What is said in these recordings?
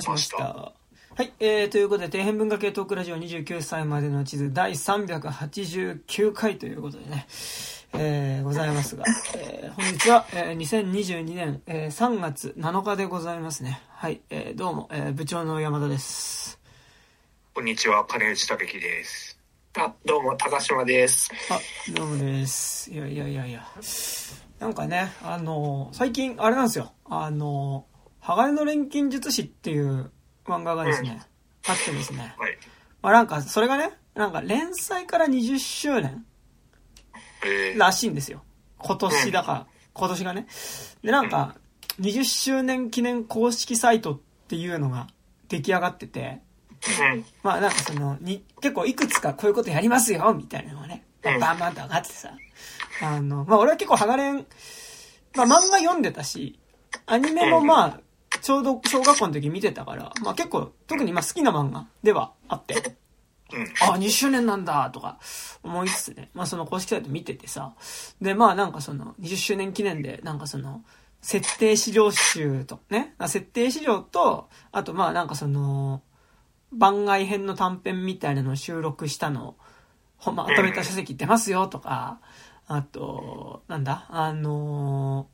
しました。はい、えー、ということで、底辺文化系トークラジオ29歳までの地図第389回ということでね、えー、ございますが、えー、本日は、えー、2022年、えー、3月7日でございますね。はい、えー、どうも、えー、部長の山田です。こんにちは、金内武樹です。あ、どうも、高島です。あ、どうもです。いやいやいやいや。なんかね、あのー、最近、あれなんですよ。あのー鋼の錬金術師っていう漫画がですね、あってですね。はい。まあなんか、それがね、なんか連載から20周年らしいんですよ。今年だから、今年がね。で、なんか、20周年記念公式サイトっていうのが出来上がってて、まあなんかその、に、結構いくつかこういうことやりますよみたいなのがね、バンバンと上がってさ、あの、まあ俺は結構鋼まあ漫画読んでたし、アニメもまあ、ちょうど小学校の時見てたから、まあ結構、特にまあ好きな漫画ではあって、あ、2周年なんだとか思いつつね、まあその公式サイト見ててさ、でまあなんかその20周年記念で、なんかその、設定資料集とね、設定資料と、あとまあなんかその、番外編の短編みたいなのを収録したのを、まとめた書籍出ますよとか、あと、なんだ、あのー、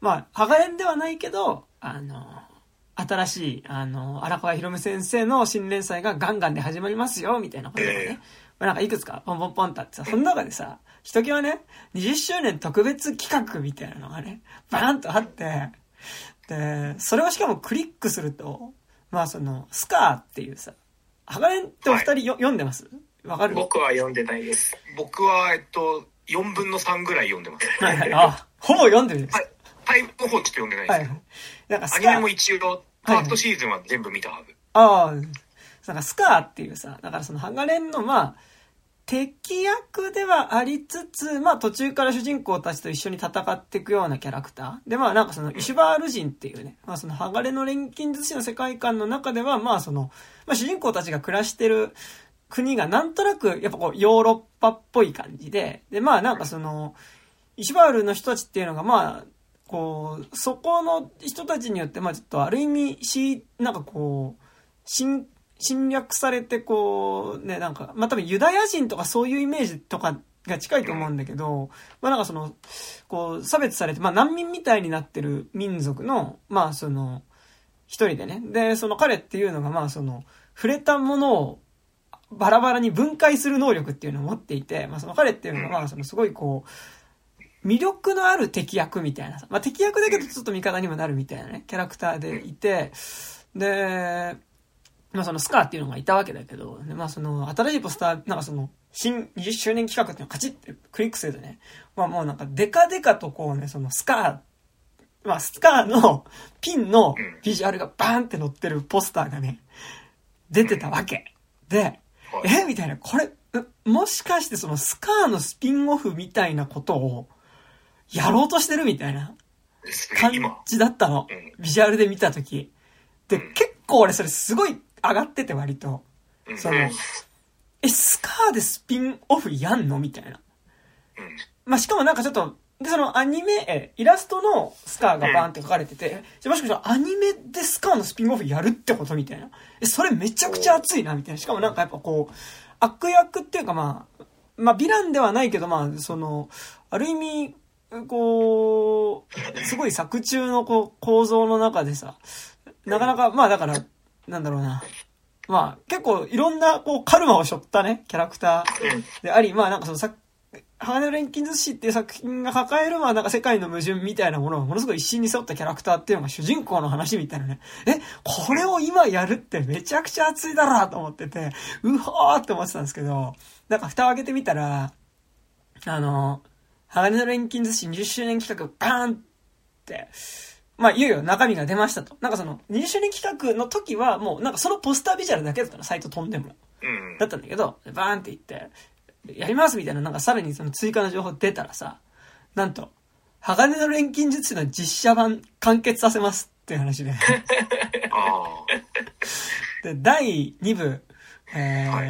まあ、ハガレンではないけど、あの、新しい、あの、荒川博夢先生の新連載がガンガンで始まりますよ、みたいなことがね、まあ、なんかいくつかポンポンポンとあってさ、その中でさ、ひときわね、20周年特別企画みたいなのがね、バーンとあって、で、それをしかもクリックすると、まあその、スカーっていうさ、ハガレンってお二人よ、はい、読んでます？わかる？僕は読んでないです。僕は、えっと、4分の3ぐらい読んでます。はいはい。あ、ほぼ読んでるんです。はい。タイムの方ちょっと読んでないですけど。はいなんかアニメも一応、ファーストシーズンは全部見たはず。ああ、なんかスカーっていうさ、だからそのハガレンのまあ、敵役ではありつつ、まあ途中から主人公たちと一緒に戦っていくようなキャラクター。でまあなんかそのイシュバール人っていうね、まあそのハガレの錬金術師の世界観の中では、まあその、まあ主人公たちが暮らしてる国がなんとなくやっぱこうヨーロッパっぽい感じで、でまあなんかその、イシュバールの人たちっていうのがまあ、こう、そこの人たちによって、まあちょっとある意味、し、なんかこう、侵、侵略されて、こう、ね、なんか、まあ多分ユダヤ人とかそういうイメージとかが近いと思うんだけど、まあなんかその、こう、差別されて、まあ難民みたいになってる民族の、まあその、一人でね。で、その彼っていうのが、まあその、触れたものをバラバラに分解する能力っていうのを持っていて、まあその彼っていうのが、そのすごいこう、魅力のある敵役みたいなさ。まあ、敵役だけどちょっと味方にもなるみたいなね、キャラクターでいて、で、まあそのスカーっていうのがいたわけだけど、でまあその新しいポスター、なんかその、新20周年企画っていうのをカチッてクリックするとね、まあもうなんかデカデカとこうね、そのスカー、まあスカーのピンのビジュアルがバーンって載ってるポスターがね、出てたわけ。で、えみたいな、これ、もしかしてそのスカーのスピンオフみたいなことを、やろうとしてるみたいな感じだったの。ビジュアルで見たとき。で、結構俺それすごい上がってて割と。その、え、スカーでスピンオフやんのみたいな。まあ、しかもなんかちょっと、で、そのアニメ、え、イラストのスカーがバーンって書かれてて、じゃもしかしたらアニメでスカーのスピンオフやるってことみたいな。え、それめちゃくちゃ熱いな、みたいな。しかもなんかやっぱこう、悪役っていうかまあ、まあ、ヴィランではないけど、まあ、その、ある意味、こう、すごい作中のこう構造の中でさ、なかなか、まあだから、なんだろうな。まあ結構いろんなこうカルマを背負ったね、キャラクターであり、まあなんかそのさ、鋼の錬金術師っていう作品が抱える、まあなんか世界の矛盾みたいなものをものすごい一心に背負ったキャラクターっていうのが主人公の話みたいなね。え、これを今やるってめちゃくちゃ熱いだろと思ってて、うほーって思ってたんですけど、なんか蓋を開けてみたら、あの、鋼の錬金寿司20周年企画バーンって、まあ、いよいよ中身が出ましたと。なんかその、20周年企画の時はもう、なんかそのポスタービジュアルだけだったの、サイト飛んでも。だったんだけど、バーンって言って、やりますみたいな、なんかさらにその追加の情報出たらさ、なんと、鋼の錬金術師の実写版完結させますっていう話で。で、第2部、えー、はい、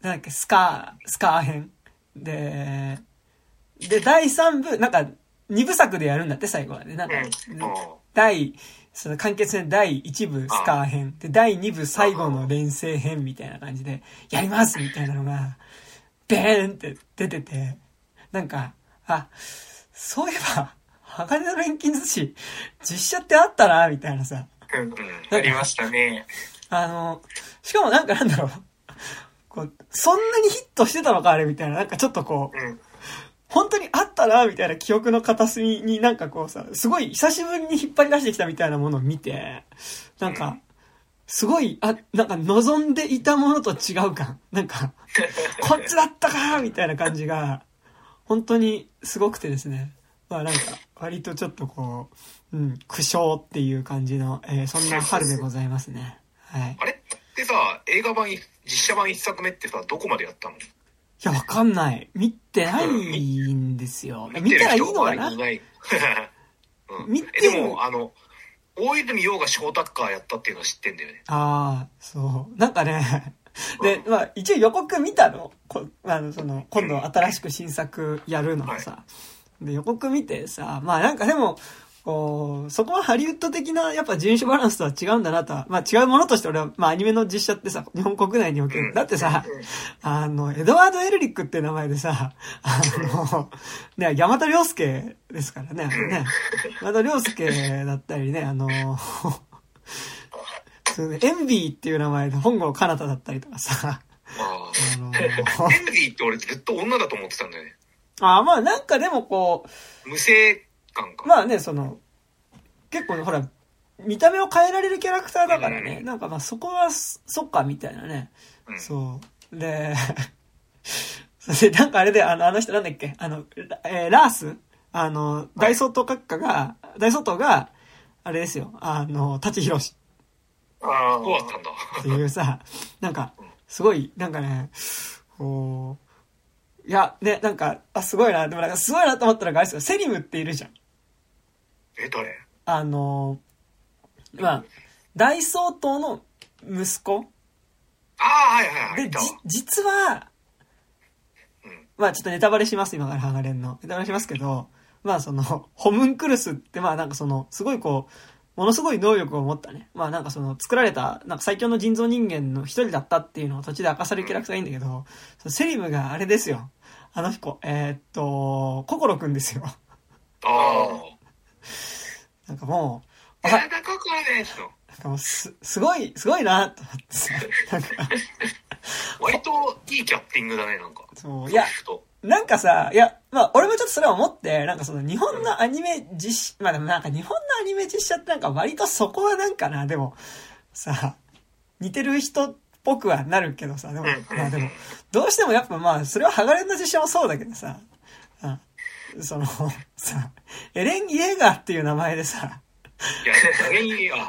なんだっけ、スカー、スカー編。で、で、第3部、なんか、2部作でやるんだって、最後はね。なんか、第その完結編第1部スカー編、で、第2部最後の連成編みたいな感じで、やりますみたいなのが、ベーンって出てて、なんか、あ、そういえば、鋼の錬金寿司、実写ってあったな、みたいなさ。うん、ありましたね。あの、しかもなんかなんだろう。こう、そんなにヒットしてたのか、あれ、みたいな。なんかちょっとこう、うん本当にあったな、みたいな記憶の片隅になんかこうさ、すごい久しぶりに引っ張り出してきたみたいなものを見て、なんか、すごい、あ、なんか望んでいたものと違う感。なんか、こっちだったかみたいな感じが、本当にすごくてですね。まあなんか、割とちょっとこう、うん、苦笑っていう感じの、えー、そんな春でございますね。はい。あれ？ってさ、映画版、実写版一作目ってさ、どこまでやったの？や、わかんない。見てないんですよ。見たらいいのかな？うん、見てでも、あの、大泉洋がショータッカーやったっていうのは知ってんだよね。ああ、そう。なんかね、で、まあ、一応予告見たの？こあの、その、今度新しく新作やるのさ。はい、で、予告見てさ、まあなんかでも、こう、そこはハリウッド的なやっぱ人種バランスとは違うんだなとは、まあ違うものとして俺は、まあアニメの実写ってさ、日本国内における。だってさ、あの、エドワード・エルリックって名前でさ、あの、ね、山田涼介ですからね、あのね、山田涼介だったりね、あの、そうね、エンビーっていう名前で本郷奏太だったりとかさ、あの、エンビーって俺ずっと女だと思ってたんだよね。ああ、まあなんかでもこう、無性感か。まあね、その、結構ほら、見た目を変えられるキャラクターだからね、うん、なんかまあそこは、そっか、みたいなね。うん、そう。で、それでなんかあれで、あの、あの人なんだっけ？あの、えー、ラース？あの、大総統閣下が、大総統が、あれですよ、あの、舘ひろし。ああ、そうだったんだ。っていうさ、なんか、すごい、なんかね、こう、いや、ね、なんか、あ、すごいな、でもなんかすごいなと思ったらあれですよ、セリムっているじゃん。え、誰？あの、まあ、大総統の息子？ああ、はいはいはい。で、じ、実は、うん、まあちょっとネタバレします、今からハガレンの。ネタバレしますけど、まあその、ホムンクルスってまあなんかその、すごいこう、ものすごい能力を持ったね。まあなんかその、作られた、なんか最強の人造人間の一人だったっていうのを途中で明かされるキャラクターがいいんだけど、セリムがあれですよ。あの子、えー、っと、心くんですよ。ああ。なんかもう、体ここですなんかもうす、すごい、すごいなと思ってさ、なんか。割といいキャッティングだね、なんか。そう、いや、なんかさ、いや、まあ、俺もちょっとそれは思って、なんかその日本のアニメ実写、まあでもなんか日本のアニメ実写ってなんか割とそこはなんかな、でも、さ、似てる人っぽくはなるけどさ、でも、まあでも、どうしてもやっぱまあ、それはハガレンの実写もそうだけどさ、その、さ、エレン・イエーガーっていう名前でさ、いや、エレン・イエーガー、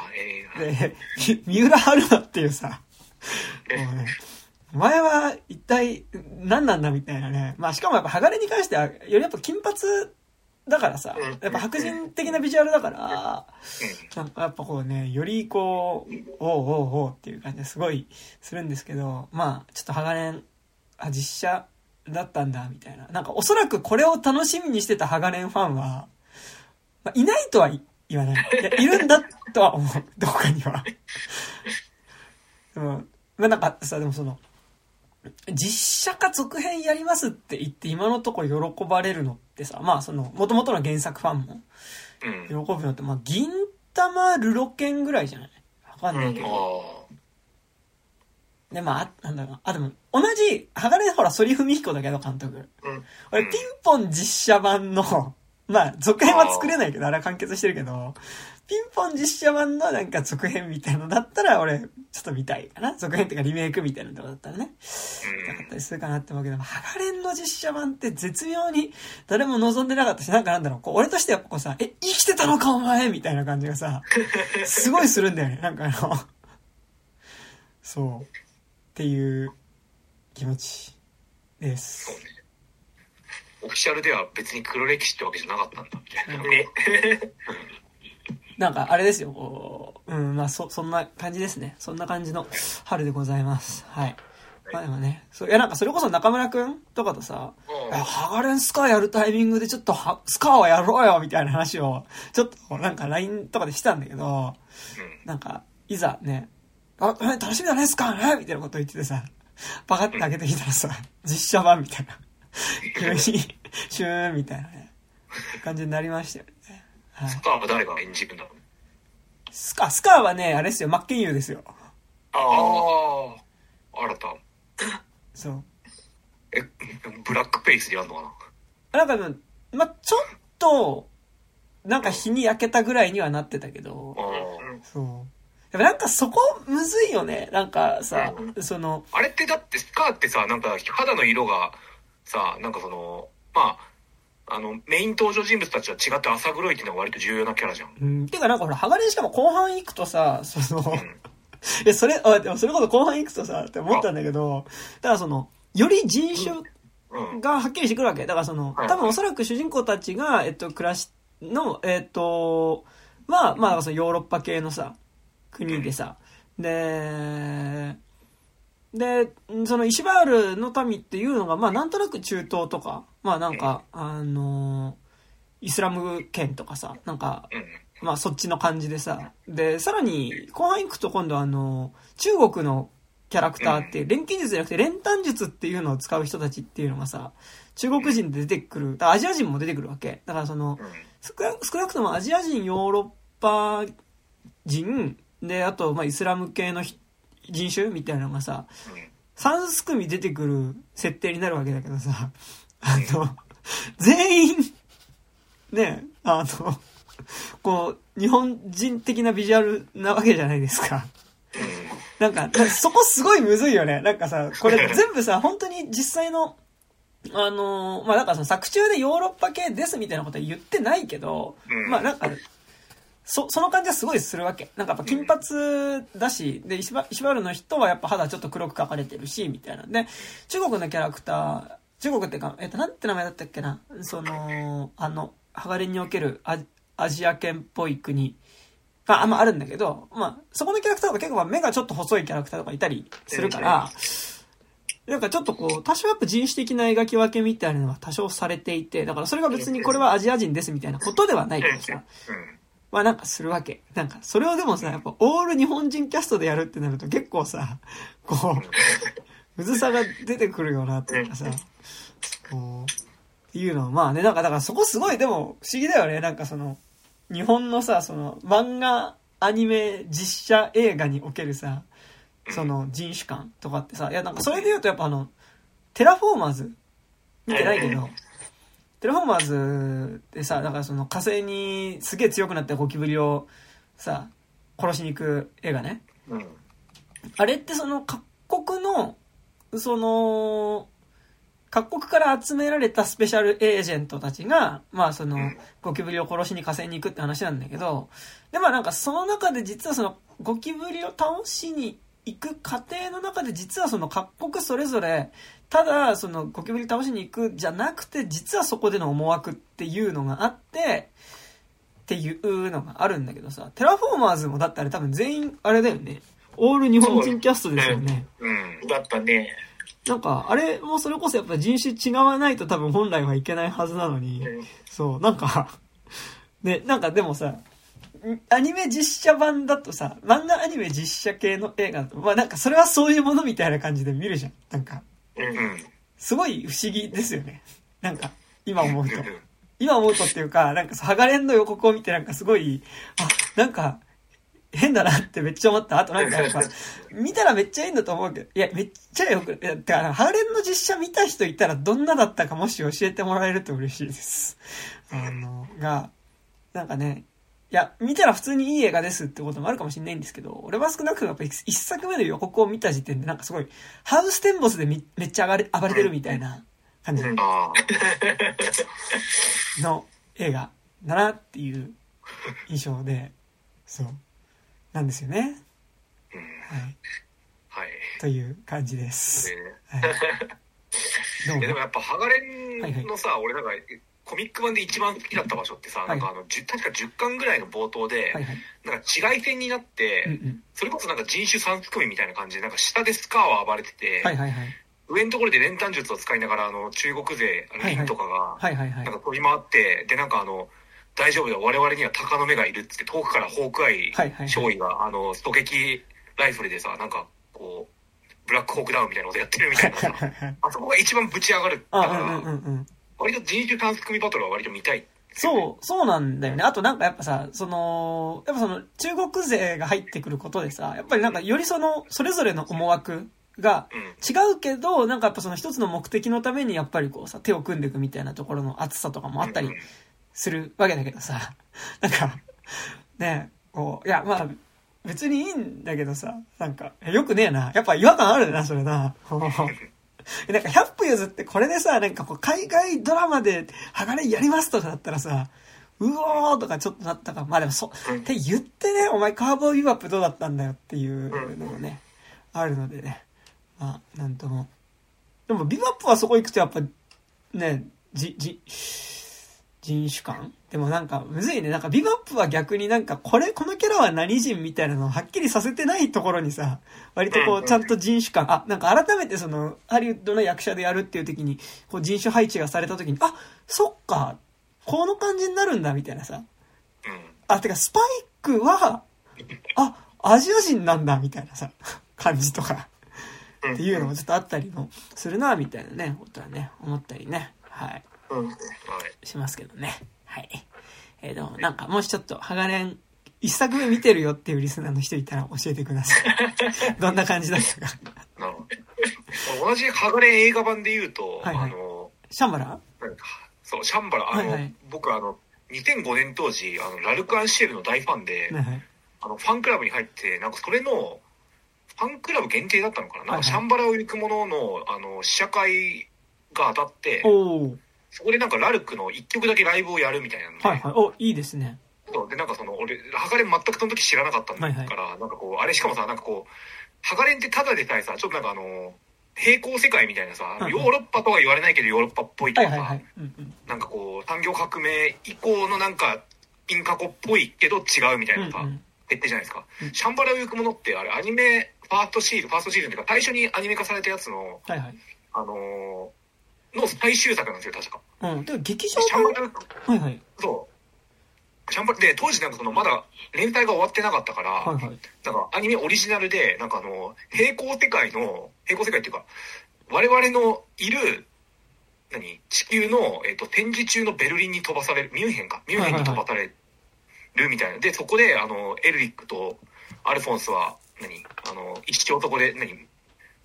えー、で、三浦春馬っていうさ、もうね、お前は一体何なんだみたいなね。まあしかもやっぱ鋼に関しては、よりやっぱ金髪だからさ、やっぱ白人的なビジュアルだから、なんかやっぱこうね、よりこう、おうおうおうっていう感じですごいするんですけど、まあちょっと鋼、あ、実写だったんだ、みたいな。なんかおそらくこれを楽しみにしてたハガレンファンは、まあ、いないとは言わない。いや、いるんだとは思う。どこかには。でも、まあなんかさ、でもその、実写化続編やりますって言って今のところ喜ばれるのってさ、まあその、元々の原作ファンも喜ぶのって、まあ銀玉ルロケンぐらいじゃない？わかんないけど。で、まあ、なんだろうあ、でも、同じ、鋼ほら、反文彦だけど、監督。うん。俺、ピンポン実写版の、まあ、続編は作れないけど、あれは完結してるけど、ピンポン実写版のなんか続編みたいのだったら、俺、ちょっと見たいかな。続編っていうかリメイクみたいなとこだったらね。なかったりするかなって思うけど、ハガレンの実写版って絶妙に誰も望んでなかったし、なんかなんだろう、こう俺としてはここさ、え、生きてたのかお前みたいな感じがさ、すごいするんだよね。なんかあの、そう。っていう気持ちです。そうね。オフィシャルでは別に黒歴史ってわけじゃなかったんだ、みたいなね。なんか、あれですよ、うん、まあ、そ、そんな感じですね。そんな感じの春でございます。はい。まあでもね、そう、いやなんかそれこそ中村くんとかとさ、ハガレンスカーやるタイミングでちょっとは、スカーはやろうよみたいな話を、ちょっとなんか LINE とかでしたんだけど、なんか、いざね、あ、楽しみだね、スカーねみたいなこと言っててさ、パカって開けてきたらさ、実写版みたいな。急に、シューンみたいなね、感じになりましたよね。はい、スカーは誰が演じるんだろう？スカ、スカーはね、あれですよ、真剣佑ですよ。ああ、新た。そう。え、ブラックペースでやるのかな？なんか、ま、ちょっと、なんか日に焼けたぐらいにはなってたけど、そう。でもなんかそこむずいよね。なんかさ、その。あれってだってスカーってさ、なんか肌の色がさ、なんかその、まあ、あの、メイン登場人物たちは違って朝黒いっていうのは割と重要なキャラじゃん。うん。てかなんかほら、ハガレンしかも後半行くとさ、その、うん、いや、それ、あ、でもそれこそ後半行くとさ、って思ったんだけど、だからその、より人種がはっきりしてくるわけ。だからその、多分おそらく主人公たちが、えっと、暮らしの、えっと、まあ、まあ、そのヨーロッパ系のさ、国でさ、で、で、その石バールの民っていうのが、まあなんとなく中東とか、まあなんか、あの、イスラム圏とかさ、なんか、まあそっちの感じでさ、で、さらに後半行くと今度あの、中国のキャラクターって、錬金術じゃなくて練炭術っていうのを使う人たちっていうのがさ、中国人で出てくる、アジア人も出てくるわけ。だからその、少なくともアジア人、ヨーロッパ人、で、あと、まあ、イスラム系の人種みたいなのがさ、3組出てくる設定になるわけだけどさ、あの、全員、ね、あの、こう、日本人的なビジュアルなわけじゃないですか。なんか、そこすごいむずいよね。なんかさ、これ全部さ、本当に実際の、あのまあ、なんかその作中でヨーロッパ系ですみたいなことは言ってないけど、まあなんか、そ、その感じはすごいするわけ。なんかやっぱ金髪だし、で、石原の人はやっぱ肌ちょっと黒く描かれてるし、みたいな。で、中国のキャラクター、中国ってか、えっ、と、なんて名前だったっけな？その、あの、ハガレンにおけるアアジア圏っぽい国。があんまあるんだけど、まあ、そこのキャラクターとか結構目がちょっと細いキャラクターとかいたりするから、なんかちょっとこう、多少やっぱ人種的な描き分けみたいなのは多少されていて、だからそれが別にこれはアジア人ですみたいなことではないけどさ、まあなんかするわけ。なんか、それをでもさ、やっぱオール日本人キャストでやるってなると結構さ、こう、むずさが出てくるよなっていうかさ、こう、っていうのはまあね、なんかだからそこすごいでも不思議だよね。なんかその、日本のさ、その漫画、アニメ、実写映画におけるさ、その人種感とかってさ、いやなんかそれで言うとやっぱあの、テラフォーマーズ見てないけど、テラフォーマーズでさ、だからその火星にすげえ強くなったゴキブリをさ、殺しに行く映画ね。うん、あれってその各国の、その、各国から集められたスペシャルエージェントたちが、まあその、ゴキブリを殺しに火星に行くって話なんだけど、で、まあなんかその中で実はその、ゴキブリを倒しに行く過程の中で実はその各国それぞれただ、その、ゴキブリ倒しに行くじゃなくて、実はそこでの思惑っていうのがあって、っていうのがあるんだけどさ、テラフォーマーズもだってあれ多分全員、あれだよね。オール日本人キャストですよね。うねうん、だったね。なんか、あれもそれこそやっぱ人種違わないと多分本来はいけないはずなのに、うん、そう、なんか ね、なんかでもさ、アニメ実写版だとさ、漫画アニメ実写系の映画だと、まあなんかそれはそういうものみたいな感じで見るじゃん。なんか。すごい不思議ですよね。なんか、今思うと。今思うとっていうか、なんか、ハガレンの予告を見てなんかすごい、あ、なんか、変だなってめっちゃ思った。あとなんかやっぱ、見たらめっちゃいいんだと思うけど、いや、めっちゃよく、いや、てか、ハガレンの実写見た人いたらどんなだったかもし教えてもらえると嬉しいです。あの、が、なんかね、いや、見たら普通にいい映画ですってこともあるかもしれないんですけど、俺は少なくともやっぱ一作目の予告を見た時点でなんかすごい、ハウステンボスでめっちゃ暴れ暴れてるみたいな感じ。の映画だなっていう印象で、そう、なんですよね。はい。はい。という感じです。はい、でもやっぱ、ハガレンのさ、はいはい、俺なんか、コミック版で一番好きだった場所ってさ、はいなんかあの、10確か10巻ぐらいの冒頭で、はいはい。なんか紫外線になって、うんうん。それこそなんか人種三組みたいな感じで、なんか下でスカーは暴れてて、はいはいはい。上のところで練炭術を使いながら、あの、中国勢、あの、はいはいリンとかが、なん。か飛び回って、で、なんかあの、大丈夫だ、我々には鷹の目がいるっつって、遠くからホークアイ少尉が、あの、狙撃ライフルでさ、なんか、こう、ブラックホークダウンみたいなことやってるみたいなさ、あそこが一番ぶち上がるかあ、ら。割と人種単組バトルは割と見たい。そう、そうなんだよね。あとなんかやっぱさ、その、やっぱその中国勢が入ってくることでさ、やっぱりなんかよりその、それぞれの思惑がうん。違うけど、なんかやっぱその一つの目的のためにやっぱりこうさ、手を組んでいくみたいなところの熱さとかもあったりうんするわけだけどさ、なんか、ねこう、いやまあ、別にいいんだけどさ、なんか、よくねえな。やっぱ違和感あるな、それな。えなんか100歩譲ってこれでさ、なんかこう海外ドラマで鋼やりますとかだったらさ、うおーとかちょっとなったか。まあでもそ、うんって言ってね、お前カーボーイビバップどうだったんだよっていうのもね、あるのでね。まあ、なんとも。でもビバップはそこ行くとやっぱ、ね、じ、じ、人種感でもなんかむずいね。なんかビバップは逆になんかこれ、このキャラは何人みたいなのをはっきりさせてないところにさ、割とこうちゃんと人種感、あ、なんか改めてそのハリウッドの役者でやるっていう時に、こう人種配置がされた時に、あ、そっか、この感じになるんだみたいなさ。うん。あ、てかスパイクは、あ、アジア人なんだみたいなさ、感じとか。うん。っていうのもちょっとあったりもするな、みたいなね、ことはね、思ったりね。はい。しますけどね。はい。えー、でもなんかもしちょっと、ハガレン、一作目見てるよっていうリスナーの人いたら教えてください。どんな感じだったか。同じハガレン映画版で言うと、はいはいあの、シャンバラ？そう、シャンバラ、あの、はいはい僕あの、2005年当時、あの、ラルク・アンシェルの大ファンで、はいはい。あの、ファンクラブに入って、なんかそれの、ファンクラブ限定だったのかな、なんはいはいかシャンバラを行くものの、あの、試写会が当たって。そこでなんかラルクの1曲だけライブをやるみたいなので、はいはい。お、いいですね。そうで、なんかその、俺、ハガレン全くその時知らなかったんだから、はいなんかこう、あれしかもさ、なんかこう、ハガレンってただでさえさ、ちょっとなんかあの、平行世界みたいなさ、いはいヨーロッパとは言われないけどヨーロッパっぽいとかさ。なんかこう、産業革命以降のなんか、インカコっぽいけど違うみたいなさ、うんうん設定じゃないですか。うんシャンバラを行くものって、あれ、アニメ、ファーストシーズン、ファーストシーズンっていうか、最初にアニメ化されたやつの、はいはい。あのーの最終作なんですよ、確か。うん。でも劇場シャンバ版ラ、はいはい。そう。シャンバラで、当時なんかその、まだ連載が終わってなかったから、はいはい。なんかアニメオリジナルで、なんかあの、平行世界の、平行世界っていうか、我々のいる、何地球の、えっ、と、展示中のベルリンに飛ばされる、ミュンヘンか。ミュンヘンに飛ばされるみたいな。で、そこで、あの、エルリックとアルフォンスは、何あの、一生そこで、何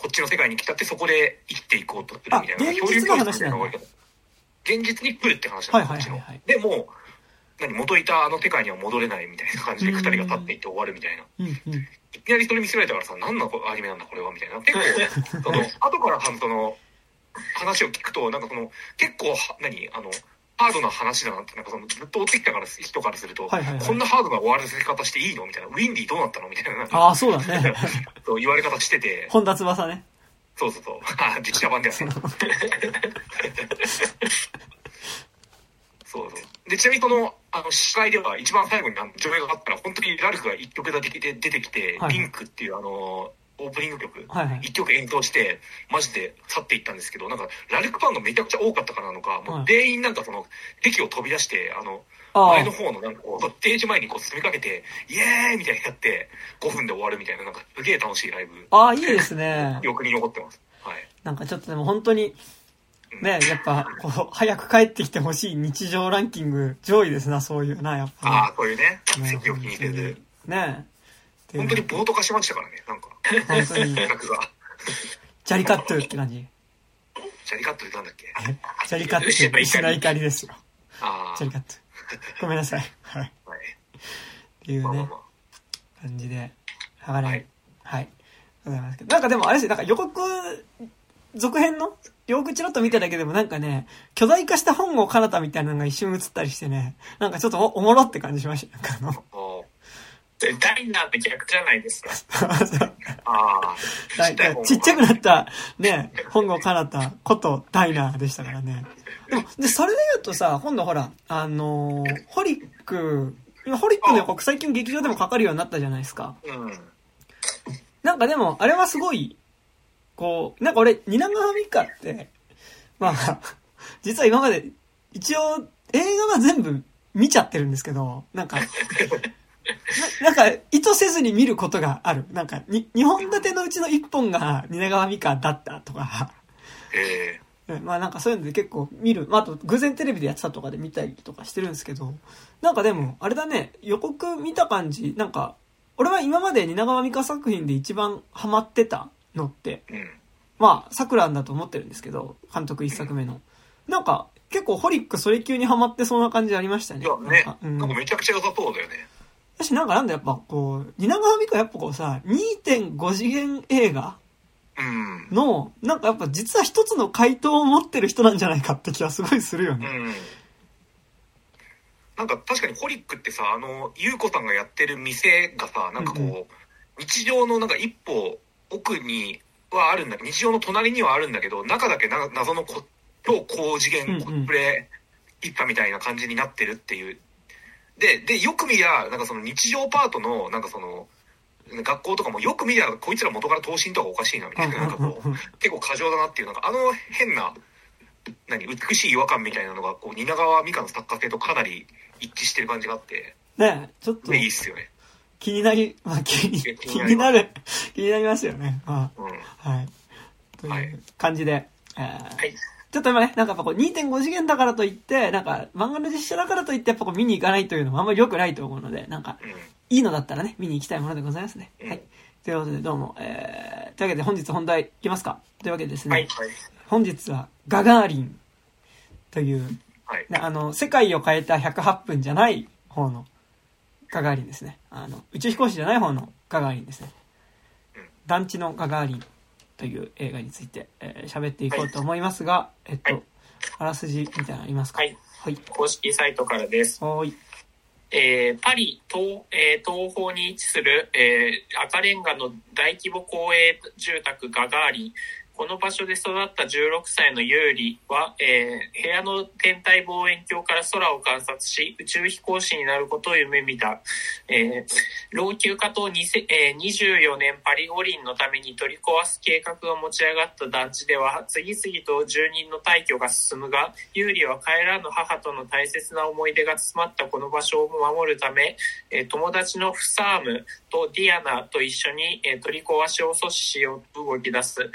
こっちの世界に来たってそこで生きていこうとするみたいな。あ現実の話なんだ漂流教室みたいなのが現実に来るって話なんだ、はいはいはいはい。でも、何元いたあの世界には戻れないみたいな感じで二人が立っていって終わるみたいな。うんうん。いきなりそれ見せられたからさ、何のアニメなんだこれはみたいな。結構、その、後からその、話を聞くと、なんかその、結構は、何？あの、ハードな話だなって、なんかその、ずっと追ってきたから、人からすると、はいはいはいこんなハードな終わらせ方していいのみたいな。ウィンディどうなったのみたいな。ああ、そうだね。そう言われ方してて、本田翼ね。そうそうそう。あ、実写版だよね。そうそう。で、ちなみにその、あの、司会では一番最後にあの上映があったら、本当にラルクが一曲だけで出てきて、はいリンクっていうあの、オープニング曲、はいはい。一曲演奏して、マジで去っていったんですけど、なんか、ラルクファンがめちゃくちゃ多かったからなのか、もはいう全員なんかその、敵を飛び出して、あの、あ前の方のなんかこう、ステージ前にこう進みかけて、イエーイみたいになって、5分で終わるみたいな、なんかすげえ楽しいライブ、あ。ああ、いいですね。記憶に残ってます。はい。なんかちょっとでも本当に、ね、やっぱ、こう、早く帰ってきてほしい日常ランキング上位ですな、そういうな、やっぱ、ね。ああ、そういうね、ね席を気にせず。ね本当にボート化しましたからね、なんか。本当に。ジャリカットって感じ。ジャリカットってなんだっけ？ジャリカット、石の怒りですよ。あジャリカット。ごめんなさい。はい。あ、はい。っていうねまあまあま、感じで、剥がれ、ははいい。ございますけど。なんかでもあれですよ、なんか予告、続編の？予告チラッと見ただけでもなんかね、巨大化した本郷奏太みたいなのが一瞬映ったりしてね、なんかちょっとおおもろって感じしました。なんかあの、ダイナーって逆じゃないですか。あだいちっちゃくなった、ね、本郷奏太ことダイナーでしたからね。でも、で、それで言うとさ、今度ほら、あのーホリック、今ホリックの予告最近劇場でもかかるようになったじゃないですか。うん。なんかでも、あれはすごい、こう、なんか俺、蜷川美香って、まあ、実は今まで、一応、映画は全部見ちゃってるんですけど、なんか、ななんか、意図せずに見ることがある。なんか、に、2本立てのうちの1本が蜷川美香だったとか、えうんまあなんかそういうので結構見る。まああと偶然テレビでやってたとかで見たりとかしてるんですけど、なんかでも、あれだね、予告見た感じ、なんか、俺は今まで蜷川美香作品で一番ハマってたのって、ー、うん。まあ、桜だと思ってるんですけど、監督一作目の。なんか、結構ホリックそれ級にハマってそうな感じありましたね。いやね、なんかめちゃくちゃ良さそうだよね。私なんかなんだやっぱこう、蜷川美香やっぱこうさ、2.5次元映画うん。の、なんかやっぱ実は一つの回答を持ってる人なんじゃないかって気はすごいするよね。うん。なんか確かにホリックってさ、あの、ゆうこさんがやってる店がさ、なんかこう、うんう日常のなんか一歩奥にはあるんだ日常の隣にはあるんだけど、中だけな謎のこ超高次元コスプレ一派みたいな感じになってるっていう。で、で、よく見りゃ、なんかその日常パートの、なんかその、学校とかもよく見りゃ、こいつら元から等身とかおかしいな、みたいな、なんかこう、結構過剰だなっていう、なんかあの変な、何、美しい違和感みたいなのが、こう、蜷川美香の作家性とかなり一致してる感じがあって、ねちょっとで、いいっすよね。気になり、まあ気に、気気になる、気になりますよね。まうん。あ、はい。とはいいう感じで、えーはい。ちょっと今ね、なんかやっぱこう2.5次元だからといって、なんか漫画の実写だからといってやっぱこう見に行かないというのもあんまり良くないと思うので、なんかうん。いいのだったらね、見に行きたいものでございますね。うんはい。ということでどうも、えー、というわけで本日本題いきますか？というわけでですね、はい。本日はガガーリンという、はい。ねあの、世界を変えた108分じゃない方のガガーリンですね。あの、宇宙飛行士じゃない方のガガーリンですねうん。団地のガガーリンという映画についてえー喋、っていこうと思いますが、えっと、はいあらすじみたいなのありますか？はい。はい。公式サイトからです。はーい。えーパリ東,、えー東方に位置する、えー赤レンガの大規模公営住宅ガガーリン。この場所で育った16歳のユーリは、えー部屋の天体望遠鏡から空を観察し、宇宙飛行士になることを夢見た。えー老朽化とえー24年パリ五輪のために取り壊す計画が持ち上がった団地では、次々と住人の退去が進むが、ユーリは帰らぬ母との大切な思い出が詰まったこの場所を守るため、えー友達のフサームとディアナと一緒に、えー取り壊しを阻止しようと動き出す。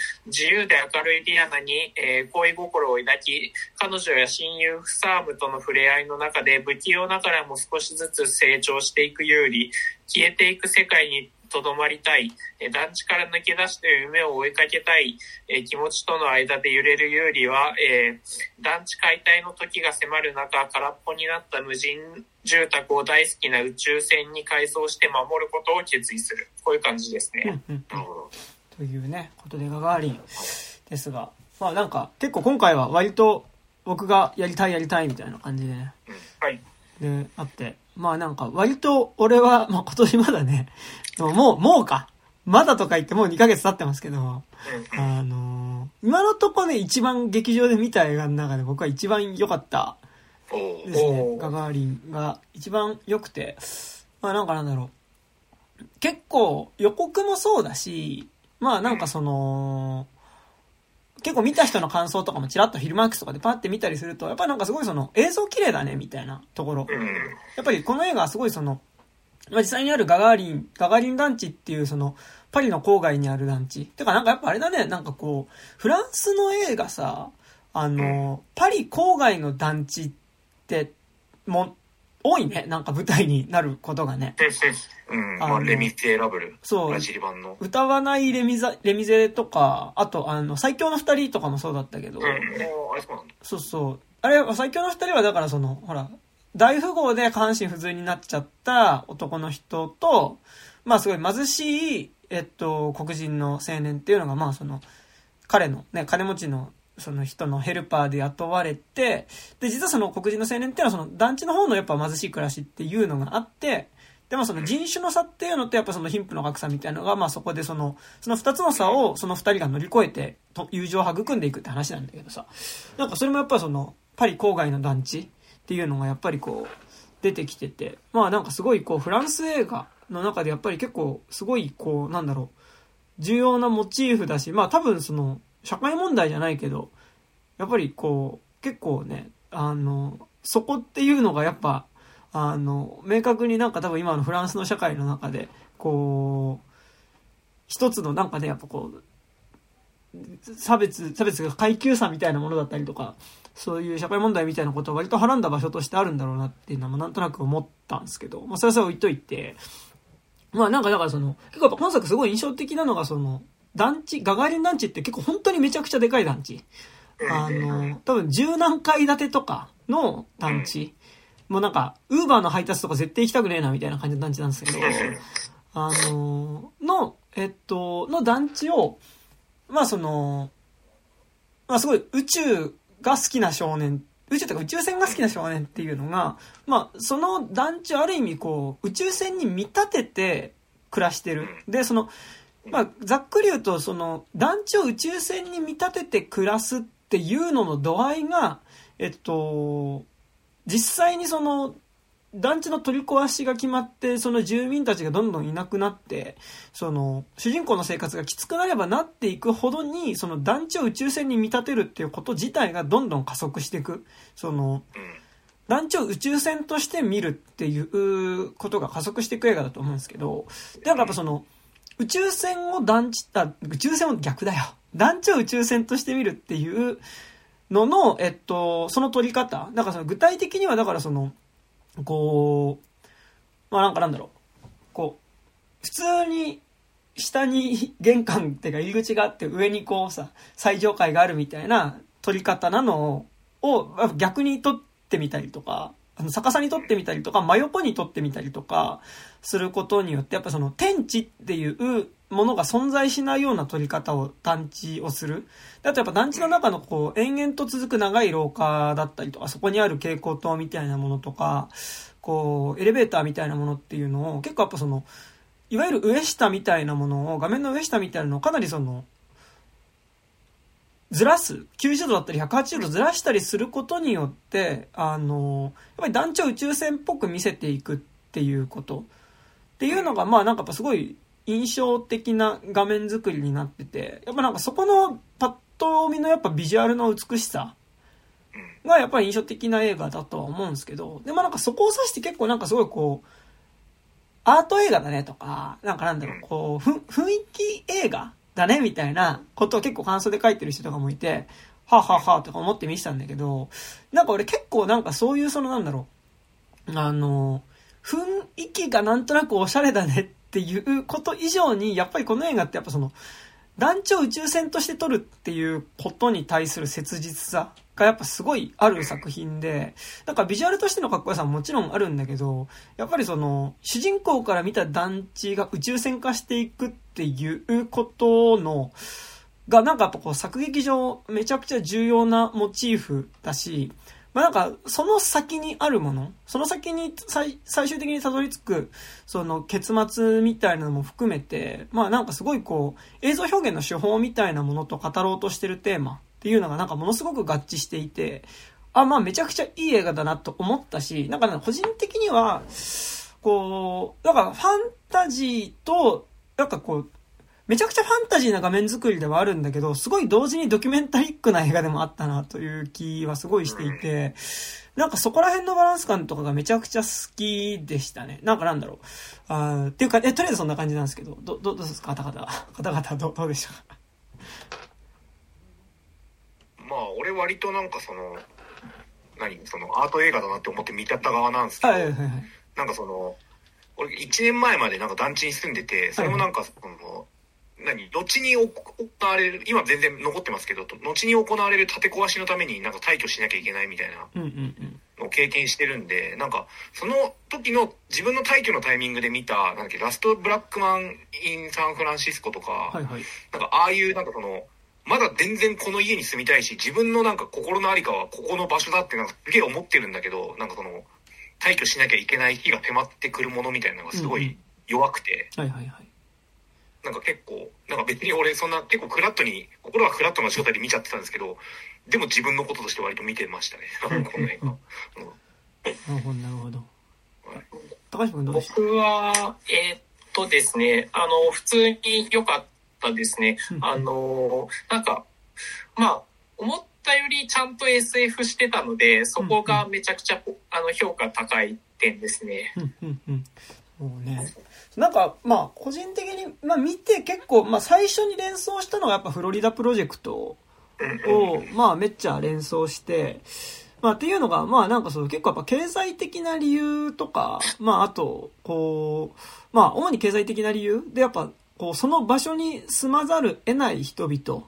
自由で明るいディアナに、えー恋心を抱き、彼女や親友フサームとの触れ合いの中で不器用ながらも少しずつ成長していくユーリ、消えていく世界にとどまりたい、えー団地から抜け出して夢を追いかけたい、えー気持ちとの間で揺れるユーリは、えー団地解体の時が迫る中、空っぽになった無人住宅を大好きな宇宙船に改装して守ることを決意する。こういう感じですね。うんうんうんなるほど。というね、ことでガガーリンですが、まあなんか結構今回は割と僕がやりたいやりたいみたいな感じで。ね、はい。で、あって、まあなんか割と俺は、まあ今年まだね、でももう、もうか。まだとか言ってもう2ヶ月経ってますけど、うん。あのー今のとこね、一番劇場で見た映画の中で僕は一番良かった。ですね。ガガーリンが一番良くて、まあなんかなんだろう。結構予告もそうだし、まあなんかその、結構見た人の感想とかもちらっとフィルマークスとかでパッて見たりすると、やっぱなんかすごいその映像綺麗だねみたいなところ。うん。やっぱりこの映画はすごいその、まあ、実際にあるガガーリン、ガガーリン団地っていうその、パリの郊外にある団地。てかなんかやっぱあれだね、なんかこう、フランスの映画さ、あの、パリ郊外の団地って、も、多いね。なんか舞台になることがね。うん。まあ、レミゼラブル。そうブラジル版の。歌わないレミザ、レミゼとか、あとあの、最強の二人とかもそうだったけど、あれそうなんだ。そうそう。あれ、最強の二人はだからその、ほら、大富豪で下半身不随になっちゃった男の人と、まあすごい貧しい、えっと、黒人の青年っていうのが、まあその、彼のね、金持ちのその人のヘルパーで雇われて、で、実はその黒人の青年っていうのはその団地の方のやっぱ貧しい暮らしっていうのがあって、でもその人種の差っていうのとやっぱその貧富の格差みたいなのが、まあそこでその、その二つの差をその二人が乗り越えて、と友情を育んでいくって話なんだけどさ、なんかそれもやっぱその、パリ郊外の団地っていうのがやっぱりこう、出てきてて、まあなんかすごいこう、フランス映画の中でやっぱり結構すごいこう、なんだろう、重要なモチーフだし、まあ多分その、社会問題じゃないけど、やっぱりこう、結構ね、あの、そこっていうのがやっぱ、あの、明確になんか多分今のフランスの社会の中で、こう、一つのなんかね、やっぱこう、差別、差別が階級差みたいなものだったりとか、そういう社会問題みたいなことを割とはらんだ場所としてあるんだろうなっていうのはなんとなく思ったんですけど、まあそれはそれ置いといて、まあなんかだからその、結構やっぱ今作すごい印象的なのがその、団地、ガガリン団地って結構本当にめちゃくちゃでかい団地。あの、多分十何階建てとかの団地。もうなんか、ウーバーの配達とか絶対行きたくねえなみたいな感じの団地なんですけど、あの、の、えっと、の団地を、まあその、まあすごい宇宙が好きな少年、宇宙とか宇宙船が好きな少年っていうのが、まあその団地をある意味こう、宇宙船に見立てて暮らしてる。で、その、まあざっくり言うと、その団地を宇宙船に見立てて暮らすっていうのの度合いが、えっと、実際にその団地の取り壊しが決まって、その住民たちがどんどんいなくなって、その、主人公の生活がきつくなればなっていくほどに、その団地を宇宙船に見立てるっていうこと自体がどんどん加速していく。その、団地を宇宙船として見るっていうことが加速していく映画だと思うんですけど、だからやっぱその、宇宙船を団地、あ、宇宙船を逆だよ。団地を宇宙船として見るっていうのの、えっと、その取り方。だからその具体的には、だからその、こう、まあなんかなんだろう。こう、普通に下に玄関っていうか入り口があって上にこうさ、最上階があるみたいな撮り方なのを逆に撮ってみたりとか、逆さに撮ってみたりとか、真横に撮ってみたりとかすることによって、やっぱその天地っていうものが存在しないような撮り方を団地をする。あとやっぱ団地の中のこう延々と続く長い廊下だったりとか、そこにある蛍光灯みたいなものとか、こうエレベーターみたいなものっていうのを結構やっぱその、いわゆる上下みたいなものを、画面の上下みたいなのをかなりその、ずらす、90度だったり180度ずらしたりすることによって、あの、やっぱり団地を宇宙船っぽく見せていくっていうことっていうのが、まあなんかやっぱすごい印象的な画面作りになってて、やっぱなんかそこのパッと見のやっぱビジュアルの美しさがやっぱり印象的な映画だとは思うんですけど、でもなんかそこを指して結構なんかすごいこう、アート映画だねとか、なんかなんだろう、こう、雰囲気映画だねみたいなことを結構感想で書いてる人とかもいて、はあ、ははあとか思って見てたんだけど、なんか俺結構なんかそういうそのなんだろう、あの、雰囲気がなんとなくおしゃれだねっていうこと以上に、やっぱりこの映画ってやっぱその、団地を宇宙船として撮るっていうことに対する切実さがやっぱすごいある作品で、なんかビジュアルとしてのかっこよさももちろんあるんだけど、やっぱりその、主人公から見た団地が宇宙船化していくっていうことの、がなんかやっぱこう作劇上めちゃくちゃ重要なモチーフだし、まあ、なんか、その先にあるもの、その先に最最終的にたどり着く、その結末みたいなのも含めて、まあなんかすごいこう、映像表現の手法みたいなものと語ろうとしてるテーマっていうのがなんかものすごく合致していて、あ、まあめちゃくちゃいい映画だなと思ったし、なんか、個人的には、こう、なんかファンタジーと、なんかこう、めちゃくちゃファンタジーな画面作りではあるんだけど、すごい同時にドキュメンタリックな映画でもあったなという気はすごいしていて、なんかそこら辺のバランス感とかがめちゃくちゃ好きでしたね。なんかなんだろう。あっていうか、え、とりあえずそんな感じなんですけど、ど、ど、どうですか？方々。方々ど、どうでしょうか？まあ、俺割となんかその、何？そのアート映画だなって思って見てた側なんですけど、はいはいはい。なんかその、俺1年前までなんか団地に住んでて、それもなんかその、何後に行われる今全然残ってますけど後に行われる建て壊しのためになんか退去しなきゃいけないみたいなのを経験してるんで、なんかその時の自分の退去のタイミングで見たなんだっけラストブラックマン・イン・サンフランシスコとか、はいはい、なんかああいうなんかそのまだ全然この家に住みたいし自分のなんか心の在りかはここの場所だってなんかすげえ思ってるんだけどなんかその退去しなきゃいけない日が迫ってくるものみたいなのがすごい弱くて。はいはいはいなんか結構、なんか別に俺そんな結構フラットに、心がフラットな状態で見ちゃってたんですけど、でも自分のこととして割と見てましたね、なるほど、なるほど。高橋君どうでした？僕は、えーっとですね、あの、普通に良かったですね。うん。あの、なんか、まあ、思ったよりちゃんと SF してたので、そこがめちゃくちゃ、あの、評価高い点ですね。うん。うん。うん。もうね。なんか、まあ、個人的に、まあ見て結構、まあ最初に連想したのがやっぱフロリダプロジェクトを、まあめっちゃ連想して、まあっていうのが、まあなんかそう結構やっぱ経済的な理由とか、まああと、こう、まあ主に経済的な理由でやっぱ、こうその場所に住まざる得ない人々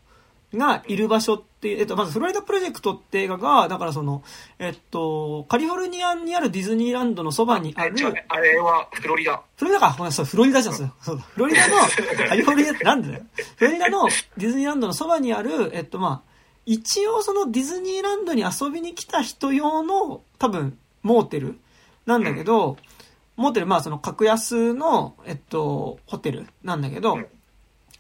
がいる場所っていう、えっと、まずフロリダプロジェクトって映画が、だからその、えっと、カリフォルニアにあるディズニーランドのそばにある、あれはフロリダ。フロリダか。ごめん、そう、フロリダじゃん、そうそうだ。フロリダの、カリフォルニアってなんでだよ。フロリダのディズニーランドのそばにある、えっと、まあ、一応そのディズニーランドに遊びに来た人用の、多分、モーテルなんだけど、モーテル、まあその格安の、えっと、ホテルなんだけどうん、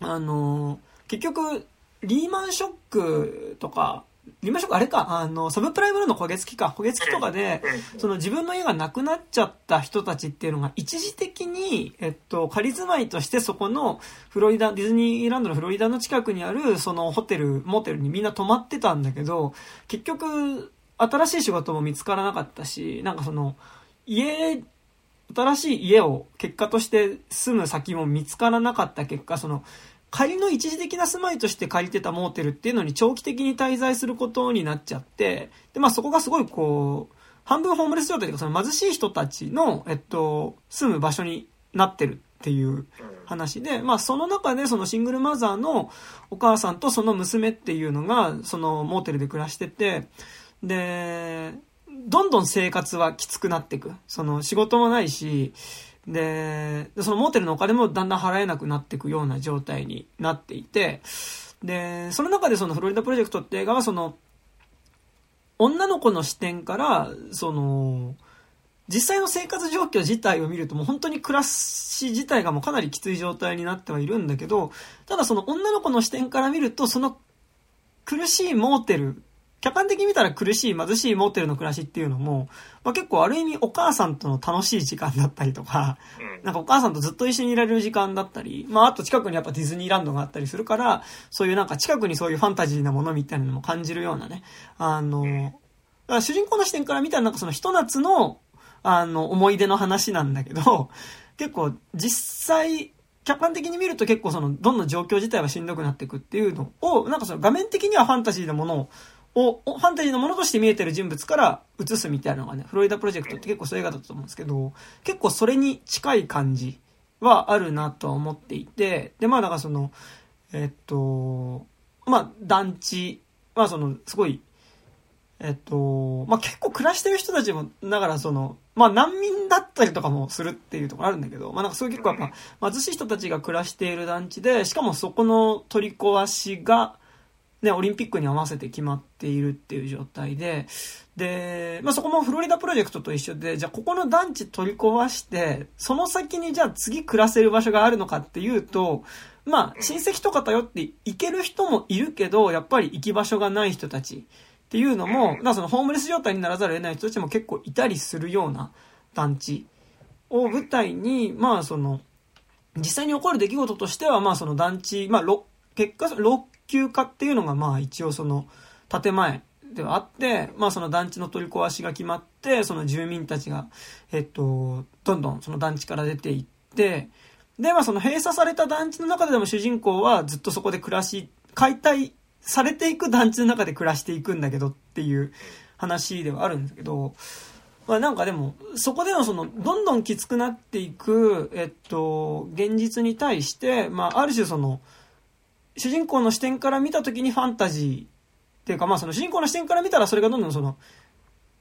あの、結局、リーマンショックとか、リーマンショックあれか、あの、サブプライムローンの焦げ付きか、焦げ付きとかで、うん。その自分の家がなくなっちゃった人たちっていうのが一時的に、えっと、仮住まいとしてそこのフロリダ、ディズニーランドのフロリダの近くにあるそのホテル、モテルにみんな泊まってたんだけど、結局、新しい仕事も見つからなかったし、なんかその、家、新しい家を結果として住む先も見つからなかった結果、その、仮の一時的な住まいとして借りてたモーテルっていうのに長期的に滞在することになっちゃって、で、まあそこがすごいこう、半分ホームレス状態というか、その貧しい人たちの、えっと、住む場所になってるっていう話で、まあその中でそのシングルマザーのお母さんとその娘っていうのが、そのモーテルで暮らしてて、で、どんどん生活はきつくなっていく。その仕事もないし、で、そのモーテルのお金もだんだん払えなくなっていくような状態になっていて、で、その中でそのフロリダプロジェクトって映画はその、女の子の視点から、その、実際の生活状況自体を見るともう本当に暮らし自体がもうかなりきつい状態になってはいるんだけど、ただその女の子の視点から見ると、その苦しいモーテル、客観的に見たら苦しい貧しいモーテルの暮らしっていうのも、まあ、結構ある意味お母さんとの楽しい時間だったりとか、うん。なんかお母さんとずっと一緒にいられる時間だったり、まああと近くにやっぱディズニーランドがあったりするから、そういうなんか近くにそういうファンタジーなものみたいなのも感じるようなね、あの、主人公の視点から見たらなんかそのひと夏の、あの、思い出の話なんだけど、結構実際、客観的に見ると結構その、どんどん状況自体はしんどくなっていくっていうのを、なんかその画面的にはファンタジーなものを、を、ファンタジーのものとして見えてる人物から映すみたいなのがね、フロリダプロジェクトって結構そういう映画だったと思うんですけど、結構それに近い感じはあるなとは思っていて、で、まあだからその、えっと、まあ団地、まあその、すごい、えっと、まあ結構暮らしてる人たちも、だからその、まあ難民だったりとかもするっていうところあるんだけど、まあなんかそういう結構やっぱ貧しい人たちが暮らしている団地で、しかもそこの取り壊しが、ね、オリンピックに合わせて決まっているっていう状態で、で、まあそこもフロリダプロジェクトと一緒で、じゃあここの団地取り壊して、その先にじゃあ次暮らせる場所があるのかっていうと、まあ親戚とか頼って行ける人もいるけど、やっぱり行き場所がない人たちっていうのも、そのホームレス状態にならざるを得ない人たちも結構いたりするような団地を舞台に、まあその、実際に起こる出来事としては、まあその団地、まあろ結果、老朽化っていうのがまあ一応その建前ではあって、まあその団地の取り壊しが決まって、その住民たちが、えっと、どんどんその団地から出ていって、で、まあその閉鎖された団地の中でも主人公はずっとそこで暮らし、解体されていく団地の中で暮らしていくんだけどっていう話ではあるんだけど、まあなんかでも、そこでのその、どんどんきつくなっていく、えっと、現実に対して、まあある種その、主人公の視点から見た時にファンタジーっていうかまあその主人公の視点から見たらそれがどんどんその、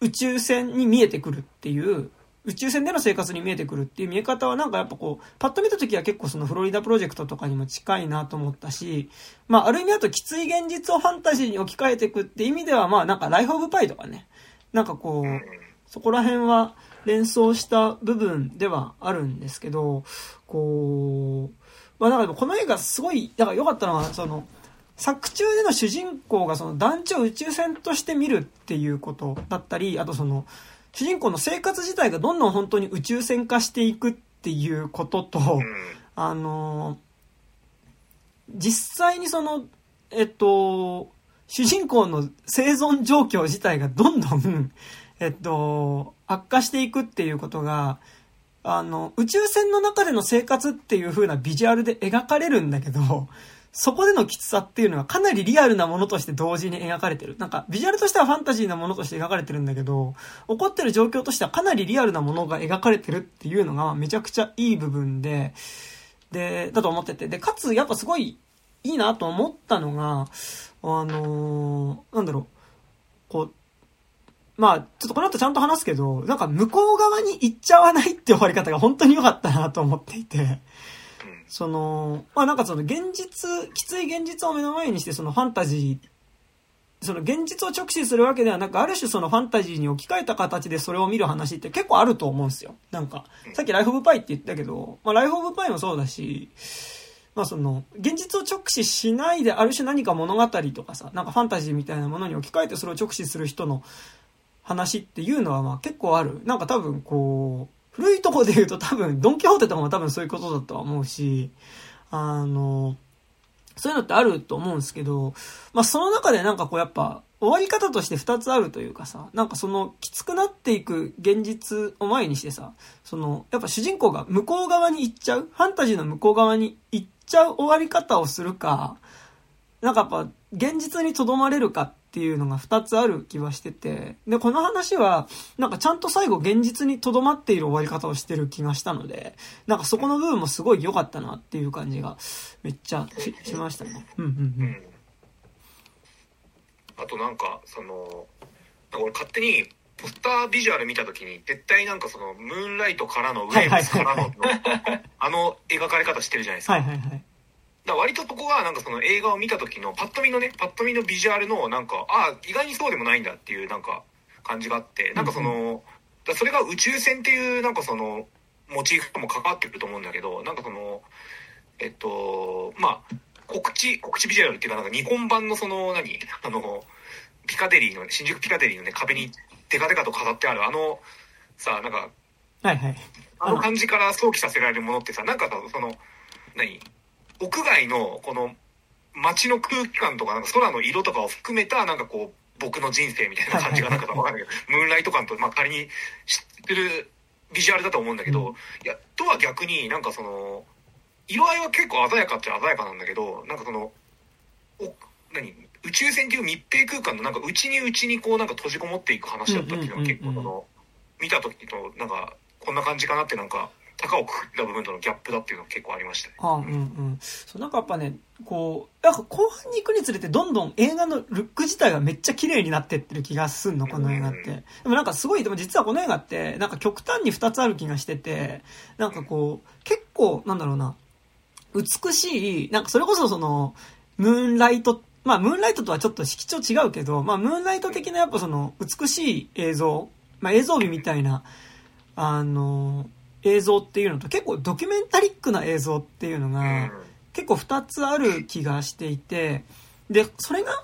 宇宙船に見えてくるっていう、宇宙船での生活に見えてくるっていう見え方はなんかやっぱこう、パッと見た時は結構そのフロリダプロジェクトとかにも近いなと思ったし、まあある意味だときつい現実をファンタジーに置き換えていくって意味ではまあなんかライフオブパイとかね、なんかこう、そこら辺は連想した部分ではあるんですけど、こう、まあだからこの映画すごい、だから良かったのは、その、作中での主人公がその団地を宇宙船として見るっていうことだったり、あとその、主人公の生活自体がどんどん本当に宇宙船化していくっていうことと、あの、実際にその、えっと、主人公の生存状況自体がどんどん、えっと、悪化していくっていうことが、あの、宇宙船の中での生活っていう風なビジュアルで描かれるんだけど、そこでのきつさっていうのはかなりリアルなものとして同時に描かれてる。なんか、ビジュアルとしてはファンタジーなものとして描かれてるんだけど、起こってる状況としてはかなりリアルなものが描かれてるっていうのがめちゃくちゃいい部分で、で、だと思ってて。で、かつ、やっぱすごいいいなと思ったのが、あのー、なんだろう、こう、まあ、ちょっとこの後ちゃんと話すけど、なんか向こう側に行っちゃわないって終わり方が本当に良かったなと思っていて、その、まあなんかその現実、きつい現実を目の前にしてそのファンタジー、その現実を直視するわけではなく、ある種そのファンタジーに置き換えた形でそれを見る話って結構あると思うんですよ。なんか、さっきライフオブパイって言ったけど、まあライフオブパイもそうだし、まあその、現実を直視しないである種何か物語とかさ、なんかファンタジーみたいなものに置き換えてそれを直視する人の話っていうのはまあ結構ある。なんか多分こう、古いとこで言うと多分、ドンキホーテとかも多分そういうことだとは思うし、あの、そういうのってあると思うんですけど、まあその中でなんかこうやっぱ、終わり方として2つあるというかさ、なんかそのきつくなっていく現実を前にしてさ、その、やっぱ主人公が向こう側に行っちゃう、ファンタジーの向こう側に行っちゃう終わり方をするか、なんかやっぱ現実にとどまれるかっっていうのが2つある気はしてて、で、この話は、なんかちゃんと最後現実に留まっている終わり方をしてる気がしたので、なんかそこの部分もすごい良かったなっていう感じが、めっちゃししましたね。うんうんうん。あとなんか、その、俺勝手に、ポスタービジュアル見た時に、絶対なんかその、ムーンライトからの、ウェーブスからの、あの描かれ方してるじゃないですか。はいはいはい。だ割とそこがなんかその映画を見た時のパッと見のねパッと見のビジュアルのなんかああ意外にそうでもないんだっていうなんか感じがあってなんかその、だそれが宇宙船っていうなんかそのモチーフとも関わってくると思うんだけどなんかそのえっとまあ告知告知ビジュアルっていうかなんか日本版のその何？あのピカデリーの新宿ピカデリーのね壁にデカデカと飾ってあるあのさなんかはいはい。あの感じから想起させられるものってさなんかその何？屋外のこの街の空気感とかなんか空の色とかを含めたなんかこう僕の人生みたいな感じがなんかわかんないけど、ムーンライト感と、まあ、仮に知ってるビジュアルだと思うんだけど、いやとは逆になんかその色合いは結構鮮やかっちゃ鮮やかなんだけどなんかそのお何？宇宙船っていう密閉空間のなんか内に内にこうなんか閉じこもっていく話だったっていうのは結構その見た時となんかこんな感じかなってなんか高をくくった部分とのギャップだっていうのは結構ありましたね。あうんうん。そう、なんかやっぱね、こう、なんか後半に行くにつれてどんどん映画のルック自体がめっちゃ綺麗になってってる気がすんの、この映画って。でもなんかすごい、でも実はこの映画って、なんか極端に2つある気がしてて、なんかこう、結構、なんだろうな、美しい、なんかそれこそその、ムーンライト、まあムーンライトとはちょっと色調違うけど、まあムーンライト的なやっぱその美しい映像、まあ映像美みたいな、あの、映像っていうのと結構ドキュメンタリックな映像っていうのが結構2つある気がしていてでそれが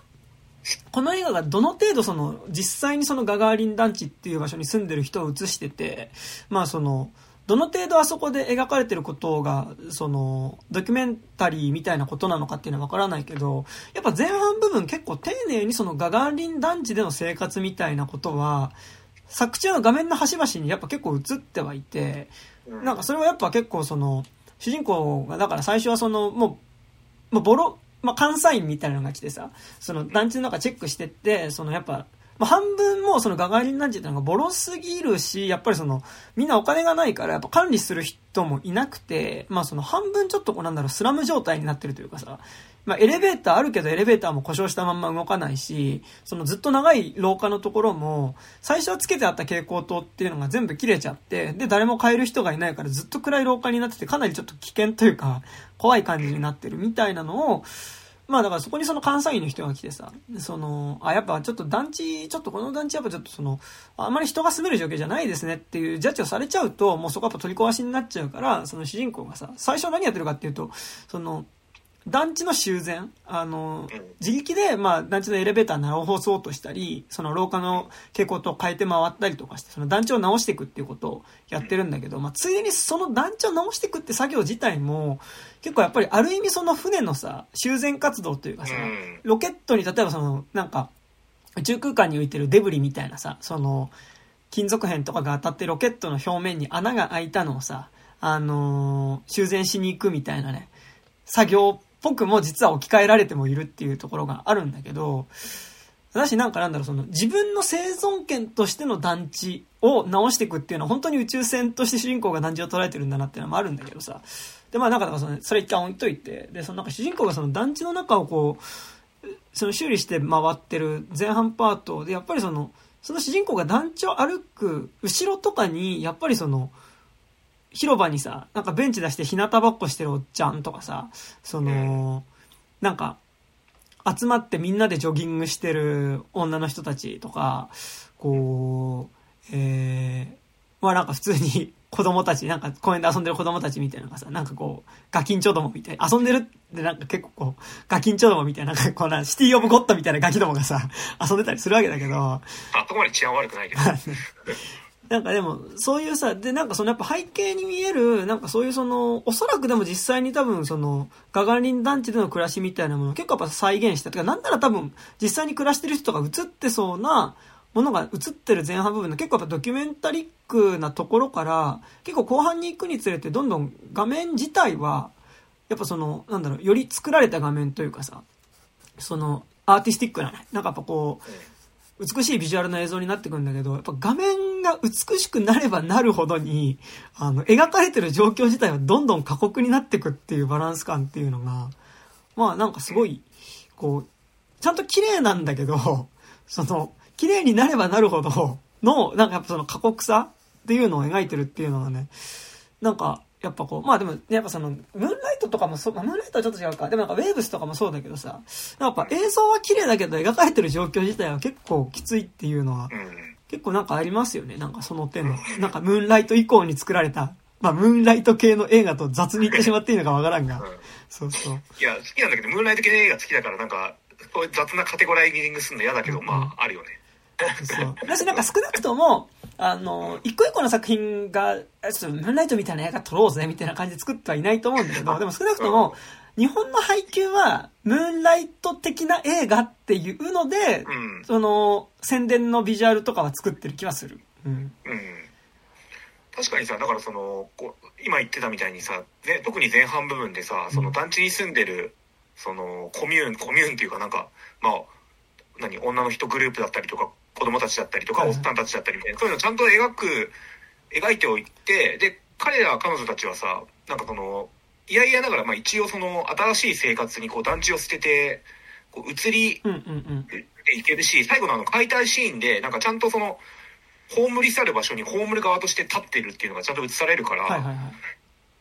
この映画がどの程度その実際にそのガガーリン団地っていう場所に住んでる人を映しててまあそのどの程度あそこで描かれてることがそのドキュメンタリーみたいなことなのかっていうのはわからないけどやっぱ前半部分結構丁寧にそのガガーリン団地での生活みたいなことは作中の画面の端々にやっぱ結構映ってはいて、なんかそれはやっぱ結構その、主人公が、だから最初はその、もう、もうボロ、まあ、監査員みたいなのが来てさ、その団地の中チェックしてって、そのやっぱ、まあ、半分もそのガガリン団地ってのがボロすぎるし、やっぱりその、みんなお金がないから、やっぱ管理する人もいなくて、まあその半分ちょっとこうなんだろう、スラム状態になってるというかさ、まあ、エレベーターあるけどエレベーターも故障したまんま動かないし、そのずっと長い廊下のところも、最初はつけてあった蛍光灯っていうのが全部切れちゃって、で、誰も変える人がいないからずっと暗い廊下になってて、かなりちょっと危険というか、怖い感じになってるみたいなのを、まあだからそこにその監査員の人が来てさ、その、あ、やっぱちょっと団地、ちょっとこの団地やっぱちょっとその、あんまり人が住める状況じゃないですねっていうジャッジをされちゃうと、もうそこやっぱ取り壊しになっちゃうから、その主人公がさ、最初何やってるかっていうと、その、団地の修繕、あのうん、自力で、まあ、団地のエレベーター直そうとしたり、その廊下の傾向と変えて回ったりとかして、その団地を直していくっていうことをやってるんだけど、まあ、ついでにその団地を直していくって作業自体も、結構やっぱりある意味その船のさ、修繕活動というかさ、うん。ロケットに例えばその、なんか、宇宙空間に浮いてるデブリみたいなさ、その、金属片とかが当たってロケットの表面に穴が開いたのをさ、あのー修繕しに行くみたいなね、作業っぽくも実は置き換えられてもいるっていうところがあるんだけど、私なんかなんだろう、その自分の生存権としての団地を直していくっていうのは本当に宇宙船として主人公が団地を捉えてるんだなっていうのもあるんだけどさ。で、まあなんかだかその、それ一旦置いといて、で、そのなんか主人公がその団地の中をこう、その修理して回ってる前半パートで、やっぱりその、その主人公が団地を歩く後ろとかに、やっぱりその、広場にさ、なんかベンチ出して日向ぼっこしてるおっちゃんとかさ、その、なんか、集まってみんなでジョギングしてる女の人たちとか、こう、えー、まあなんか普通に 子供たち、なんか公園で遊んでる子供たちみたいなのがさ、なんかこう、ガキンチョどもみたいな、遊んでるってなんか結構こう、ガキンチョどもみたいな、なんかこうな、シティオブゴッドみたいなガキどもがさ、遊んでたりするわけだけど、あそこまで治安悪くないけど。なんかでも、そういうさ、で、なんかそのやっぱ背景に見える、なんかそういうその、おそらくでも実際に多分その、ガガリン団地での暮らしみたいなものを結構やっぱ再現した。てか、なんなら多分、実際に暮らしてる人が映ってそうなものが映ってる前半部分の結構やっぱドキュメンタリックなところから、結構後半に行くにつれてどんどん画面自体は、やっぱその、なんだろう、より作られた画面というかさ、その、アーティスティックなね、なんかやっぱこう、美しいビジュアルの映像になってくんだけど、やっぱ画面が美しくなればなるほどに、あの、描かれてる状況自体はどんどん過酷になってくっていうバランス感っていうのが、まあなんかすごい、こう、ちゃんと綺麗なんだけど、その、綺麗になればなるほどの、なんかやっぱその過酷さっていうのを描いてるっていうのがね、なんか、やっぱこう、まあでも、やっぱその、ムーンライトとかもそう、まあムーンライトはちょっと違うか。でもなんかウェーブスとかもそうだけどさ、やっぱ映像は綺麗だけど描かれてる状況自体は結構きついっていうのは、うん。結構なんかありますよね。なんかその点の。なんかムーンライト以降に作られた、まあムーンライト系の映画と雑に言ってしまっていいのかわからんが。うんそうそう。いや、好きなんだけど、ムーンライト系の映画好きだから、なんか、そういう雑なカテゴライジングするの嫌だけど、まあ、あるよね。そう。私なんか少なくとも、あの、一個一個の作品が、あちょっとムーンライトみたいな映画撮ろうぜ、みたいな感じで作ってはいないと思うんだけど、でも少なくとも、日本の配給は、ムーンライト的な映画っていうので、うん。その、宣伝のビジュアルとかは作ってる気はする。うん。うん。確かにさ、だからその、こう今言ってたみたいにさ、ね、特に前半部分でさ、その団地に住んでる、その、コミューン、コミューンっていうかなんか、まあ、何、女の人グループだったりとか、子供たちだったりとか、おっさんたちだったりみたいな、そういうのをちゃんと描く、描いておいて、で、彼ら、彼女たちはさ、なんかその、いやいやながら、まあ一応その、新しい生活にこう団地を捨てて、こう移りいけるし、最後のあの解体シーンで、なんかちゃんとその、葬り去る場所に葬る側として立ってるっていうのがちゃんと映されるから、はいはいはい。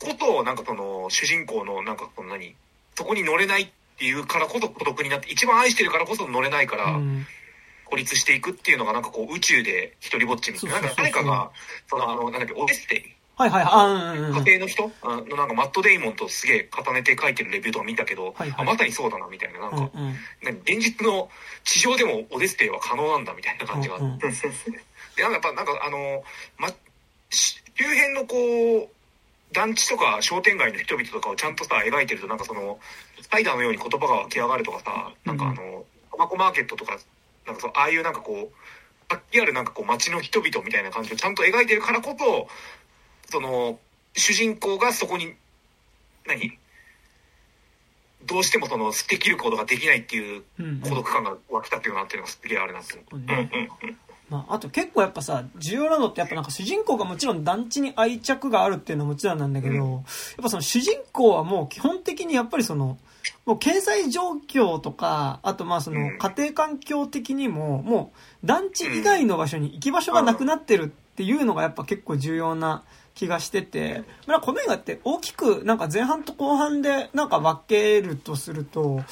ことをなんかその、主人公のなんかこの何、そこに乗れないっていうからこそ孤独になって、一番愛してるからこそ乗れないから、うん。孤立していくっていうのがなんかこう宇宙で一人ぼっちみたいな。なんか誰かが、そのあの、なんだっけ、オデステイはいはいはい。あ、うんうんうん。家庭の人？あのなんかマット・デイモンとすげえ重ねて書いてるレビューとか見たけど、はいはいあまさにそうだなみたいな、なんか、うんうん。何現実の地上でもオデステイは可能なんだみたいな感じがあって、うんうん でなんかやっぱなんかあの、ま、し周辺のこう団地とか商店街の人々とかをちゃんとさ描いてるとなんかそのスパイダーのように言葉が湧き上がるとかさなんかあのタバコマーケットとかなんかそうああいうなんかこう活気あるなんかこう街の人々みたいな感じをちゃんと描いてるからこそその主人公がそこに何？どうしてもその捨て切ることができないっていううんうん。孤独感が湧きたっていうなっていうのがすげえあるなって思う。ね。まあ、あと結構やっぱさ、重要なのってやっぱなんか主人公がもちろん団地に愛着があるっていうのはもちろんなんだけど、うん。やっぱその主人公はもう基本的にやっぱりその、もう経済状況とか、あとまあそのうん。家庭環境的にも、もう団地以外の場所に行き場所がなくなってるっていうのがやっぱ結構重要な気がしてて、まあこの映画って大きくなんか前半と後半でなんか分けるとすると、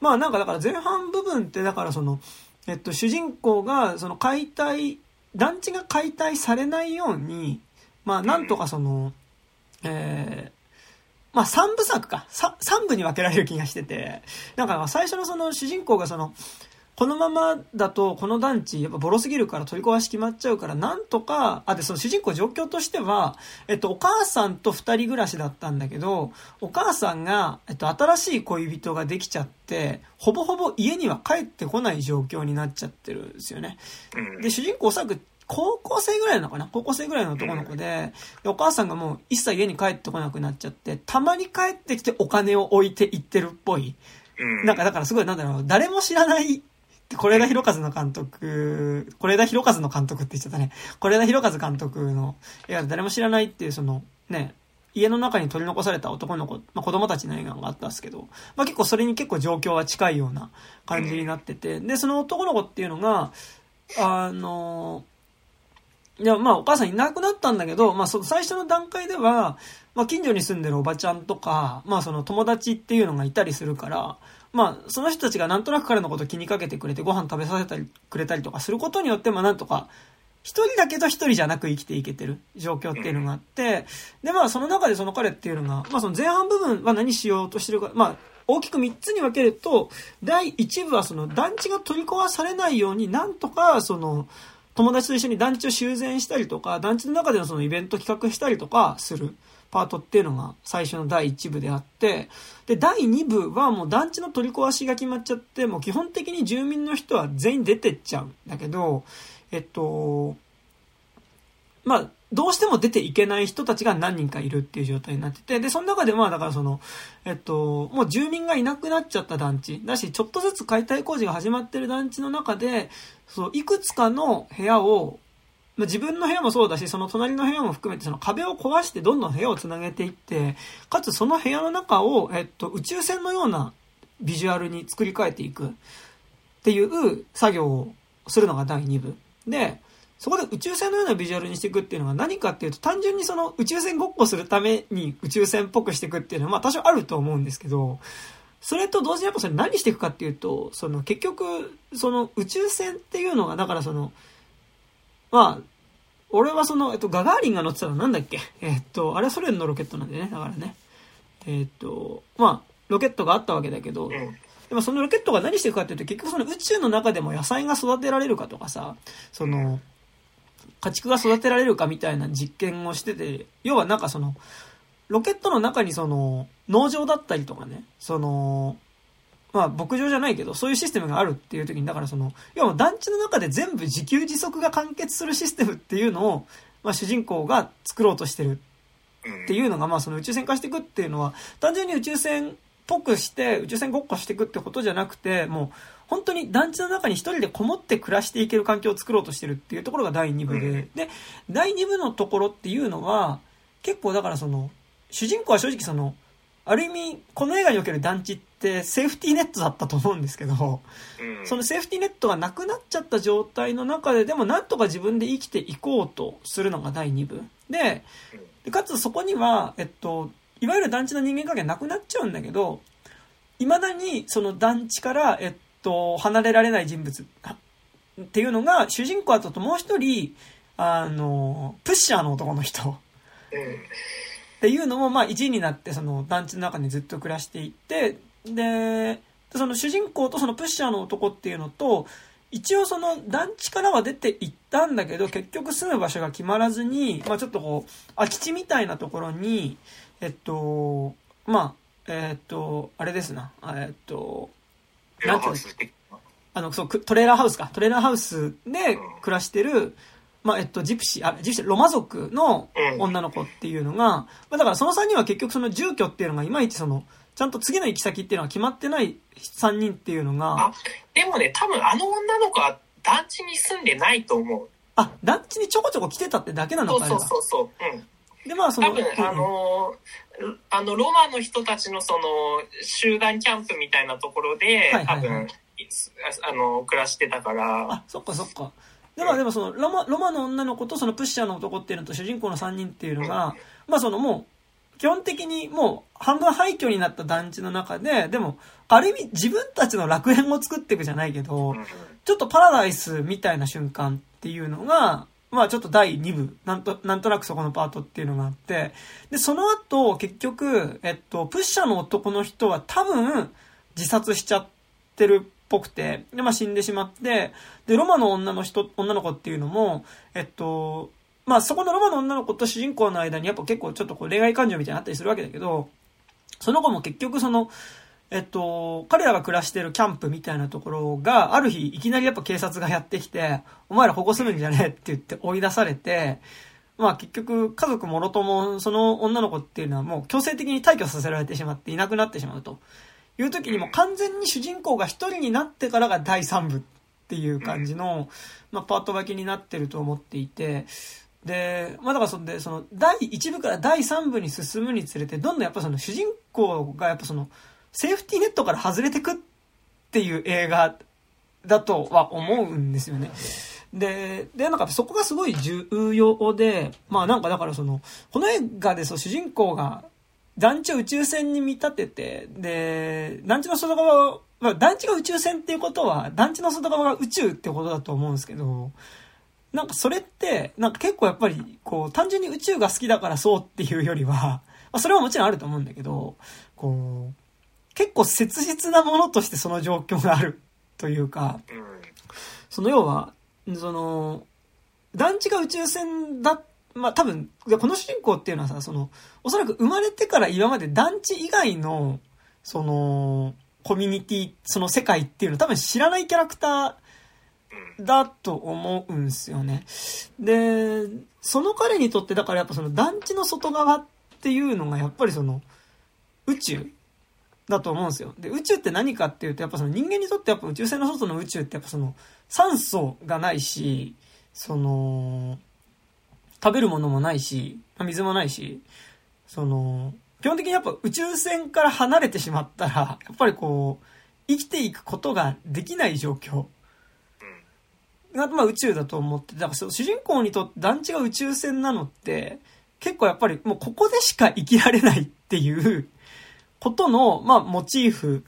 まあなんかだから前半部分ってだからその、えっと、主人公がその解体、団地が解体されないように、まあなんとかその、えーまあ、三部作か。三部に分けられる気がしてて、なんか最初のその主人公がその、このままだと、この団地、やっぱボロすぎるから取り壊し決まっちゃうから、なんとか、あ、で、その主人公状況としては、えっと、お母さんと二人暮らしだったんだけど、お母さんが、えっと、新しい恋人ができちゃって、ほぼほぼ家には帰ってこない状況になっちゃってるんですよね。で、主人公おそらく高校生ぐらいなのかな？高校生ぐらいの男の子で、でお母さんがもう一切家に帰ってこなくなっちゃって、たまに帰ってきてお金を置いていってるっぽい。なんかだからすごいなんだろう、誰も知らない是枝裕和の監督、是枝裕和の監督って言っちゃったね。是枝裕和監督の映画で誰も知らないっていうその、ね、家の中に取り残された男の子、まあ、子供たちの映画があったんですけど、まあ、結構それに結構状況は近いような感じになってて、で、その男の子っていうのが、あの、いや、まあ、お母さんいなくなったんだけど、まあ、その最初の段階では、まあ、近所に住んでるおばちゃんとか、まあ、その友達っていうのがいたりするから、まあ、その人たちがなんとなく彼のこと気にかけてくれてご飯食べさせたりくれたりとかすることによって、まあなんとか、一人だけど一人じゃなく生きていけてる状況っていうのがあって、で、まあその中でその彼っていうのが、まあその前半部分は何しようとしてるか、まあ大きく3つに分けると、第1部はその団地が取り壊されないように、なんとかその、友達と一緒に団地を修繕したりとか、団地の中でのそのイベント企画したりとかする。パートっていうのが最初の第1部であって、で、第2部はもう団地の取り壊しが決まっちゃって、もう基本的に住民の人は全員出てっちゃうんだけど、えっと、まあ、どうしても出ていけない人たちが何人かいるっていう状態になってて、で、その中でまあだからその、えっと、もう住民がいなくなっちゃった団地、だし、ちょっとずつ解体工事が始まってる団地の中で、そう、いくつかの部屋をまあ、自分の部屋もそうだし、その隣の部屋も含めて、その壁を壊してどんどん部屋をつなげていって、かつその部屋の中を、えっと、宇宙船のようなビジュアルに作り変えていくっていう作業をするのが第2部。で、そこで宇宙船のようなビジュアルにしていくっていうのが何かっていうと、単純にその宇宙船ごっこするために宇宙船っぽくしていくっていうのは、まあ多少あると思うんですけど、それと同時にやっぱそれ何していくかっていうと、その結局、その宇宙船っていうのが、だからその、まあ、俺はその、えっと、ガガーリンが乗ってたのなんだっけ？えっと、あれはソ連のロケットなんでね、だからね。えっと、まあ、ロケットがあったわけだけど、でもそのロケットが何していくかっていうと、結局その宇宙の中でも野菜が育てられるかとかさ、その、家畜が育てられるかみたいな実験をしてて、要はなんかその、ロケットの中にその、農場だったりとかね、その、まあ牧場じゃないけど、そういうシステムがあるっていう時に、だからその、要は団地の中で全部自給自足が完結するシステムっていうのを、まあ主人公が作ろうとしてるっていうのが、まあその宇宙船化していくっていうのは、単純に宇宙船っぽくして宇宙船ごっこしていくってことじゃなくて、もう本当に団地の中に一人でこもって暮らしていける環境を作ろうとしてるっていうところが第2部で、で、第2部のところっていうのは、結構だからその、主人公は正直その、ある意味、この映画における団地ってセーフティーネットだったと思うんですけど、そのセーフティーネットがなくなっちゃった状態の中で、でもなんとか自分で生きていこうとするのが第2部。で、かつそこには、えっと、いわゆる団地の人間関係なくなっちゃうんだけど、未だにその団地から、えっと、離れられない人物っていうのが、主人公だともう一人、あの、プッシャーの男の人。っていうのも、まあ、1位になって、その、団地の中にずっと暮らしていって、で、その主人公とそのプッシャーの男っていうのと、一応その団地からは出て行ったんだけど、結局住む場所が決まらずに、まあちょっとこう、空き地みたいなところに、えっと、まあ、えっと、あれですな、えっと、なんていうの？あの、そう、トレーラーハウスか。トレーラーハウスで暮らしてる、まあ、えっと、ジプシー、あ、ジプシー、ロマ族の女の子っていうのが、まあ、だからその3人は結局その住居っていうのがいまいちその、ちゃんと次の行き先っていうのは決まってない3人っていうのが。あ、でもね、多分あの女の子は団地に住んでないと思う。あ、団地にちょこちょこ来てたってだけなのかそうそうそう。うん。で、まあその。多分、あのー、あの、ロマの人たちのその、集団キャンプみたいなところで、はいはいはい、多分、あの、暮らしてたから。あ、そっかそっか。でも、でもそのロマ、ロマの女の子とそのプッシャーの男っていうのと主人公の3人っていうのが、まあそのもう、基本的にもう半分廃墟になった団地の中で、でも、ある意味自分たちの楽園を作っていくじゃないけど、ちょっとパラダイスみたいな瞬間っていうのが、ままあちょっと第2部、なんと、なんとなくそこのパートっていうのがあって、で、その後、結局、えっと、プッシャーの男の人は多分、自殺しちゃってるっぽくて、で、まあ死んでしまって、で、ロマの女の人、女の子っていうのも、えっと、まあそこのロマの女の子と主人公の間にやっぱ結構ちょっとこう恋愛感情みたいなのあったりするわけだけど、その子も結局その、えっと、彼らが暮らしてるキャンプみたいなところが、ある日、いきなりやっぱ警察がやってきて、お前ら保護するんじゃねえって言って追い出されて、まあ結局、家族もろとも、その女の子っていうのはもう強制的に退去させられてしまっていなくなってしまうと。いう時にも完全に主人公が一人になってからが第3部っていう感じの、まあパート分けになってると思っていて、で、まあだからそんで、その、第1部から第3部に進むにつれて、どんどんやっぱその主人公がやっぱその、セーフティーネットから外れてくっていう映画だとは思うんですよね。で、で、なんかそこがすごい重要で、まあなんかだからその、この映画でそう主人公が団地を宇宙船に見立てて、で、団地の外側、まあ団地が宇宙船っていうことは、団地の外側が宇宙ってことだと思うんですけど、なんかそれって、なんか結構やっぱり、こう、単純に宇宙が好きだからそうっていうよりは、まあそれはもちろんあると思うんだけど、こう、結構切実なものとしてその状況があるというか、その要は、その、団地が宇宙船だ、まあ多分、この主人公っていうのはさ、その、おそらく生まれてから今まで団地以外の、その、コミュニティ、その世界っていうの多分知らないキャラクターだと思うんすよね。で、その彼にとってだからやっぱその団地の外側っていうのがやっぱりその宇宙だと思うんですよ。で、宇宙って何かっていうと、やっぱその人間にとってやっぱ宇宙船の外の宇宙ってやっぱその酸素がないし、その、食べるものもないし、水もないし、その、基本的にやっぱ宇宙船から離れてしまったら、やっぱりこう、生きていくことができない状況。が、まあ宇宙だと思って、だから主人公にとって団地が宇宙船なのって、結構やっぱりもうここでしか生きられないっていうことの、まあ、モチーフ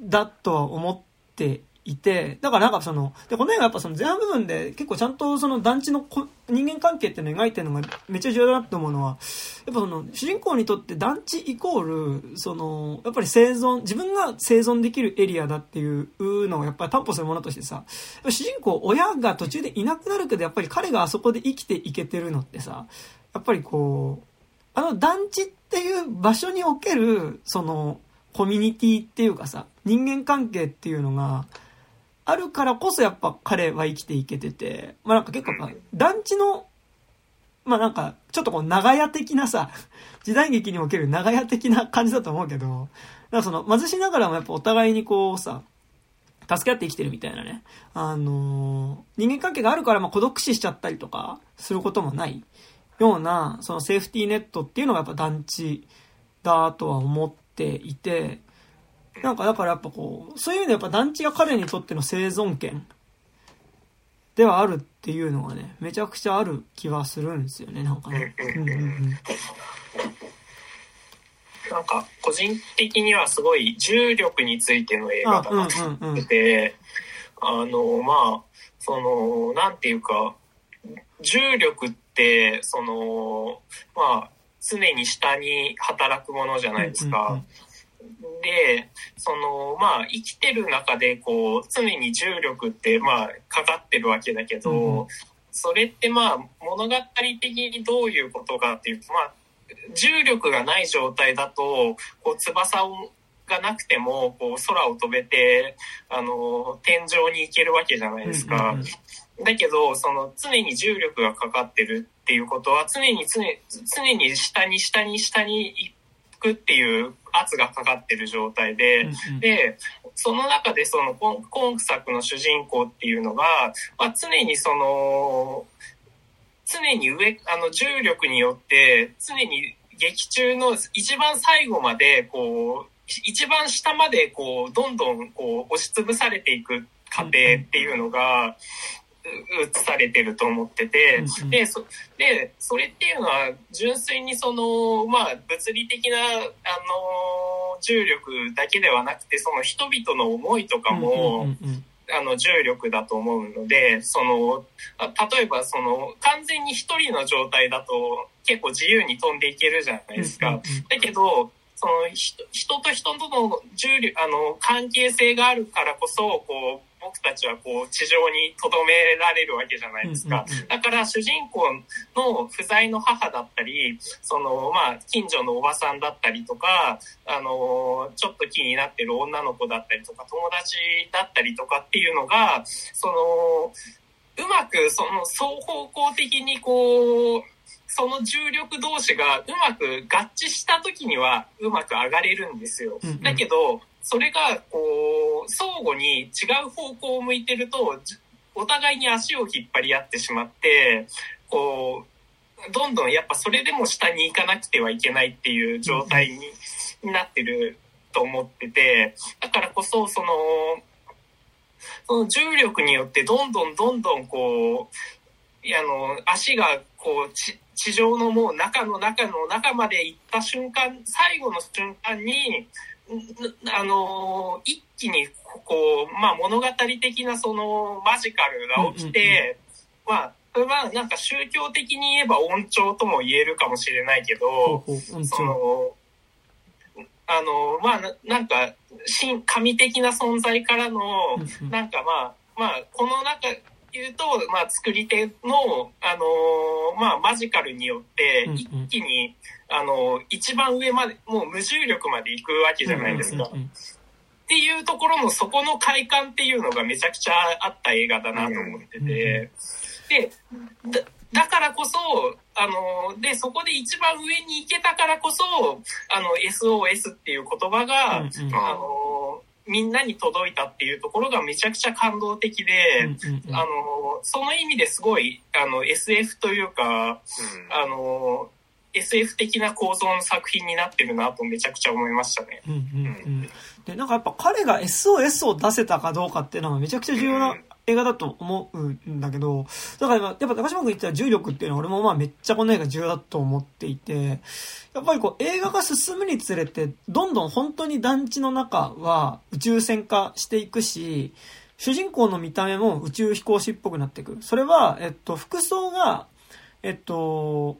だとは思っていて、だからなんかその、で、この映画やっぱその前半部分で結構ちゃんとその団地のこ人間関係っていうのを描いてるのがめっちゃ重要だなって思うのは、やっぱその主人公にとって団地イコール、その、やっぱり生存、自分が生存できるエリアだっていうのをやっぱり担保するものとしてさ、主人公、親が途中でいなくなるけどやっぱり彼があそこで生きていけてるのってさ、やっぱりこう、あの団地っていう場所における、その、コミュニティっていうかさ、人間関係っていうのが、あるからこそやっぱ彼は生きていけてて、まあなんか結構団地の、まあなんか、ちょっとこう長屋的なさ、時代劇における長屋的な感じだと思うけど、なんかその貧しながらもやっぱお互いにこうさ、助け合って生きてるみたいなね。あのー、人間関係があるからまあ孤独死しちゃったりとかすることもない。ような、そのセーフティーネットっていうのがやっぱ団地だとは思っていて、なんかだからやっぱこう、そういう意味でやっぱ団地が彼にとっての生存権ではあるっていうのがね、めちゃくちゃある気はするんですよね、なんかね。うんうんうん。なんか個人的にはすごい重力についての映画だなと思ってて、あの、まあ、その、なんていうか、重力って、その、まあ、常に下に働くものじゃないですか。で、その、まあ、生きてる中で、こう、常に重力って、まあ、かかってるわけだけど、うん、それってまあ、物語的にどういうことかっていうと、まあ、重力がない状態だと、こう、翼を、がなくても、こう、空を飛べて、あの、天井に行けるわけじゃないですか。だけど、その常に重力がかかってるっていうことは、常に常常に下に下に下に行くっていう圧がかかってる状態で、で、その中でその今作の主人公っていうのが、まあ、常にその、常に上、あの重力によって常に劇中の一番最後までこう、一番下までこう、どんどんこう押しつぶされていく過程っていうのが、映されてると思ってて、で、そ、で、それっていうのは純粋にその、まあ、物理的な、あの、重力だけではなくて、その人々の思いとかも、あの重力だと思うので、その、例えばその完全に一人の状態だと結構自由に飛んでいけるじゃないですか。だけど、その人と人との重力、あの、関係性があるからこそ、こう、僕たちはこう地上に留められるわけじゃないですか。だから主人公の不在の母だったり、そのまあ近所のおばさんだったりとか、あのちょっと気になってる女の子だったりとか友達だったりとかっていうのが、そのうまくその双方向的にこうその重力同士がうまく合致した時にはうまく上がれるんですよ。だけど、それが、こう、相互に違う方向を向いてると、お互いに足を引っ張り合ってしまって、こう、どんどんやっぱそれでも下に行かなくてはいけないっていう状態になってると思ってて、だからこそ、その、その重力によってどんどんどんどんこう、あの、足がこう、地上のもう中の中の中まで行った瞬間、最後の瞬間に、あの、一気に、こう、まあ物語的なそのマジカルが起きて、まあ、それはなんか宗教的に言えば音調とも言えるかもしれないけど、その、あの、まあ、なんか、神的な存在からの、なんかまあ、まあ、この中、言うと、まあ、作り手の、あのー、まあ、マジカルによって、一気に、あのー、一番上まで、もう無重力まで行くわけじゃないですか。っていうところの、そこの快感っていうのがめちゃくちゃあった映画だなと思ってて、で、だだからこそ、あの、で、そこで一番上に行けたからこそ、あの、SOS っていう言葉が、うんうん、あの、みんなに届いたっていうところがめちゃくちゃ感動的で、あの、その意味ですごい、あの、SF というか、あの、SF 的な構造の作品になってるなとめちゃくちゃ思いましたね。うんうんうん、で、なんかやっぱ彼が SOS を出せたかどうかっていうのはめちゃくちゃ重要な映画だと思うんだけど、だからやっぱ高島君言った重力っていうのは俺もまあめっちゃこの映画重要だと思っていて、やっぱりこう映画が進むにつれて、どんどん本当に団地の中は宇宙船化していくし、主人公の見た目も宇宙飛行士っぽくなっていく。それは、えっと、服装が、えっと、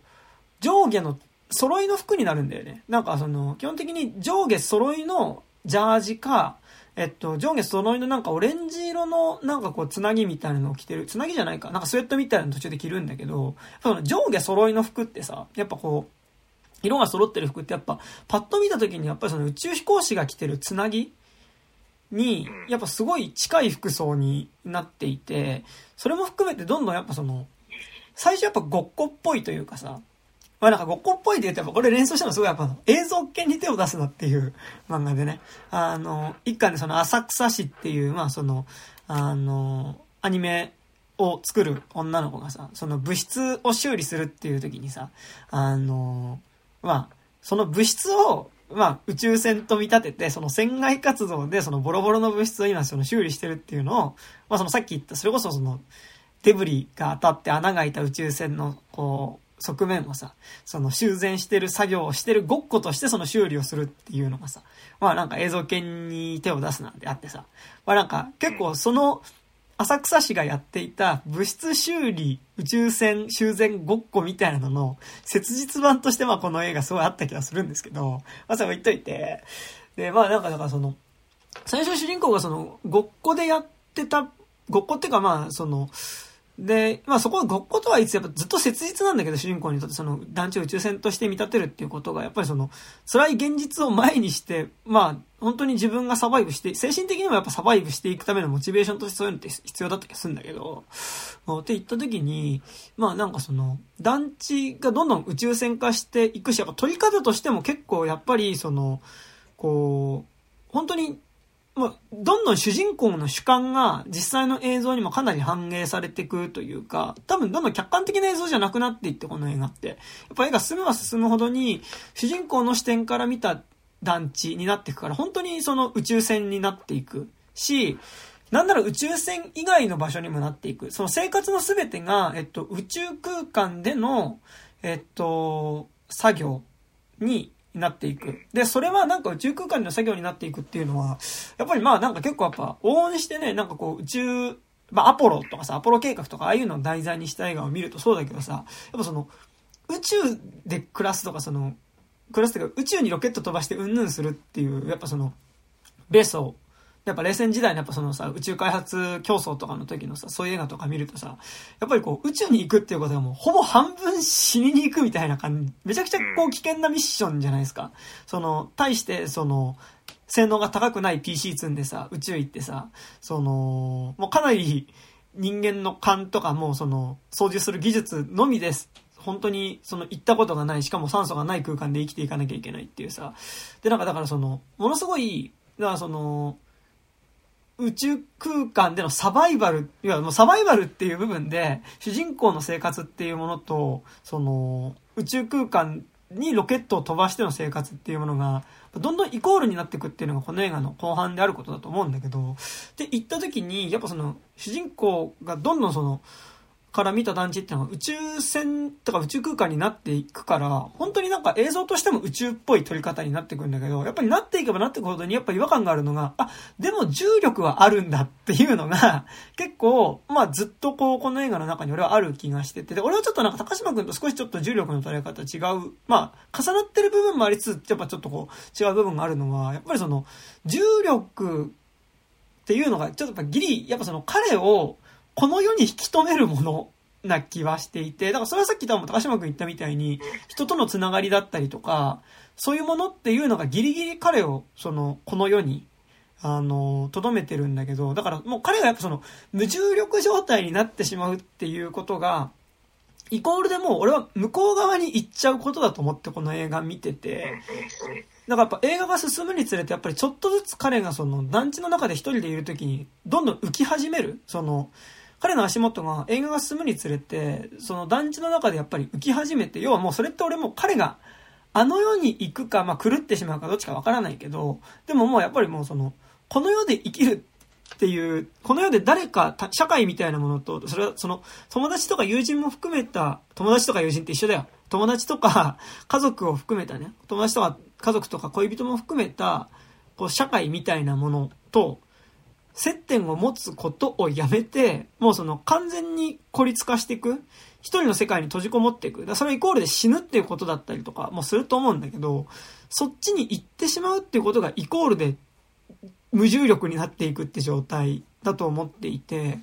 上下の揃いの服になるんだよね。なんかその、基本的に上下揃いのジャージか、えっと、上下揃いのなんかオレンジ色のなんかこう、つなぎみたいなのを着てる。つなぎじゃないか。なんかスウェットみたいなの途中で着るんだけど、その上下揃いの服ってさ、やっぱこう、色が揃ってる服ってやっぱ、パッと見た時にやっぱりその宇宙飛行士が着てるつなぎに、やっぱすごい近い服装になっていて、それも含めてどんどんやっぱその、最初やっぱごっこっぽいというかさ、まあなんかごっこっぽいで言うとやっぱこれ連想したのすごいやっぱ映像系に手を出すなっていう漫画でね。あの、一巻でその浅草市っていう、まあその、あの、アニメを作る女の子がさ、その物質を修理するっていう時にさ、あの、まあ、その物質を、まあ、宇宙船と見立てて、その船外活動でそのボロボロの物質を今その修理してるっていうのを、まあそのさっき言った、それこそその、デブリが当たって穴が開いた宇宙船の、こう、側面をさ、その修繕してる作業をしてるごっことしてその修理をするっていうのがさ、まあなんか映像系に手を出すなんてあってさ、まあなんか結構その浅草市がやっていた物質修理宇宙船修繕ごっこみたいなのの切実版としてまあこの映画すごいあった気がするんですけど、まあそれ言っといて、で、まあなんかだからその、最初主人公がそのごっこでやってた、ごっこっていうかまあその、で、まあそこはごっことはいつ、やっぱずっと切実なんだけど、主人公にとってその団地を宇宙船として見立てるっていうことが、やっぱりその、辛い現実を前にして、まあ、本当に自分がサバイブして、精神的にもやっぱサバイブしていくためのモチベーションとしてそういうのって必要だった気がするんだけど、って言った時に、まあなんかその、団地がどんどん宇宙船化していくし、やっぱ取り方としても結構やっぱりその、こう、本当にまあ、どんどん主人公の主観が実際の映像にもかなり反映されていくというか、多分どんどん客観的な映像じゃなくなっていって、この映画って。やっぱ絵が進めば進むほどに、主人公の視点から見た団地になっていくから、本当にその宇宙船になっていくし、なんなら宇宙船以外の場所にもなっていく。その生活の全てが、えっと、宇宙空間での、えっと、作業にになっていく。で、それはなんか宇宙空間での作業になっていくっていうのは、やっぱりまあなんか結構やっぱ、応援してね、なんかこう宇宙、まあアポロとかさ、アポロ計画とかああいうのを題材にした映画を見るとそうだけどさ、やっぱその、宇宙で暮らすとかその、暮らすというか宇宙にロケット飛ばしてうんぬんするっていう、やっぱその、ベースをやっぱ冷戦時代のやっぱそのさ、宇宙開発競争とかの時のさ、そういう映画とか見るとさ、やっぱりこう、宇宙に行くっていうことがもう、ほぼ半分死にに行くみたいな感じ、めちゃくちゃこう、危険なミッションじゃないですか。その、対して、その、性能が高くない PC 積んでさ、宇宙行ってさ、その、もうかなり人間の勘とかもその、操縦する技術のみです。本当に、その、行ったことがない、しかも酸素がない空間で生きていかなきゃいけないっていうさ。で、なんかだからその、ものすごい、だからその、宇宙空間でのサバイバル、いわ、もうサバイバルっていう部分で、主人公の生活っていうものと、その、宇宙空間にロケットを飛ばしての生活っていうものが、どんどんイコールになっていくっていうのがこの映画の後半であることだと思うんだけど、で、行った時に、やっぱその、主人公がどんどんその、から見た団地っていうのは宇宙船とか宇宙空間になっていくから、本当になんか映像としても宇宙っぽい撮り方になってくんだけど、やっぱりなっていけばなっていくほどにやっぱ違和感があるのが、あ、でも重力はあるんだっていうのが、結構、まあずっとこう、この映画の中に俺はある気がしてて、で、俺はちょっとなんか高島君と少しちょっと重力の捉え方違う、まあ重なってる部分もありつつ、やっぱちょっとこう、違う部分があるのは、やっぱりその、重力っていうのが、ちょっとやっぱギリ、やっぱその彼を、この世に引き止めるものな気はしていて、だからそれはさっき多分高島君言ったみたいに、人とのつながりだったりとか、そういうものっていうのがギリギリ彼を、その、この世に、あの、とどめてるんだけど、だからもう彼がやっぱその、無重力状態になってしまうっていうことが、イコールでもう俺は向こう側に行っちゃうことだと思ってこの映画見てて、だからやっぱ映画が進むにつれてやっぱりちょっとずつ彼がその団地の中で一人でいる時にどんどん浮き始める、その、彼の足元が映画が進むにつれて、その団地の中でやっぱり浮き始めて、要はもうそれって俺も彼があの世に行くか、まあ、狂ってしまうかどっちかわからないけど、でももうやっぱりもうその、この世で生きるっていう、この世で誰か、社会みたいなものと、それはその、友達とか友人も含めた、友達とか友人って一緒だよ。友達とか家族を含めたね、友達とか家族とか恋人も含めた、こう、社会みたいなものと、接点を持つことをやめて、もうその完全に孤立化していく。一人の世界に閉じこもっていく。だそれイコールで死ぬっていうことだったりとかもすると思うんだけど、そっちに行ってしまうっていうことがイコールで無重力になっていくって状態だと思っていて、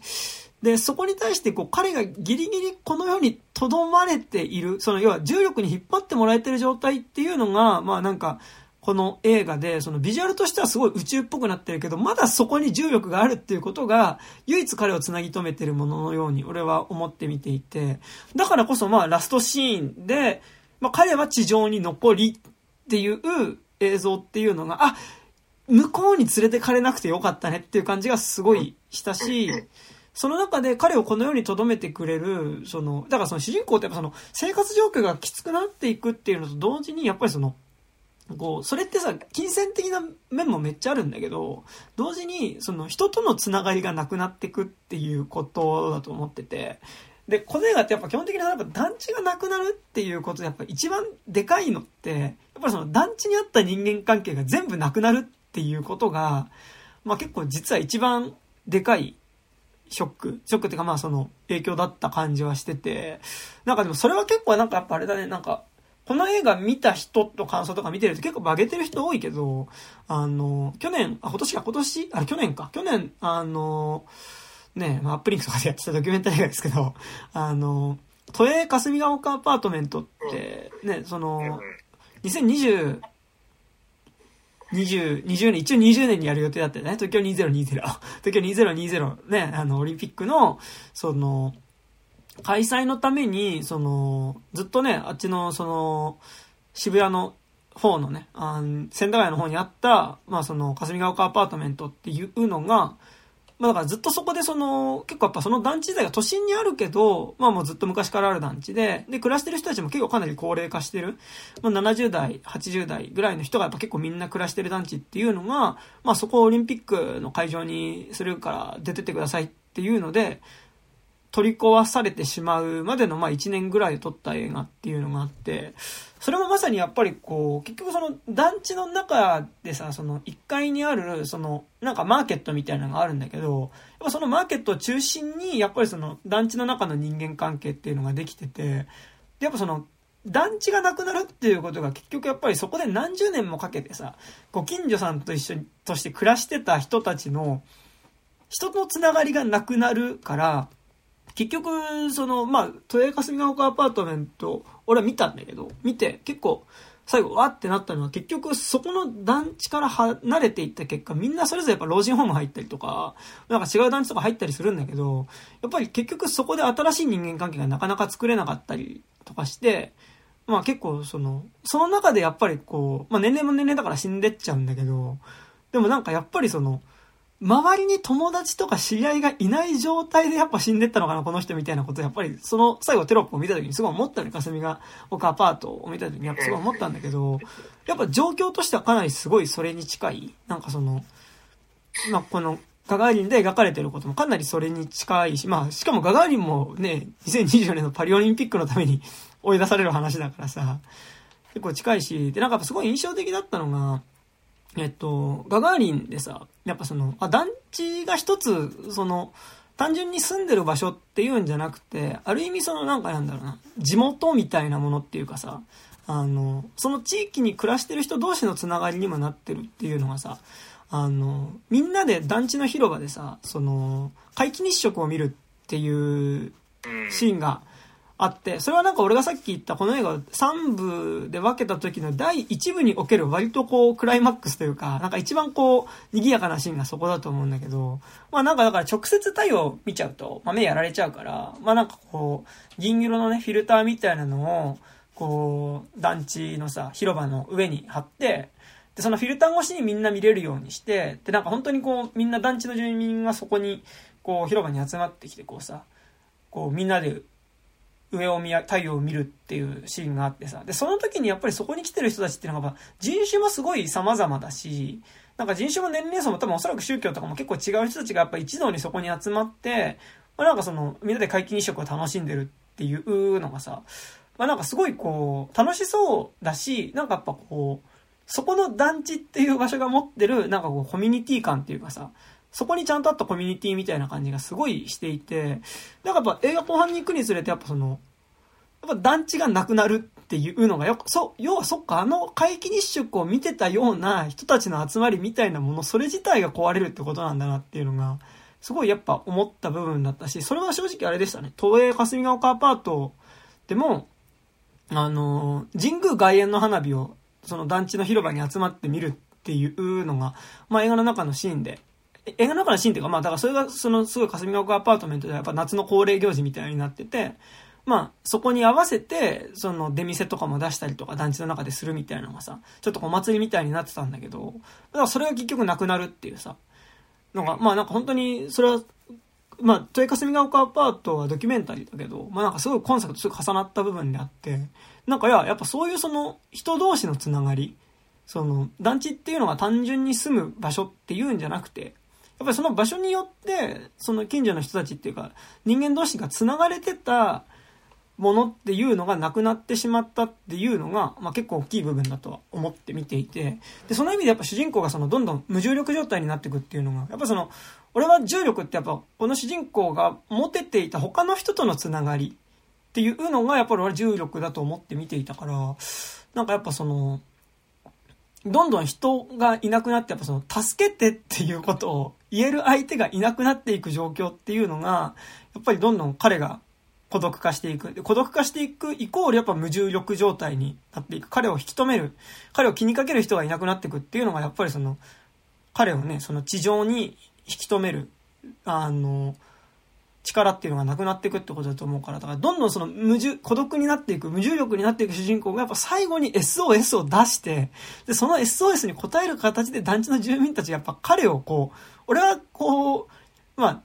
で、そこに対してこう彼がギリギリこの世に留まれている、その要は重力に引っ張ってもらえてる状態っていうのが、まあなんか、この映画で、そのビジュアルとしてはすごい宇宙っぽくなってるけど、まだそこに重力があるっていうことが、唯一彼を繋ぎ止めてるもののように俺は思って見ていて、だからこそまあラストシーンで、まあ彼は地上に残りっていう映像っていうのが、あ、向こうに連れてかれなくてよかったねっていう感じがすごいしたし、その中で彼をこの世に留めてくれる、その、だからその主人公ってやっぱその生活状況がきつくなっていくっていうのと同時に、やっぱりその、こう、それってさ、金銭的な面もめっちゃあるんだけど、同時に、その人とのつながりがなくなってくっていうことだと思ってて、で、この映画ってやっぱ基本的にやっぱ団地がなくなるっていうことでやっぱ一番でかいのって、やっぱりその団地にあった人間関係が全部なくなるっていうことが、まあ結構実は一番でかいショック。ショックっていうかまあその影響だった感じはしてて、なんかでもそれは結構なんかやっぱあれだね、なんかこの映画見た人と感想とか見てると結構バゲてる人多いけど、あの、去年、あ、今年か、今年？あ、去年か。去年、あの、ね、まあ、アップリンクとかでやってたドキュメンタリー映画ですけど、あの、都営霞ヶ丘アパートメントって、ね、その、2020、20、20年、一応20年にやる予定だったよね。東京2020。東京2020ね、あの、オリンピックの、その、開催のために、その、ずっとね、あっちの、その、渋谷の方のね、あ千駄ヶ谷の方にあった、まあその、霞ヶ丘アパートメントっていうのが、まあだからずっとそこでその、結構やっぱその団地自体が都心にあるけど、まあもうずっと昔からある団地で、で、暮らしてる人たちも結構かなり高齢化してる。まあ70代、80代ぐらいの人がやっぱ結構みんな暮らしてる団地っていうのが、まあそこをオリンピックの会場にするから出てってくださいっていうので、取り壊されてしまうまでの、まあ1年ぐらいで撮った映画っていうのがあって、それもまさにやっぱりこう、結局その団地の中でさ、その1階にある、その、なんかマーケットみたいなのがあるんだけど、やっぱそのマーケットを中心に、やっぱりその団地の中の人間関係っていうのができてて、で、やっぱその、団地がなくなるっていうことが結局やっぱりそこで何十年もかけてさ、ご近所さんと一緒に、として暮らしてた人たちの、人のつながりがなくなるから、結局、その、まあ、都営霞ヶ丘アパートメント、俺は見たんだけど、見て、結構、最後、わってなったのは、結局、そこの団地から離れていった結果、みんなそれぞれやっぱ老人ホーム入ったりとか、なんか違う団地とか入ったりするんだけど、やっぱり結局そこで新しい人間関係がなかなか作れなかったりとかして、まあ結構その、その中でやっぱりこう、まあ年齢も年齢だから死んでっちゃうんだけど、でもなんかやっぱりその、周りに友達とか知り合いがいない状態でやっぱ死んでったのかな、この人みたいなことやっぱり、その最後テロップを見た時にすごい思ったね、霞が僕アパートを見た時にやっぱすごい思ったん。だけど、やっぱ状況としてはかなりすごいそれに近い、なんかその、まあ、この、ガガーリンで描かれてることもかなりそれに近いし、まあ、しかもガガーリンもね、2024年のパリオリンピックのために追い出される話だからさ、結構近いし、で、なんかすごい印象的だったのが、えっと、ガガーリンでさ、やっぱその、あ、団地が一つ、その、単純に住んでる場所っていうんじゃなくて、ある意味そのなんかなんだろうな、地元みたいなものっていうかさ、あの、その地域に暮らしてる人同士のつながりにもなってるっていうのがさ、あの、みんなで団地の広場でさ、その、皆既日食を見るっていうシーンがあって、それはなんか俺がさっき言ったこの映画を3部で分けた時の第1部における割とこうクライマックスというか、なんか一番こう賑やかなシーンがそこだと思うんだけど、まあなんかだから直接太陽見ちゃうと、まあ目やられちゃうから、まあなんかこう、銀色のね、フィルターみたいなのを、こう、団地のさ、広場の上に貼って、で、そのフィルター越しにみんな見れるようにして、で、なんか本当にこう、みんな団地の住民がそこに、こう、広場に集まってきて、こうさ、こう、みんなで上を見や、太陽を見るっていうシーンがあってさ。で、その時にやっぱりそこに来てる人たちっていうのが、人種もすごい様々だし、なんか人種も年齢層も多分おそらく宗教とかも結構違う人たちがやっぱ一堂にそこに集まって、まあ、なんかその、みんなで皆既日食を楽しんでるっていうのがさ、まあなんかすごいこう、楽しそうだし、なんかやっぱこう、そこの団地っていう場所が持ってる、なんかこう、コミュニティ感っていうかさ、そこにちゃんとあったコミュニティみたいな感じがすごいしていて、なんかやっぱ映画後半に行くにつれてやっぱその、やっぱ団地がなくなるっていうのがよく、そう、要はそっか、あの皆既日食を見てたような人たちの集まりみたいなもの、それ自体が壊れるってことなんだなっていうのが、すごいやっぱ思った部分だったし、それは正直あれでしたね。東映霞ヶ丘アパートでも、あの、神宮外苑の花火を、その団地の広場に集まって見るっていうのが、まあ映画の中のシーンで映画の中のシーンっていうか、まあ、だからそれが、その、すごい霞ヶ丘アパートメントでやっぱ夏の恒例行事みたいになってて、まあ、そこに合わせて、その出店とかも出したりとか団地の中でするみたいなのがさ、ちょっとお祭りみたいになってたんだけど、だからそれが結局なくなるっていうさ、のが、まあなんか本当に、それは、まあ、豊霞ヶ丘アパートはドキュメンタリーだけど、まあなんかすごいコンサートとすごい重なった部分であって、なんかいや、やっぱそういうその人同士のつながり、その団地っていうのが単純に住む場所っていうんじゃなくて、っぱりその場所によって、その近所の人たちっていうか、人間同士が繋がれてたものっていうのがなくなってしまったっていうのが、まあ、結構大きい部分だとは思って見ていて、で、その意味でやっぱ主人公がそのどんどん無重力状態になっていくっていうのが、やっぱその、俺は重力ってやっぱこの主人公が持てていた他の人とのつながりっていうのがやっぱり俺は重力だと思って見ていたから、なんかやっぱその、どんどん人がいなくなって、やっぱその、助けてっていうことを言える相手がいなくなっていく状況っていうのが、やっぱりどんどん彼が孤独化していく。孤独化していくイコールやっぱ無重力状態になっていく。彼を引き止める。彼を気にかける人がいなくなっていくっていうのがやっぱりその、彼をね、その地上に引き止める。あの、力っていうのがなくなっていくってことだと思うから、だからどんどんその無重、孤独になっていく、無重力になっていく主人公がやっぱ最後に SOS を出して、で、その SOS に応える形で団地の住民たちがやっぱ彼をこう、俺はこう、まあ、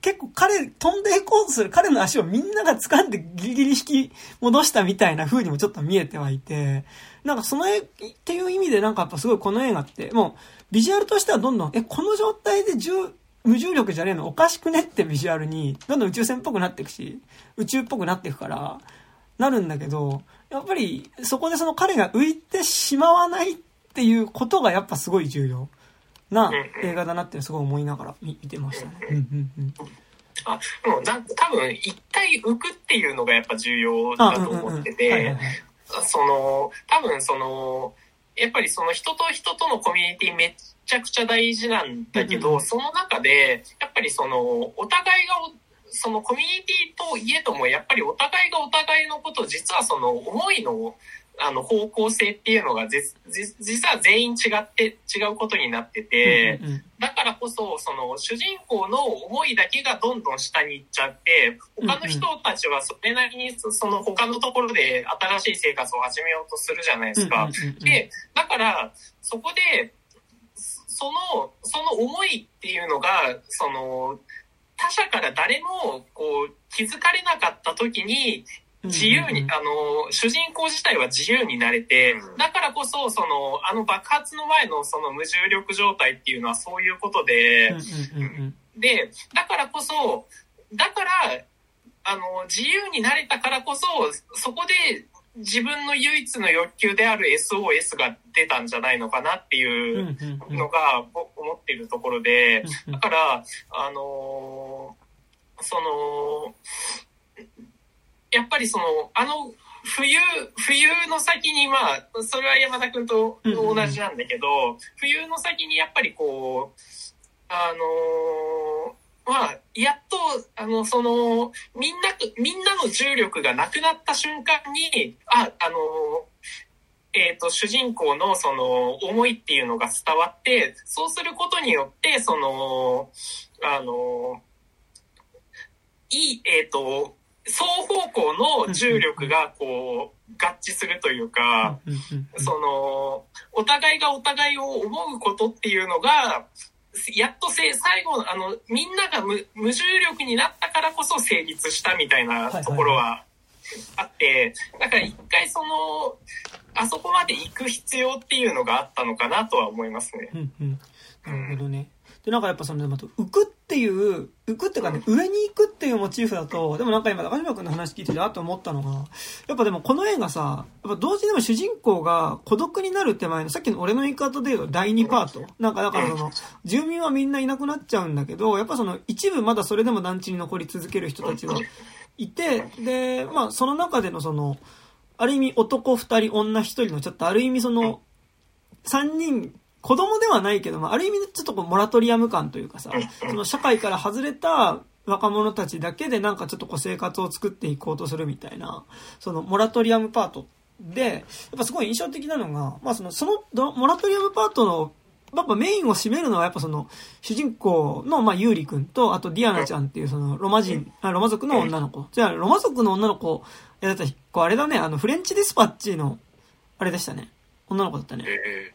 結構彼、飛んでいこうとする彼の足をみんなが掴んでギリギリ引き戻したみたいな風にもちょっと見えてはいて、なんかその絵っていう意味でなんかやっぱすごいこの映画って、もうビジュアルとしてはどんどん、え、この状態で無重力じゃねえのおかしくねってビジュアルに、どんどん宇宙船っぽくなっていくし、宇宙っぽくなっていくから、なるんだけど、やっぱりそこでその彼が浮いてしまわないっていうことがやっぱすごい重要。な映画だなってすごい思いながら見てましたね。うんうんうん。あもうだ多分一回浮くっていうのがやっぱ重要だと思っててその多分そのやっぱりその人と人とのコミュニティめちゃくちゃ大事なんだけど、その中でやっぱりそのお互いがそのコミュニティといえどもやっぱりお互いがお互いのこと実はその思いのあの方向性っていうのが実は全員違って違うことになってて、だからこそその主人公の思いだけがどんどん下に行っちゃって他の人たちはそれなりにその他のところで新しい生活を始めようとするじゃないですか。でだからそこでそのその思いっていうのがその他者から誰もこう気づかれなかった時に自由に、あの、主人公自体は自由になれて、だからこそ、その、あの爆発の前のその無重力状態っていうのはそういうことで、で、だからこそ、だから、あの、自由になれたからこそ、そこで自分の唯一の欲求である SOS が出たんじゃないのかなっていうのが思っているところで、だから、あのその、やっぱりその、あの、冬、冬の先に、まあ、それは山田君と同じなんだけど、冬の先にやっぱりこう、あのー、まあ、やっと、あの、その、みんな、みんなの重力がなくなった瞬間に、あ、あのえっ、と、主人公のその思いっていうのが伝わって、そうすることによって、その、あの、いい、えっ、と、双方向の重力がこう合致するというか、その、お互いがお互いを思うことっていうのが、やっとせ最後、あの、みんなが無無重力になったからこそ成立したみたいなところはあって、だから一回その、あそこまで行く必要っていうのがあったのかなとは思いますね。うんうん、なるほどね。で、なんかやっぱその、浮くっていう、浮くっていうかね、上に行くっていうモチーフだと、でもなんか今、高島君の話聞いてて、あと思ったのが、やっぱでもこの映画さ、やっぱ同時でも主人公が孤独になるって前の、さっきの俺の言い方で言うと第2パート。なんかだからその、住民はみんないなくなっちゃうんだけど、やっぱその一部まだそれでも団地に残り続ける人たちがいて、で、まあその中でのその、ある意味男2人、女1人のちょっとある意味その、3人子供ではないけど、まあ、ある意味ちょっとこうモラトリアム感というかさ、その社会から外れた若者たちだけでなんかちょっとこう生活を作っていこうとするみたいな、そのモラトリアムパートで、やっぱすごい印象的なのが、まあその、そのモラトリアムパートのやっぱメインを占めるのはやっぱその主人公のまあユーリ君とあとディアナちゃんっていうそのロマ人、あロマ族の女の子。じゃあロマ族の女の子やった子あれだね、あのフレンチディスパッチのあれでしたね。女の子だったね。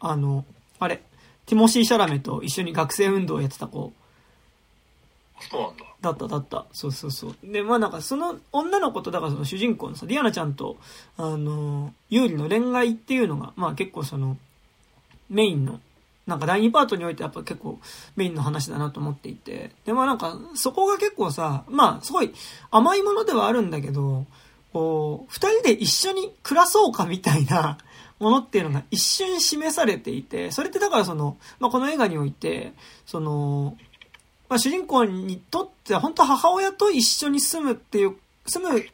あの、あれ、ティモシー・シャラメと一緒に学生運動をやってた子。そうなんだ。だった、だった。そうそうそう。で、まあなんかその女の子と、だからその主人公のさ、ディアナちゃんと、あの、有利の恋愛っていうのが、まあ結構その、メインの、なんか第2パートにおいてやっぱ結構メインの話だなと思っていて。で、まあなんか、そこが結構さ、まあすごい甘いものではあるんだけど、こう、二人で一緒に暮らそうかみたいなものっていうのが一瞬示されていて、それってだからその、まあ、この映画において、その、まあ、主人公にとっては本当母親と一緒に住むっていう、住む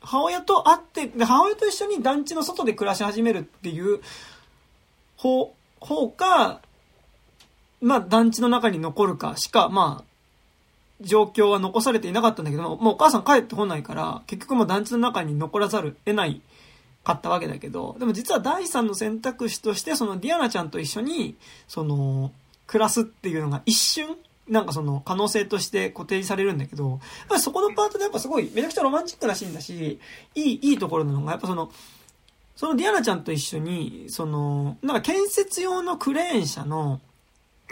母親と会って、で、母親と一緒に団地の外で暮らし始めるっていう方、方か、まあ団地の中に残るかしか、まあ、状況は残されていなかったんだけども、もうお母さん帰ってこないから、結局もう団地の中に残らざる得ない買ったわけだけど、でも実は第三の選択肢として、そのディアナちゃんと一緒に、その、暮らすっていうのが一瞬、なんかその可能性として固定されるんだけど、やっそこのパートでやっぱすごいめちゃくちゃロマンチックなシーンだし、いい、いいところなのが、やっぱその、そのディアナちゃんと一緒に、その、なんか建設用のクレーン車の、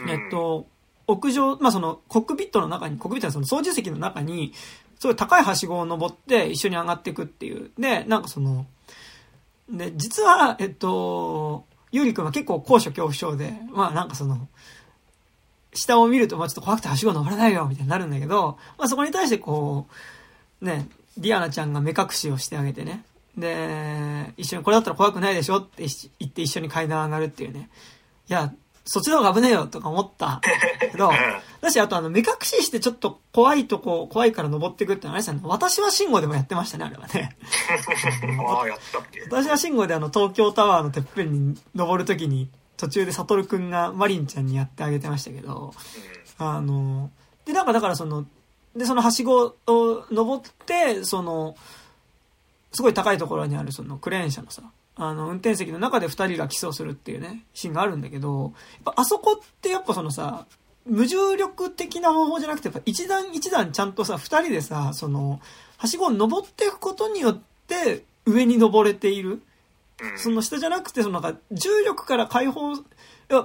えっと、屋上、まあその、コックピットの中に、コックピットのその操縦席の中に、すごい高いはしごを登って一緒に上がっていくっていう。で、なんかその、で、実は、えっと、ゆうりくんは結構高所恐怖症で、まあなんかその、下を見ると、まあちょっと怖くてはしご登れないよ、みたいになるんだけど、まあそこに対してこう、ね、ディアナちゃんが目隠しをしてあげてね。で、一緒にこれだったら怖くないでしょって言って一緒に階段上がるっていうね。いや、そっちの方が危ねえよとか思ったけど、だし、あとあの、目隠ししてちょっと怖いとこ、怖いから登っていくってのはあれですよね。私は信号でもやってましたね、あれはね。ああ、やったっけ私は信号であの、東京タワーのてっぺんに登るときに、途中でサトルくんがマリンちゃんにやってあげてましたけど、あの、で、なんかだからその、で、そのはしごを登って、その、すごい高いところにあるそのクレーン車のさ、あの、運転席の中で二人が競争するっていうね、シーンがあるんだけど、やっぱあそこってやっぱそのさ、無重力的な方法じゃなくて、やっぱ一段一段ちゃんとさ、二人でさ、その、はしごを登っていくことによって、上に登れている。その下じゃなくて、そのなんか、重力から解放、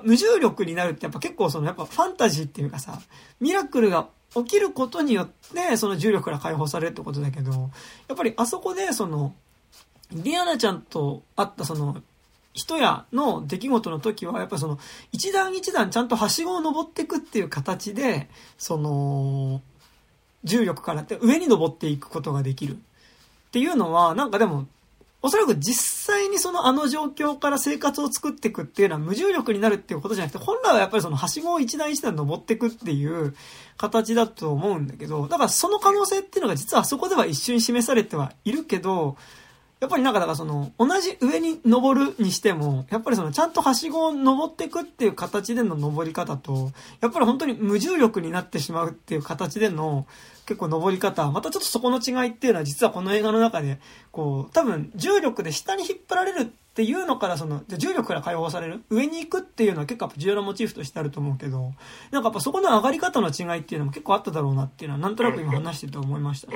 無重力になるってやっぱ結構そのやっぱファンタジーっていうかさ、ミラクルが起きることによって、その重力から解放されるってことだけど、やっぱりあそこでその、ディアナちゃんと会ったその、人やの出来事の時は、やっぱその、一段一段ちゃんとはしごを登っていくっていう形で、その、重力からって上に登っていくことができる。っていうのは、なんかでも、おそらく実際にそのあの状況から生活を作っていくっていうのは無重力になるっていうことじゃなくて、本来はやっぱりそのはしごを一段一段登っていくっていう形だと思うんだけど、だからその可能性っていうのが実はあそこでは一瞬示されてはいるけど、やっぱりなんかだからその、同じ上に登るにしても、やっぱりそのちゃんとはしごを登っていくっていう形での登り方と、やっぱり本当に無重力になってしまうっていう形での結構登り方、またちょっとそこの違いっていうのは実はこの映画の中で、こう、多分重力で下に引っ張られるっていうのからその、重力から解放される上に行くっていうのは結構重要なモチーフとしてあると思うけど、なんかやっぱそこの上がり方の違いっていうのも結構あっただろうなっていうのはなんとなく今話してて思いました。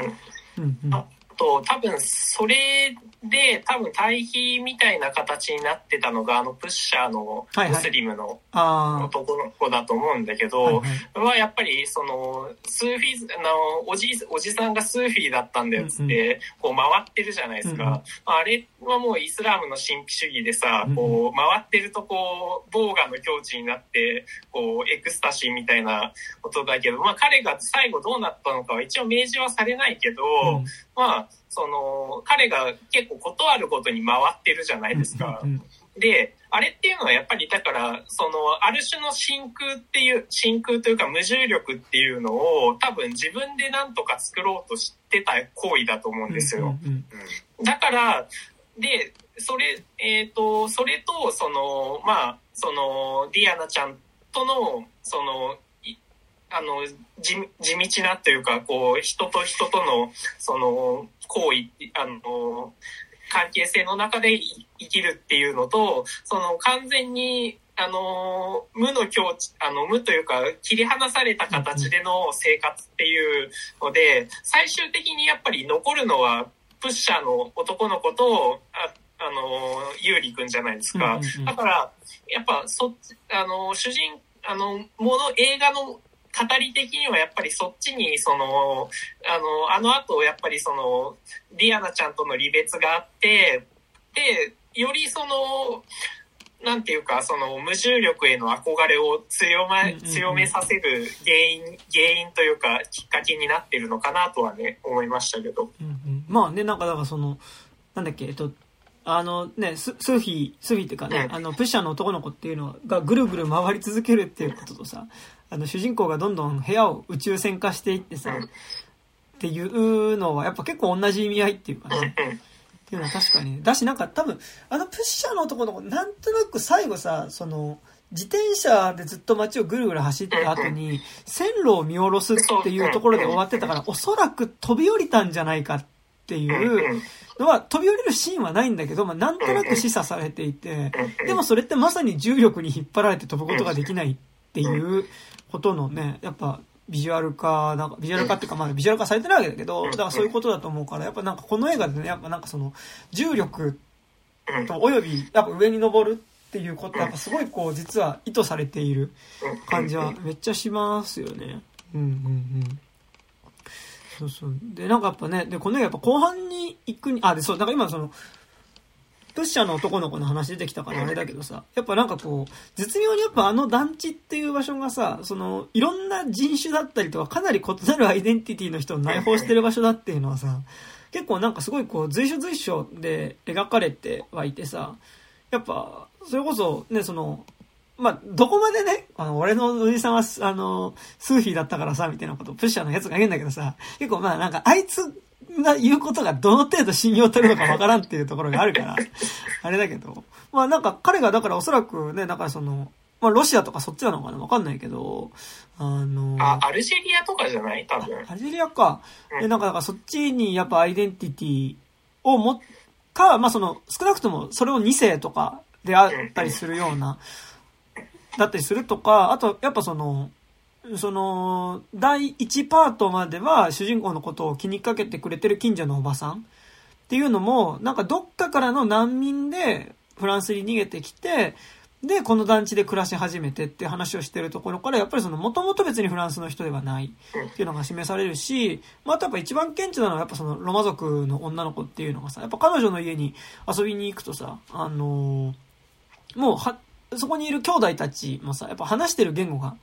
うんうん。と多分それで多分対比みたいな形になってたのがあのフサームのムスリムの男の子だと思うんだけど、はやっぱりそのスーフィーのおじおじさんがスーフィーだったんだよっつってこう回ってるじゃないですか、うん、あれはもうイスラムの神秘主義でさこう回ってるとこう忘我の境地になってこうエクスタシーみたいなことだけど、まあ、彼が最後どうなったのかは一応明示はされないけど、うん、まあその、彼が結構断ることに回ってるじゃないですか。で、あれっていうのはやっぱりだから、その、ある種の真空っていう、真空というか無重力っていうのを多分自分でなんとか作ろうとしてた行為だと思うんですよ。だから、で、それ、えっ、ー、と、それと、その、まあ、その、ディアナちゃんとの、その、あの地地道なというかこう人と人とのその行為あの関係性の中で生きるっていうのとその完全にあの無の境地あの無というか切り離された形での生活っていうので最終的にやっぱり残るのはプッシャーの男の子とああのユーリくんじゃないですか。だからやっぱそあの主人あのもの映画の語り的にはやっぱりそっちに、その、あの、あの後やっぱりその、ディアナちゃんとの離別があって、で、よりその、なんていうか、その無重力への憧れを強め、強めさせる原因、原因というか、きっかけになってるのかなとはね、思いましたけど。うんうん、まあね、なんかだからその、なんだっけ、えっと、あのね、ススーフィー、スーフィーっていうかね、あの、プッシャーの男の子っていうのがぐるぐる回り続けるっていうこととさ、あの、主人公がどんどん部屋を宇宙船化していってさ、っていうのはやっぱ結構同じ意味合いっていうかね。っていうのは確かに。だしなんか多分、あのプッシャーの男の子、なんとなく最後さ、その、自転車でずっと街をぐるぐる走った後に、線路を見下ろすっていうところで終わってたから、おそらく飛び降りたんじゃないかっていうのは、飛び降りるシーンはないんだけど、まあ、なんとなく示唆されていて、でもそれってまさに重力に引っ張られて飛ぶことができないっていうことのね、やっぱ、ビジュアル化、なんか、ビジュアル化っていうか、まあ、ビジュアル化されてないわけだけど、だからそういうことだと思うから、やっぱなんかこの映画でね、やっぱなんかその、重力と、および、やっぱ上に登るっていうこと、やっぱすごいこう、実は意図されている感じはめっちゃしますよね。うんうんうん。そうそう。で、なんかやっぱね、で、この映画やっぱ後半に行くに、あ、で、そう、だから今その、プッシャーの男の子の話出てきたからあれだけどさ、やっぱなんかこう、絶妙にやっぱあの団地っていう場所がさ、その、いろんな人種だったりとか、かなり異なるアイデンティティの人を内包してる場所だっていうのはさ、結構なんかすごいこう、随所随所で描かれてはいてさ、やっぱ、それこそね、その、まあ、どこまでね、あの、俺のおじさんは、あの、スーフィーだったからさ、みたいなことプッシャーのやつが言うんだけどさ、結構まあなんか、あいつが言うことがどの程度信用取るのかわからんっていうところがあるから、あれだけど、まあなんか彼がだからおそらくね、だからその、まあロシアとかそっちなのかなわかんないけど、あのあ、アルジェリアとかじゃない？多分。アルジェリアか。で、なんかだからそっちにやっぱアイデンティティを持っか、まあその、少なくともそれを2世とかであったりするような、だったりするとか、あと、やっぱその、その、第1パートまでは主人公のことを気にかけてくれてる近所のおばさん。っていうのも、なんかどっかからの難民でフランスに逃げてきて、で、この団地で暮らし始めてって話をしてるところから、やっぱりその、もともと別にフランスの人ではないっていうのが示されるし、まあ、あとやっぱ一番顕著なのはやっぱその、ロマ族の女の子っていうのがさ、やっぱ彼女の家に遊びに行くとさ、あのー、もうは、そこにいる兄弟たちもさ、やっぱ話してる言語が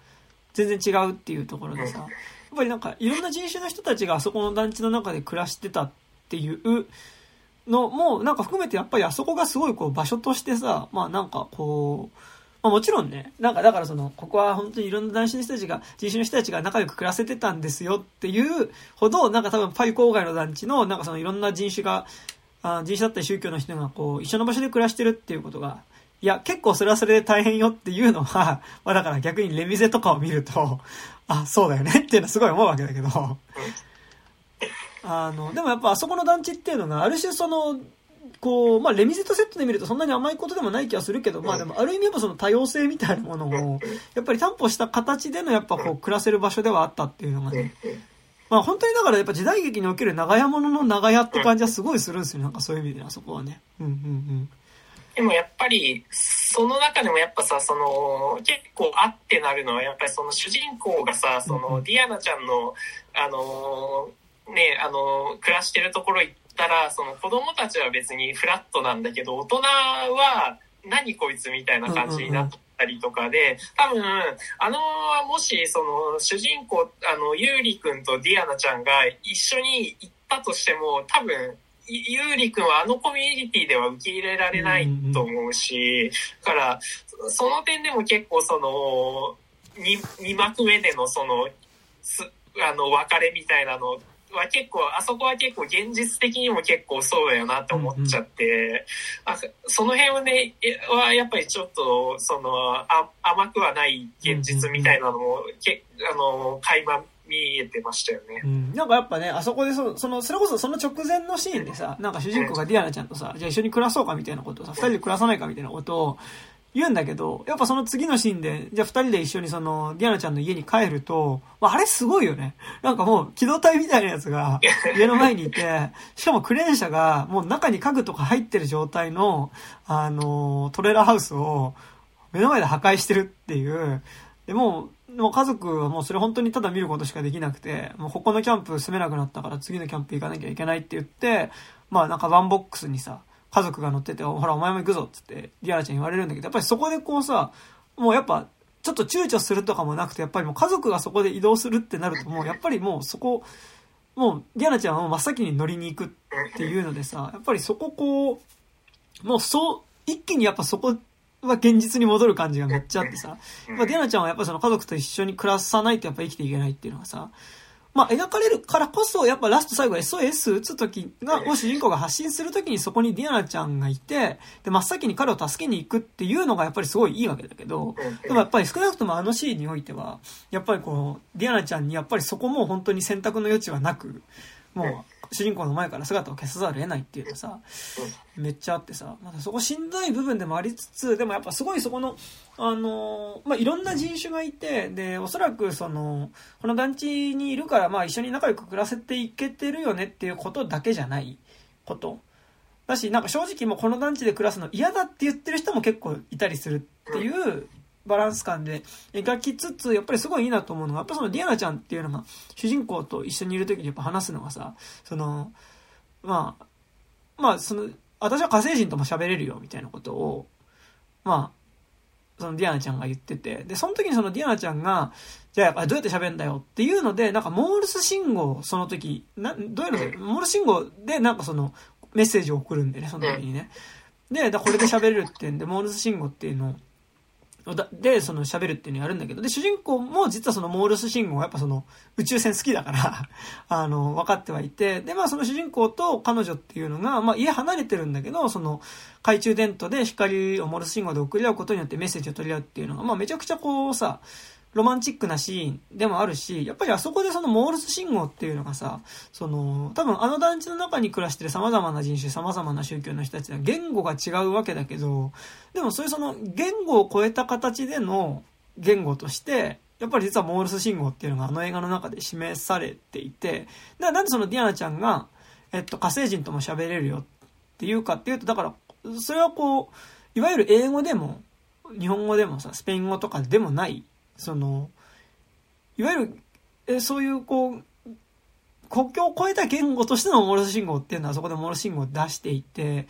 全然違うっていうところでさ、やっぱりなんかいろんな人種の人たちがあそこの団地の中で暮らしてたっていうのも、なんか含めてやっぱりあそこがすごいこう場所としてさ、まあなんかこう、まあもちろんね、なんかだからその、ここは本当にいろんな男子の人たちが、人種の人たちが仲良く暮らせてたんですよっていうほど、なんか多分パリ郊外の団地の、なんかそのいろんな人種が、あ人種だったり宗教の人がこう、一緒の場所で暮らしてるっていうことが、いや、結構それはそれで大変よっていうのは、まあだから逆にレミゼとかを見ると、あ、そうだよね っていうのはすごい思うわけだけど、あの、でもやっぱあそこの団地っていうのが、ある種その、こう、まあ、レミゼとセットで見るとそんなに甘いことでもない気がするけど、まあでもある意味やっぱその多様性みたいなものを、やっぱり担保した形でのやっぱこう暮らせる場所ではあったっていうのがね、まあ本当にだからやっぱ時代劇における長屋物の長屋って感じはすごいするんですよ。なんかそういう意味であそこはね。うんうんうん。でもやっぱり、その中でもやっぱさ、その、結構あってなるのは、やっぱりその主人公がさ、その、ディアナちゃんの、あのね、あの、暮らしてるところ行ったら、その子供たちは別にフラットなんだけど、大人は何こいつみたいな感じになったりとかで、多分、あの、もし、その、主人公、あの、ユーリ君とディアナちゃんが一緒に行ったとしても、多分、ユーリ君はあのコミュニティでは受け入れられないと思うし、だから、その点でも結構その、2, 幕目でのその、あの、別れみたいなのは結構、あそこは結構現実的にも結構そうだよなって思っちゃって、あその辺はね、はやっぱりちょっと、その、あ甘くはない現実みたいなのも、けあの、垣間見えてましたよね。うん。なんかやっぱね、あそこでそ、その、それこそその直前のシーンでさ、なんか主人公がディアナちゃんとさ、じゃあ一緒に暮らそうかみたいなことをさ、二人で暮らさないかみたいなことを、言うんだけど、やっぱその次のシーンで、じゃあ二人で一緒にその、ディアナちゃんの家に帰ると、あれすごいよね。なんかもう、機動隊みたいなやつが家の前にいて、しかもクレーン車がもう中に家具とか入ってる状態の、あの、トレーラーハウスを目の前で破壊してるっていう、でももう家族はもうそれ本当にただ見ることしかできなくて、もうここのキャンプ住めなくなったから次のキャンプ行かなきゃいけないって言って、まあなんかワンボックスにさ、家族が乗ってて、ほら、お前も行くぞっつって、ディアナちゃん言われるんだけど、やっぱりそこでこうさ、もうやっぱ、ちょっと躊躇するとかもなくて、やっぱりもう家族がそこで移動するってなると、もうやっぱりもうそこ、もう、ディアナちゃんはもう真っ先に乗りに行くっていうのでさ、やっぱりそここう、もうそう、一気にやっぱそこは現実に戻る感じがめっちゃあってさ、まあ、ディアナちゃんはやっぱその家族と一緒に暮らさないとやっぱ生きていけないっていうのがさ、まあ、描かれるからこそ、やっぱラスト最後 SOS 打つ時が、を主人公が発信する時にそこにディアナちゃんがいて、で、真っ先に彼を助けに行くっていうのがやっぱりすごいいいわけだけど、でもやっぱり少なくともあのシーンにおいては、やっぱりこう、ディアナちゃんにやっぱりそこも本当に選択の余地はなく、もう、主人公の前から姿を消さざるを得ないっていうのさ、めっちゃあってさ、まだそこしんどい部分でもありつつ、でもやっぱすごいそこの、あの、まあ、いろんな人種がいて、で、おそらくその、この団地にいるから、まあ、一緒に仲良く暮らせていけてるよねっていうことだけじゃないこと。だし、なんか正直もうこの団地で暮らすの嫌だって言ってる人も結構いたりするっていうバランス感で描きつつ、やっぱりすごいいいなと思うのが、やっぱそのディアナちゃんっていうのが、主人公と一緒にいる時にやっぱ話すのがさ、その、まあ、まあ、その、私は火星人とも喋れるよ、みたいなことを、まあ、そのディアナちゃんが言ってて、で、その時にそのディアナちゃんが、じゃあ、どうやって喋るんだよ？っていうので、なんかモールス信号、その時、な、どういう？ので、モールス信号でなんかその、メッセージを送るんでね、その時にね。で、だこれで喋れるってんで、モールス信号っていうのを、で、その喋るっていうのをやるんだけど、で、主人公も実はそのモールス信号はやっぱその宇宙船好きだから あの、分かってはいて、で、まあその主人公と彼女っていうのが、まあ家離れてるんだけど、その懐中電灯で光をモールス信号で送り合うことによってメッセージを取り合うっていうのが、まあめちゃくちゃこうさ、ロマンチックなシーンでもあるし、やっぱりあそこでそのモールス信号っていうのがさ、その、多分あの団地の中に暮らしてる様々な人種、様々な宗教の人たちは言語が違うわけだけど、でもそういうその言語を超えた形での言語として、やっぱり実はモールス信号っていうのがあの映画の中で示されていて、だからなんでそのディアナちゃんが、えっと、火星人とも喋れるよっていうかっていうと、だから、それはこう、いわゆる英語でも、日本語でもさ、スペイン語とかでもないその、いわゆる、えそういうこう、国境を越えた言語としてのモールス信号っていうのはそこでモールス信号を出していて、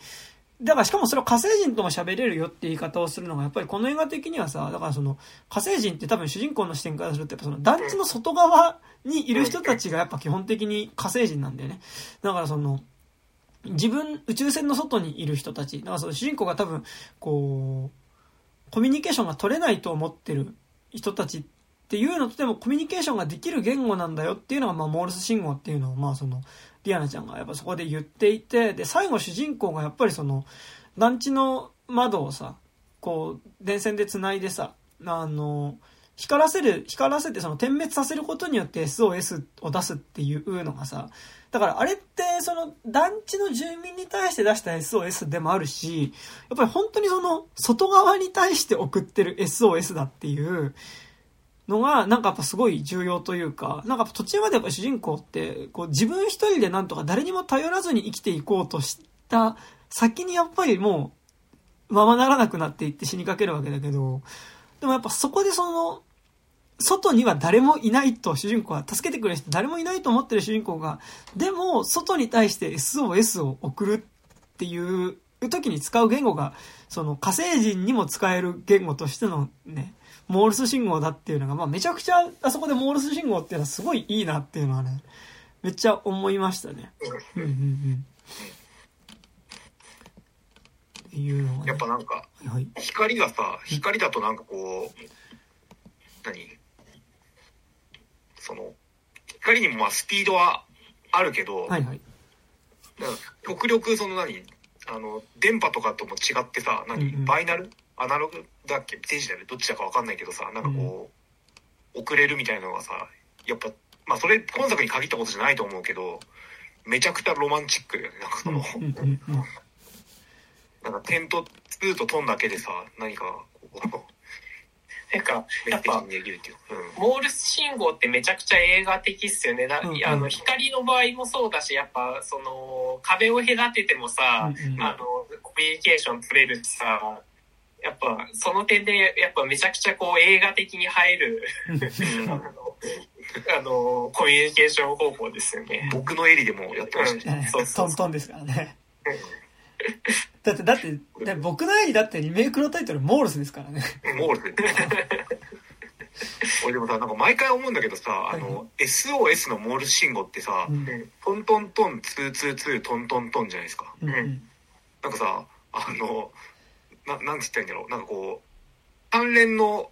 だからしかもそれは火星人とも喋れるよって言い方をするのがやっぱりこの映画的にはさ、だからその火星人って多分主人公の視点からするとやっぱその団地の外側にいる人たちがやっぱ基本的に火星人なんだよね。だからその、自分、宇宙船の外にいる人たち、だからその主人公が多分、こう、コミュニケーションが取れないと思ってる人たちっていうのとでもコミュニケーションができる言語なんだよっていうのが、まあ、モールス信号っていうのを、まあ、その、ディアナちゃんがやっぱそこで言っていて、で、最後主人公がやっぱりその、団地の窓をさ、こう、電線で繋いでさ、あの、光らせる、光らせてその点滅させることによって SOS を出すっていうのがさ、だからあれってその団地の住民に対して出した SOS でもあるし、やっぱり本当にその外側に対して送ってる SOS だっていうのがなんかやっぱすごい重要というか、なんか途中までやっぱ主人公ってこう自分一人でなんとか誰にも頼らずに生きていこうとした先にやっぱりもうままならなくなっていって死にかけるわけだけど、でもやっぱそこでその外には誰もいないと主人公は助けてくれる人誰もいないと思ってる主人公が、でも外に対して SOS を送るっていう時に使う言語が、その火星人にも使える言語としてのね、モールス信号だっていうのが、まあめちゃくちゃあそこでモールス信号っていうのはすごいいいなっていうのはね、めっちゃ思いましたね。うんうんうん。っていうのが、ね、やっぱなんか、はい、光がさ、光だとなんかこう、何？その、光にもまあスピードはあるけど、はいはい、極力その何、あの、電波とかとも違ってさ、何、うんうん、バイナル？アナログ？だっけ？デジタル？どっちだかわかんないけどさ、なんかこう、うん、遅れるみたいなのがさ、やっぱ、まあそれ今作に限ったことじゃないと思うけど、めちゃくちゃロマンチックだよね。なんかその、うんうんうん、なんか点と2とトンだけでさ、何かこう、なんか、やっぱ、モールス信号ってめちゃくちゃ映画的っすよね。だあの、光の場合もそうだし、やっぱ、その、壁を隔ててもさ、うんうん、あの、コミュニケーション取れるしさ、やっぱ、その点で、やっぱめちゃくちゃこう映画的に入る あの、コミュニケーション方法ですよね。僕の襟でもやってました。ね。そうそうトントンですからね。だって、だって、だ僕の絵にだってリメイクのタイトルモールスですからね。モールス。俺でもさ、なんか毎回思うんだけどさ、あの、SOS のモールス信号ってさ、うん、トントントン、ツーツーツー、トントントンじゃないですか。うん、なんかさ、あの、な、なんつったんだろう。なんかこう、関連の、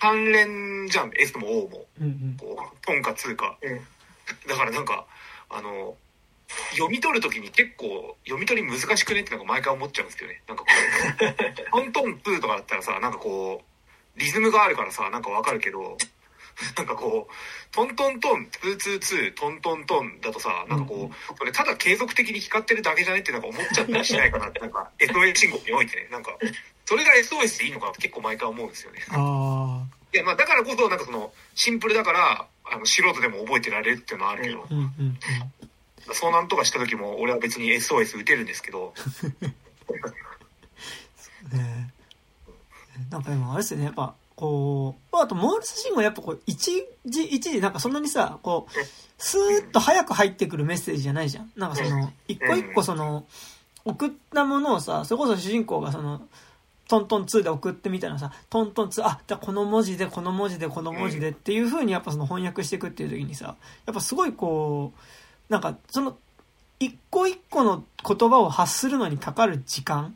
関連じゃん、S も O も。うんうん、こう、トンかツーか。うん、だからなんか、あの、読み取るときに結構読み取り難しくねってなんか毎回思っちゃうんですけどね。なんかこう、トントンツーとかだったらさ、なんかこう、リズムがあるからさ、なんかわかるけど、なんかこう、トントントン、ツーツーツー、トントントンだとさ、なんかこう、これただ継続的に光ってるだけじゃねってなんか思っちゃったりしないかなって、なんか SOS 信号においてね、なんか、それが SOS でいいのかなって結構毎回思うんですよね。あいや、まあだからこそ、なんかその、シンプルだから、あの、素人でも覚えてられるっていうのはあるけど、うんうんうん遭難とかした時も俺は別に SOS 打てるんですけど。ねなんかでもあれですよね、やっぱ、こう、あとモールス信号やっぱこう、一時一時なんかそんなにさ、こう、スーッと早く入ってくるメッセージじゃないじゃん。なんかその、一個一個その、送ったものをさ、それこそ主人公がその、トントン2で送ってみたいなさ、トントン2、あ、じゃこの文字で、この文字で、この文字でっていう風にやっぱその翻訳していくっていう時にさ、やっぱすごいこう、なんかその、一個一個の言葉を発するのにかかる時間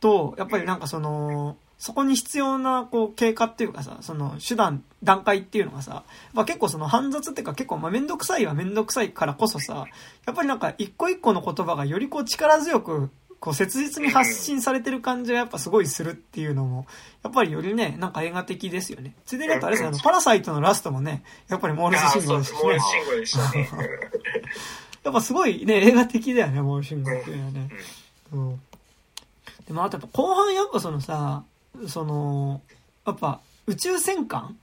と、やっぱりなんかその、そこに必要な、こう、経過っていうかさ、その、手段、段階っていうのがさ、まあ結構その、煩雑っていうか結構、まあめんどくさいはめんどくさいからこそさ、やっぱりなんか一個一個の言葉がよりこう力強く、こう切実に発信されてる感じがやっぱすごいするっていうのも、やっぱりよりね、なんか映画的ですよね。ついでにあれですね、あの、パラサイトのラストもね、やっぱりモールス信号ですしね。モールス信号でしたね。やっぱすごいね、映画的だよね、モールス信号っていうのはね。そう。でもあとやっぱ後半やっぱそのさ、その、やっぱ宇宙戦艦？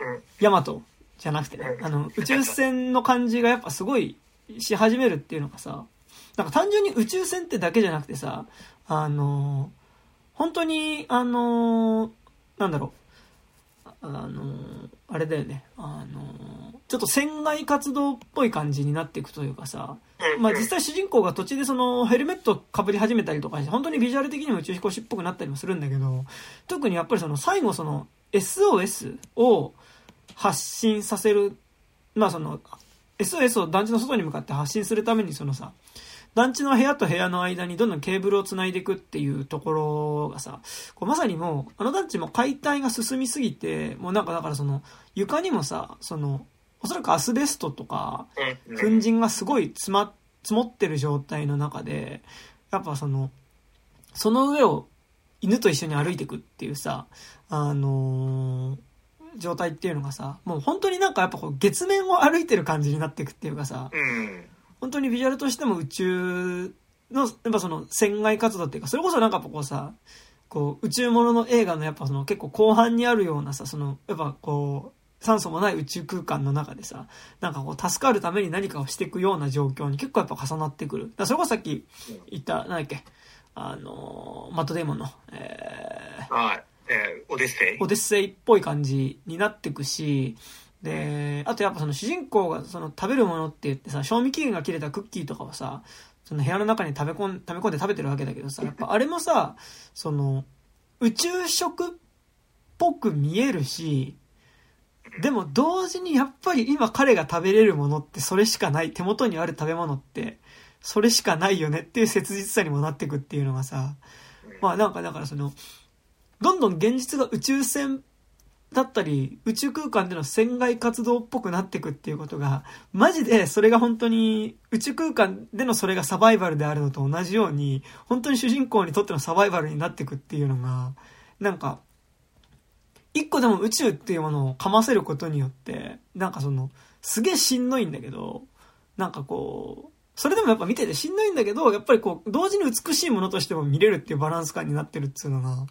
うん。ヤマトじゃなくてね、あの、宇宙船の感じがやっぱすごいし始めるっていうのがさ、なんか単純に宇宙船ってだけじゃなくてさ、あの、本当に、あの、なんだろう、あの、あれだよね、あの、ちょっと船外活動っぽい感じになっていくというかさ、まあ実際主人公が途中でそのヘルメットかぶり始めたりとかして、本当にビジュアル的にも宇宙飛行士っぽくなったりもするんだけど、特にやっぱりその最後その SOS を発信させる、まあその SOS を団地の外に向かって発信するためにそのさ、団地の部屋と部屋の間にどんどんケーブルを繋いでいくっていうところがさ、こうまさにもう、あの団地も解体が進みすぎて、もうなんかだからその、床にもさ、その、おそらくアスベストとか、うん。粉塵がすごい詰ま、積もってる状態の中で、やっぱその、その上を犬と一緒に歩いていくっていうさ、あのー状態っていうのがさ、もう本当になんかやっぱこう月面を歩いてる感じになっていくっていうかさ、うん。本当にビジュアルとしても宇宙の、やっぱその船外活動っていうか、それこそなんかこうさ、こう宇宙ものの映画のやっぱその結構後半にあるようなさ、その、やっぱこう、酸素もない宇宙空間の中でさ、なんかこう助かるために何かをしていくような状況に結構やっぱ重なってくる。だそれこそさっき言った、なんだっけ、あのーマットデーモンの、えー、はい。えー、オデッセイ。オデッセイっぽい感じになってくし、で、あとやっぱその主人公がその食べるものって言ってさ、賞味期限が切れたクッキーとかをさ、その部屋の中に食べ込ん、食べ込んで食べてるわけだけどさ、やっぱあれもさ、その、宇宙食っぽく見えるし、でも同時にやっぱり今彼が食べれるものってそれしかない、手元にある食べ物ってそれしかないよねっていう切実さにもなってくっていうのがさ、まあなんかだからその、どんどん現実が宇宙船だったり、宇宙空間での船外活動っぽくなってくっていうことが、マジでそれが本当に宇宙空間でのそれがサバイバルであるのと同じように、本当に主人公にとってのサバイバルになってくっていうのが、なんか、一個でも宇宙っていうものをかませることによって、なんかその、すげえしんどいんだけど、なんかこう、それでもやっぱ見ててしんどいんだけど、やっぱりこう、同時に美しいものとしても見れるっていうバランス感になってるっていうのが、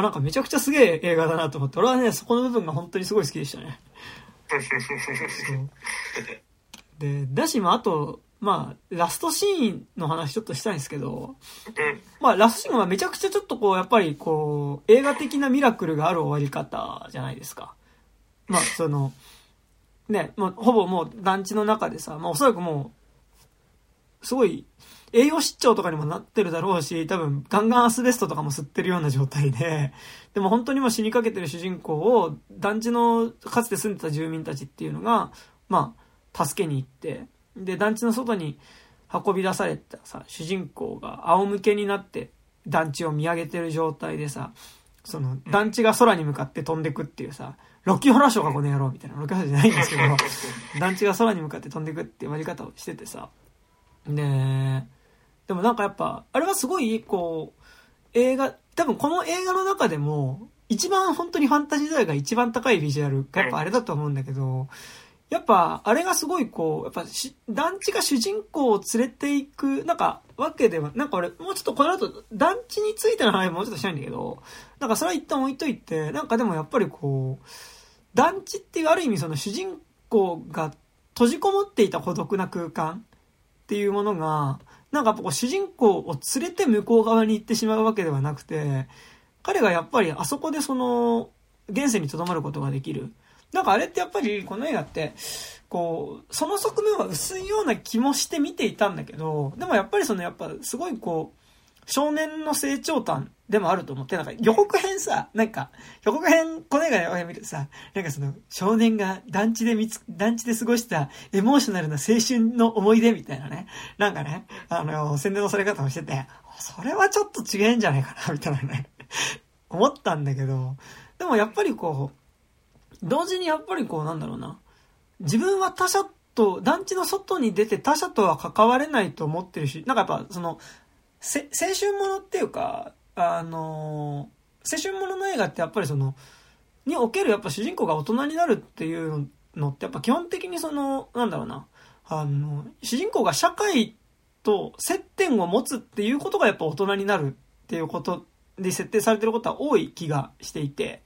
あなんかめちゃくちゃすげえ映画だなと思って、俺はね、そこの部分が本当にすごい好きでしたね。で、だし、まああと、まあ、ラストシーンの話ちょっとしたいんですけど、うん。まあラストシーンはめちゃくちゃちょっとこう、やっぱりこう、映画的なミラクルがある終わり方じゃないですか。まあその、ね、もうほぼもう団地の中でさ、まあおそらくもう、すごい、栄養失調とかにもなってるだろうし、多分ガンガンアスベストとかも吸ってるような状態で、でも本当にもう死にかけてる主人公を団地のかつて住んでた住民たちっていうのが、まあ、助けに行って、で、団地の外に運び出されたさ、主人公が仰向けになって団地を見上げてる状態でさ、その団地が空に向かって飛んでくっていうさ、ロッキーホラーショーがこの野郎みたいな、ロッキーホラーじゃないんですけど、団地が空に向かって飛んでくっていう割り方をしててさ、で、でもなんかやっぱ、あれはすごい、こう、映画、多分この映画の中でも、一番本当にファンタジー度合いが一番高いビジュアルがやっぱあれだと思うんだけど、やっぱ、あれがすごいこう、やっぱし、団地が主人公を連れていく、なんか、わけでは、なんか俺、もうちょっとこの後、団地についての話もうちょっとしたいんだけど、なんかそれは一旦置いといて、なんかでもやっぱりこう、団地っていうある意味その主人公が閉じこもっていた孤独な空間っていうものが、なんかこう主人公を連れて向こう側に行ってしまうわけではなくて、彼がやっぱりあそこでその、現世に留まることができる。なんかあれってやっぱりこの映画って、こう、その側面は薄いような気もして見ていたんだけど、でもやっぱりそのやっぱすごいこう、少年の成長感でもあると思って、なんか予告編さ、なんか、予告編、この映画で予告編見るとさ、なんかその、少年が団地で見つ、団地で過ごしたエモーショナルな青春の思い出みたいなね、なんかね、あの、宣伝のされ方をしてて、それはちょっと違えんじゃないかな、みたいなね、思ったんだけど、でもやっぱりこう、同時にやっぱりこう、なんだろうな、自分は他者と、団地の外に出て他者とは関われないと思ってるし、なんかやっぱその、せ青春ものっていうか、あの青春ものの映画ってやっぱりその、におけるやっぱ主人公が大人になるっていうのってやっぱ基本的にその、なんだろうな、あの、主人公が社会と接点を持つっていうことがやっぱ大人になるっていうことで設定されてることは多い気がしていて、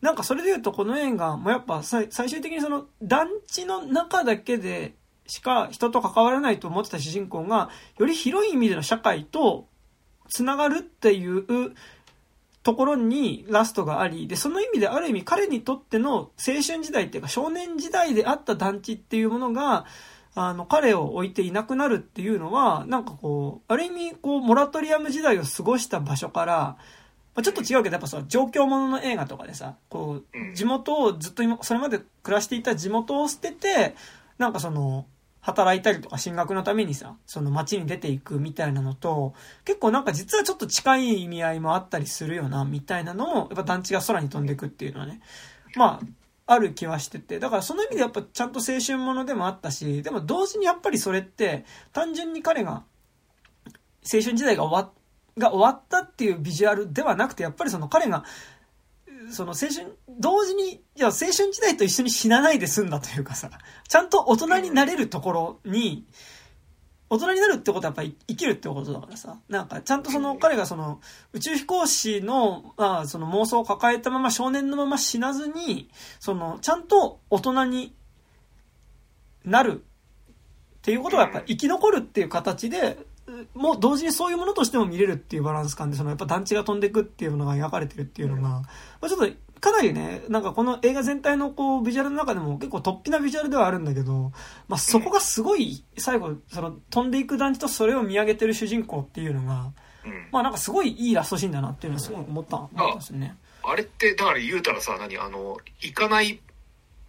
なんかそれで言うとこの映画もやっぱ最最終的にその団地の中だけでしか人と関わらないと思ってた主人公がより広い意味での社会とつながるっていうところにラストがあり、で、その意味である意味彼にとっての青春時代っていうか少年時代であった団地っていうものが、あの、彼を置いていなくなるっていうのは、なんかこう、ある意味、こう、モラトリアム時代を過ごした場所から、まあ、ちょっと違うけど、やっぱさ、状況ものの映画とかでさ、こうん。う、地元をずっと今、それまで暮らしていた地元を捨てて、なんかその、働いたりとか進学のためにさ、その街に出ていくみたいなのと、結構なんか実はちょっと近い意味合いもあったりするよな、みたいなのも、やっぱ団地が空に飛んでいくっていうのはね、まあ、ある気はしてて、だからその意味でやっぱちゃんと青春ものでもあったし、でも同時にやっぱりそれって、単純に彼が、青春時代が終わが終わったっていうビジュアルではなくて、やっぱりその彼が、その青春、同時に、いや、青春時代と一緒に死なないで済んだというかさ、ちゃんと大人になれるところに、大人になるってことはやっぱり生きるってことだからさ、なんかちゃんとその彼がその宇宙飛行士の、まあ、その妄想を抱えたまま少年のまま死なずに、そのちゃんと大人になるっていうことがやっぱ生き残るっていう形で、もう同時にそういうものとしても見れるっていうバランス感で、そのやっぱ団地が飛んでいくっていうものが描かれてるっていうのが、まあ、ちょっとかなりね、なんかこの映画全体のこうビジュアルの中でも結構突飛なビジュアルではあるんだけど、まあそこがすごい最後、その飛んでいく団地とそれを見上げてる主人公っていうのが、うん。まあなんかすごいいいラストシーンだなっていうのはすごい思った、思ったんですよね。あれって、だから言うたらさ、何、あの、行かない、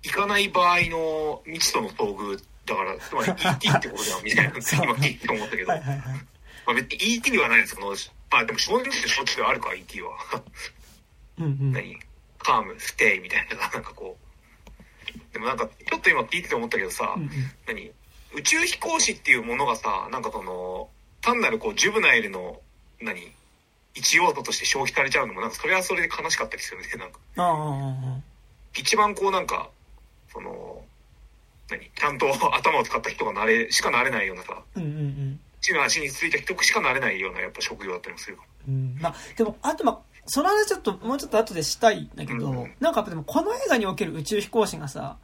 行かない場合の未知との遭遇、だから、つまり ET ってことだみたいな、今聞いて思ったけど、はいはいはい。まあ別に ET ではないですけど、まあでも少年ってしょっちゅうあるか、ET は。うんうん。何？カーム、ステイみたいな、なんかこう。でもなんか、ちょっと今聞いてて思ったけどさ、うんうん何？宇宙飛行士っていうものがさ、なんかその、単なるこう、ジュブナイルの、何？一要素として消費されちゃうのも、なんかそれはそれで悲しかったりするね。なんか、一番こうなんか、その、何？ちゃんと頭を使った人がなれ、しかなれないようなさ、あうんうんうん。地の足についた人しかなれないようなやっぱ職業だったりもするかうん、まあ、でも、あとまあ、その話ちょっと、もうちょっと後でしたいんだけど、うんなんかでもこの映画における宇宙飛行士がさ、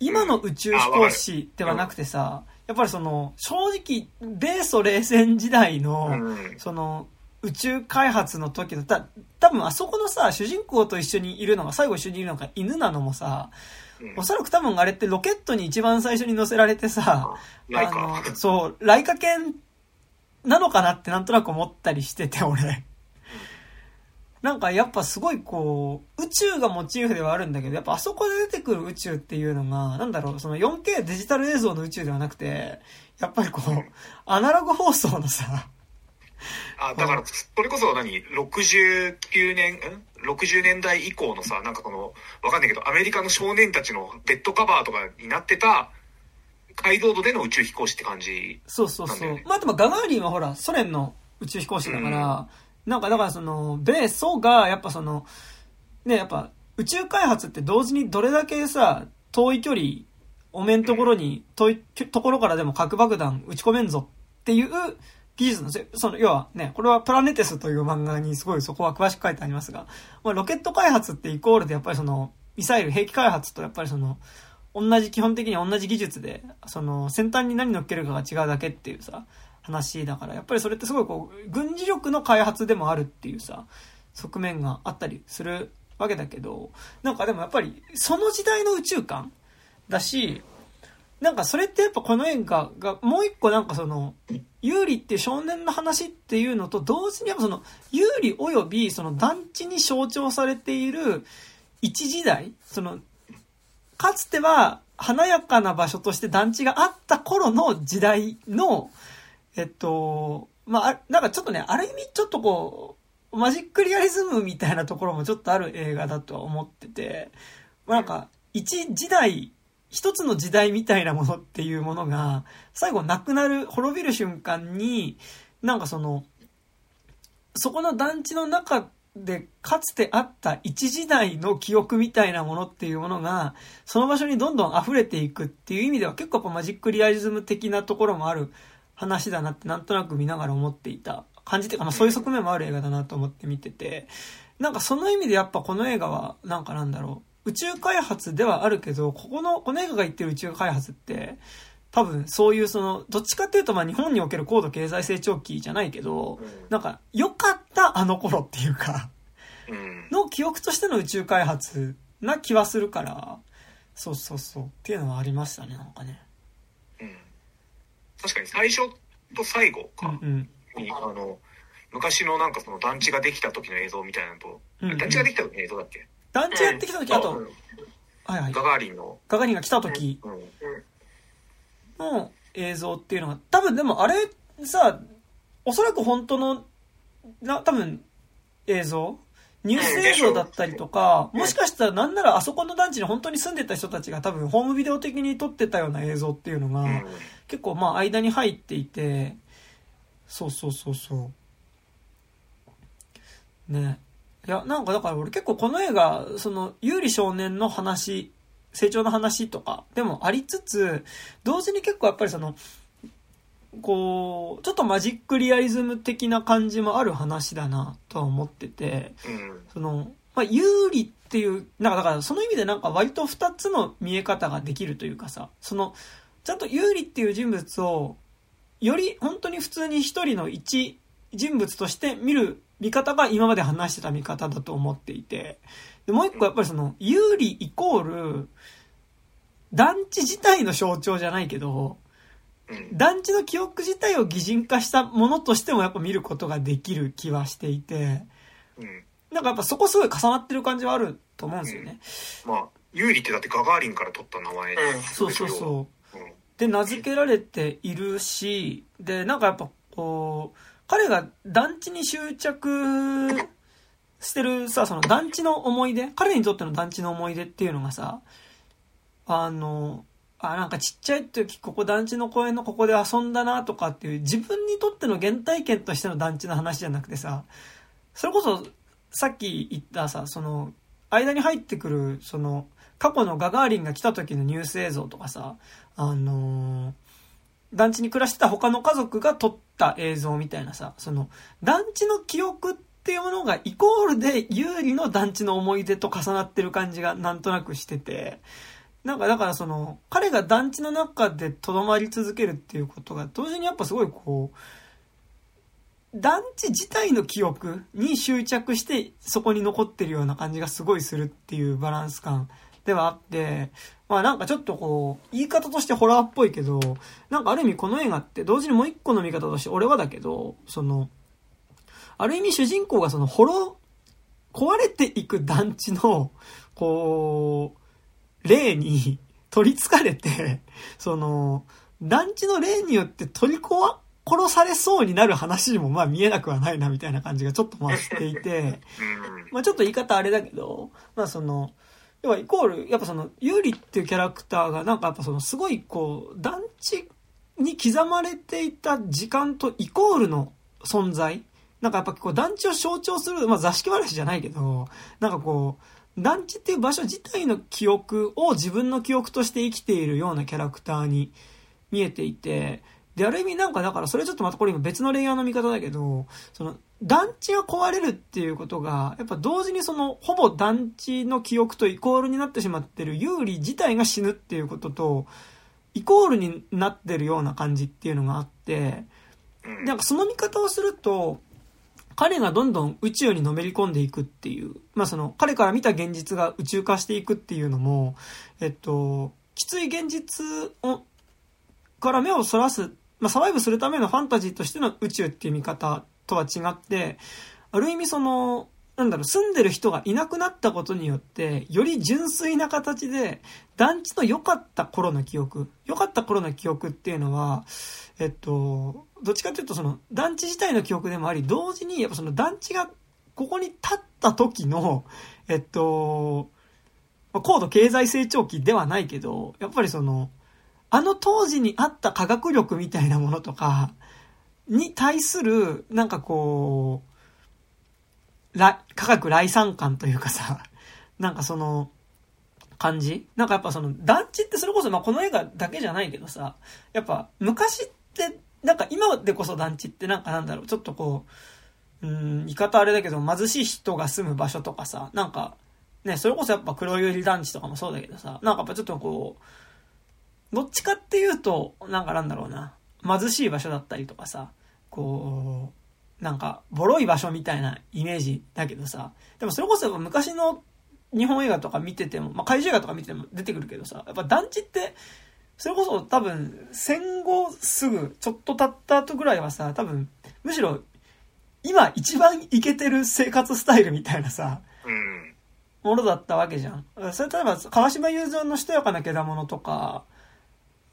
今の宇宙飛行士ではなくてさ、やっぱりその、正直、米ソ冷戦時代の、うん。その、宇宙開発の時の、た、多分あそこのさ、主人公と一緒にいるのが、最後一緒にいるのが犬なのもさ、うんおそらく多分あれってロケットに一番最初に乗せられてさ、あか。の、そう、ライカ犬なのかなってなんとなく思ったりしてて、俺。なんかやっぱすごいこう、宇宙がモチーフではあるんだけど、やっぱあそこで出てくる宇宙っていうのが、なんだろう、その 4K デジタル映像の宇宙ではなくて、やっぱりこう、アナログ放送のさ、あ、だから、それこそ何 ?69 年、ん？?60 年代以降のさ、なんかこの、わかんないけど、アメリカの少年たちのベッドカバーとかになってた、解像度での宇宙飛行士って感じ。そうそうそ。うまあでもガガーリンはほら、ソ連の宇宙飛行士だから、なんかだからその、米ソがやっぱその、ね、やっぱ宇宙開発って同時にどれだけさ、遠い距離、おめんところに、遠いところからでも核爆弾撃ち込めんぞっていう技術なんですよ。その、要はね、これはプラネテスという漫画にすごいそこは詳しく書いてありますが、まあ、ロケット開発ってイコールでやっぱりその、ミサイル、兵器開発とやっぱりその、同じ、基本的に同じ技術で、その、先端に何乗っけるかが違うだけっていうさ、話だから、やっぱりそれってすごいこう、軍事力の開発でもあるっていうさ、側面があったりするわけだけど、なんかでもやっぱりその時代の宇宙観だし、なんかそれってやっぱこの映画がもう一個なんかその、有利っていう少年の話っていうのと同時にやっぱその、有利及びその団地に象徴されている一時代、その、かつては華やかな場所として団地があった頃の時代の、えっと、まあ、なんかちょっとね、ある意味ちょっとこう、マジックリアリズムみたいなところもちょっとある映画だとは思ってて、まあ、なんか、一時代一つの時代みたいなものっていうものが、最後なくなる、滅びる瞬間に、なんかその、そこの団地の中でかつてあった一時代の記憶みたいなものっていうものが、その場所にどんどん溢れていくっていう意味では結構やっぱマジックリアリズム的なところもある話だなってなんとなく見ながら思っていた。感じてか、まあそういう側面もある映画だなと思って見てて、なんかその意味でやっぱこの映画は、なんかなんだろう、宇宙開発ではあるけど、ここの、この映画が言ってる宇宙開発って、多分そういうその、どっちかっていうとまあ日本における高度経済成長期じゃないけど、なんか良かったあの頃っていうか、の記憶としての宇宙開発な気はするから、そうそうそう。っていうのはありましたね、なんかね。うん。確かに最初と最後か、うんうん、あの、昔のなんかその団地ができた時の映像みたいなのと、団地ができた時の映像だっけ？団地やってきた時、あと、はいはい。ガガーリンの。ガガーリンが来た時の映像っていうのが、多分でもあれさ、おそらく本当の、な、多分映像ニュース映像だったりとか、もしかしたらなんならあそこの団地に本当に住んでた人たちが多分ホームビデオ的に撮ってたような映像っていうのが、結構まあ間に入っていて、そうそうそうそう。ね。いや、なんかだから俺結構この映画、その、有利少年の話、成長の話とか、でもありつつ、同時に結構やっぱりその、こう、ちょっとマジックリアリズム的な感じもある話だなとは思ってて、その、まあ、有利っていう、なんかだからその意味でなんか割と二つの見え方ができるというかさ、その、ちゃんと有利っていう人物を、より本当に普通に一人の一人物として見る見方が今まで話してた見方だと思っていて、で、もう一個やっぱりその、有利イコール、団地自体の象徴じゃないけど、団地の記憶自体を擬人化したものとしてもやっぱ見ることができる気はしていて、なんかやっぱそこすごい重なってる感じはあると思うんですよね。うん、まあ、有利ってだってガガーリンから取った名前、うん、そうそうそう。で、名付けられているし、で、なんかやっぱこう、彼が団地に執着してるさ、その団地の思い出、彼にとっての団地の思い出っていうのがさ、あの、あ、なんかちっちゃい時ここ団地の公園のここで遊んだなとかっていう自分にとっての原体験としての団地の話じゃなくてさ、それこそさっき言ったさ、その、間に入ってくる、その、過去のガガーリンが来た時のニュース映像とかさ、あのー、団地に暮らしてた他の家族が撮った映像みたいなさ、その、団地の記憶っていうものがイコールで有利の団地の思い出と重なってる感じがなんとなくしてて、なんかだからその、彼が団地の中で留まり続けるっていうことが、同時にやっぱすごいこう、団地自体の記憶に執着してそこに残ってるような感じがすごいするっていうバランス感ではあって、まあなんかちょっとこう、言い方としてホラーっぽいけど、なんかある意味この映画って同時にもう一個の見方として俺はだけど、その、ある意味主人公がその滅、壊れていく団地の、こう、霊に 取り憑かれて、その、団地の霊によって取り壊、殺されそうになる話にもまあ見えなくはないなみたいな感じがちょっとまあしていて、まあちょっと言い方あれだけど、まあその、要はイコール、やっぱその、有利っていうキャラクターが、なんかやっぱその、すごいこう、団地に刻まれていた時間とイコールの存在。なんかやっぱこう、団地を象徴する、まあ座敷話じゃないけど、なんかこう、団地っていう場所自体の記憶を自分の記憶として生きているようなキャラクターに見えていて、で、ある意味なんかだからそれちょっとまたこれ今別のレイヤーの見方だけど、その団地が壊れるっていうことが、やっぱ同時にそのほぼ団地の記憶とイコールになってしまってる有利自体が死ぬっていうことと、イコールになってるような感じっていうのがあって、なんかその見方をすると、彼がどんどん宇宙にのめり込んでいくっていう、まあその、彼から見た現実が宇宙化していくっていうのも、えっと、きつい現実を、から目をそらす、まあサバイブするためのファンタジーとしての宇宙っていう見方とは違って、ある意味その、なんだろう、住んでる人がいなくなったことによって、より純粋な形で、団地の良かった頃の記憶、良かった頃の記憶っていうのは、えっと、どっちかというとその団地自体の記憶でもあり、同時にやっぱその団地がここに立った時の、えっと、高度経済成長期ではないけど、やっぱりその、あの当時にあった科学力みたいなものとか、に対する、なんかこう、科学来産感というかさ、なんかその、感じ？なんかやっぱその団地ってそれこそまあこの映画だけじゃないけどさ、やっぱ昔って、なんか今でこそ団地ってなんかなんだろう、ちょっとこう、うん、言い方あれだけど貧しい人が住む場所とかさ、なんか、ね、それこそやっぱ黒百合団地とかもそうだけどさ、なんかやっぱちょっとこう、どっちかっていうと、なんかなんだろうな、貧しい場所だったりとかさ、こう、なんか、ボロい場所みたいなイメージだけどさ、でもそれこそ昔の日本映画とか見てても、まあ、怪獣映画とか見てても出てくるけどさ、やっぱ団地って、それこそ多分、戦後すぐ、ちょっと経った後ぐらいはさ、多分、むしろ、今一番イケてる生活スタイルみたいなさ、ものだったわけじゃん。それ例えば、川島雄三のしとやかなけだものとか、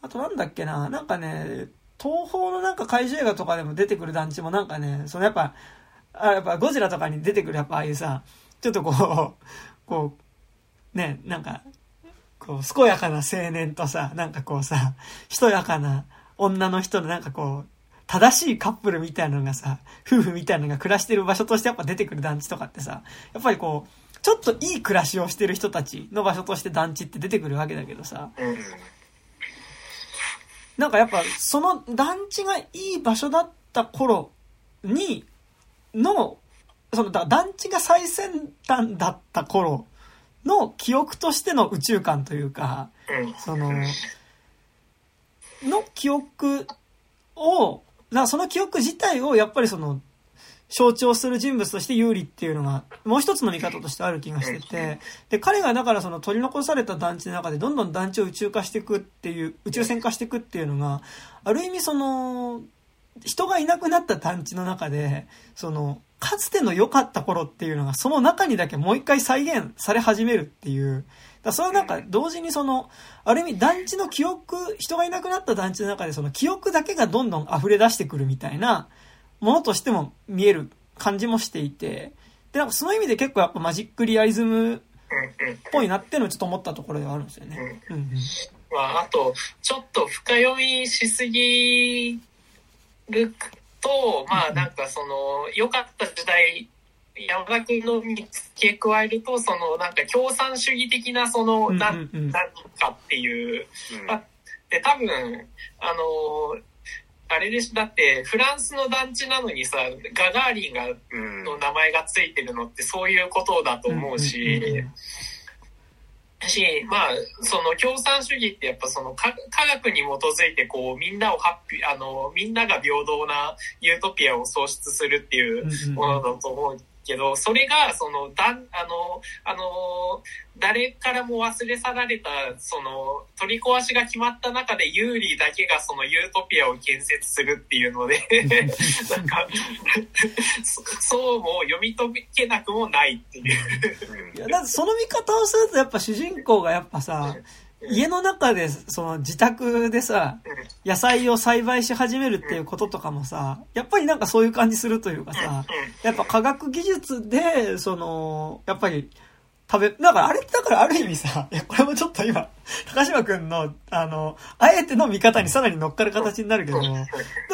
あとなんだっけな、なんかね、東宝のなんか怪獣映画とかでも出てくる団地もなんかね、そのやっぱ、あやっぱゴジラとかに出てくるやっぱああいうさ、ちょっとこう、こう、ね、なんか、こう、健やかな青年とさ、なんかこうさ、しとやかな女の人のなんかこう、正しいカップルみたいなのがさ、夫婦みたいなのが暮らしてる場所としてやっぱ出てくる団地とかってさ、やっぱりこう、ちょっといい暮らしをしてる人たちの場所として団地って出てくるわけだけどさ、なんかやっぱその団地がいい場所だった頃に、の、その団地が最先端だった頃の記憶としての宇宙観というか、その、の記憶を、その記憶自体をやっぱりその象徴する人物として有利っていうのが、もう一つの見方としてある気がしてて、で、彼がだからその取り残された団地の中でどんどん団地を宇宙化していくっていう、宇宙船化していくっていうのが、ある意味その、人がいなくなった団地の中で、その、かつての良かった頃っていうのが、その中にだけもう一回再現され始めるっていう。だそれはなん。か同時にその、ある意味団地の記憶、人がいなくなった団地の中でその記憶だけがどんどん溢れ出してくるみたいな、ものとしても見える感じもしていて、で、なんかその意味で結構やっぱマジックリアリズムっぽいなっていうのをちょっと思ったところではあるんですよね。うんうんまあ、あと、ちょっと深読みしすぎると、まあなんかその、良かった時代、山田君のに付け加えると、そのなんか共産主義的なその、なん、なんかっていう、で、多分、あの、あれでし、だって、フランスの団地なのにさ、ガガーリンが、の名前がついてるのってそういうことだと思うし、し、まあ、その共産主義ってやっぱその科学に基づいてこうみんなをハッピー、あの、みんなが平等なユートピアを創出するっていうものだと思うけど、それが、その、だん、あの、あの、誰からも忘れ去られた、その、取り壊しが決まった中で、ユーリーだけがそのユートピアを建設するっていうので なんか そうも読み解けなくもないっていう。いや、だってその見方をすると、やっぱ主人公がやっぱさ、家の中で、その自宅でさ、野菜を栽培し始めるっていうこととかもさ、やっぱりなんかそういう感じするというかさ、やっぱ科学技術で、その、やっぱり、食べ、だからあれってだからある意味さ、いや、これもちょっと今、高島くんの、あの、あえての見方にさらに乗っかる形になるけど、でも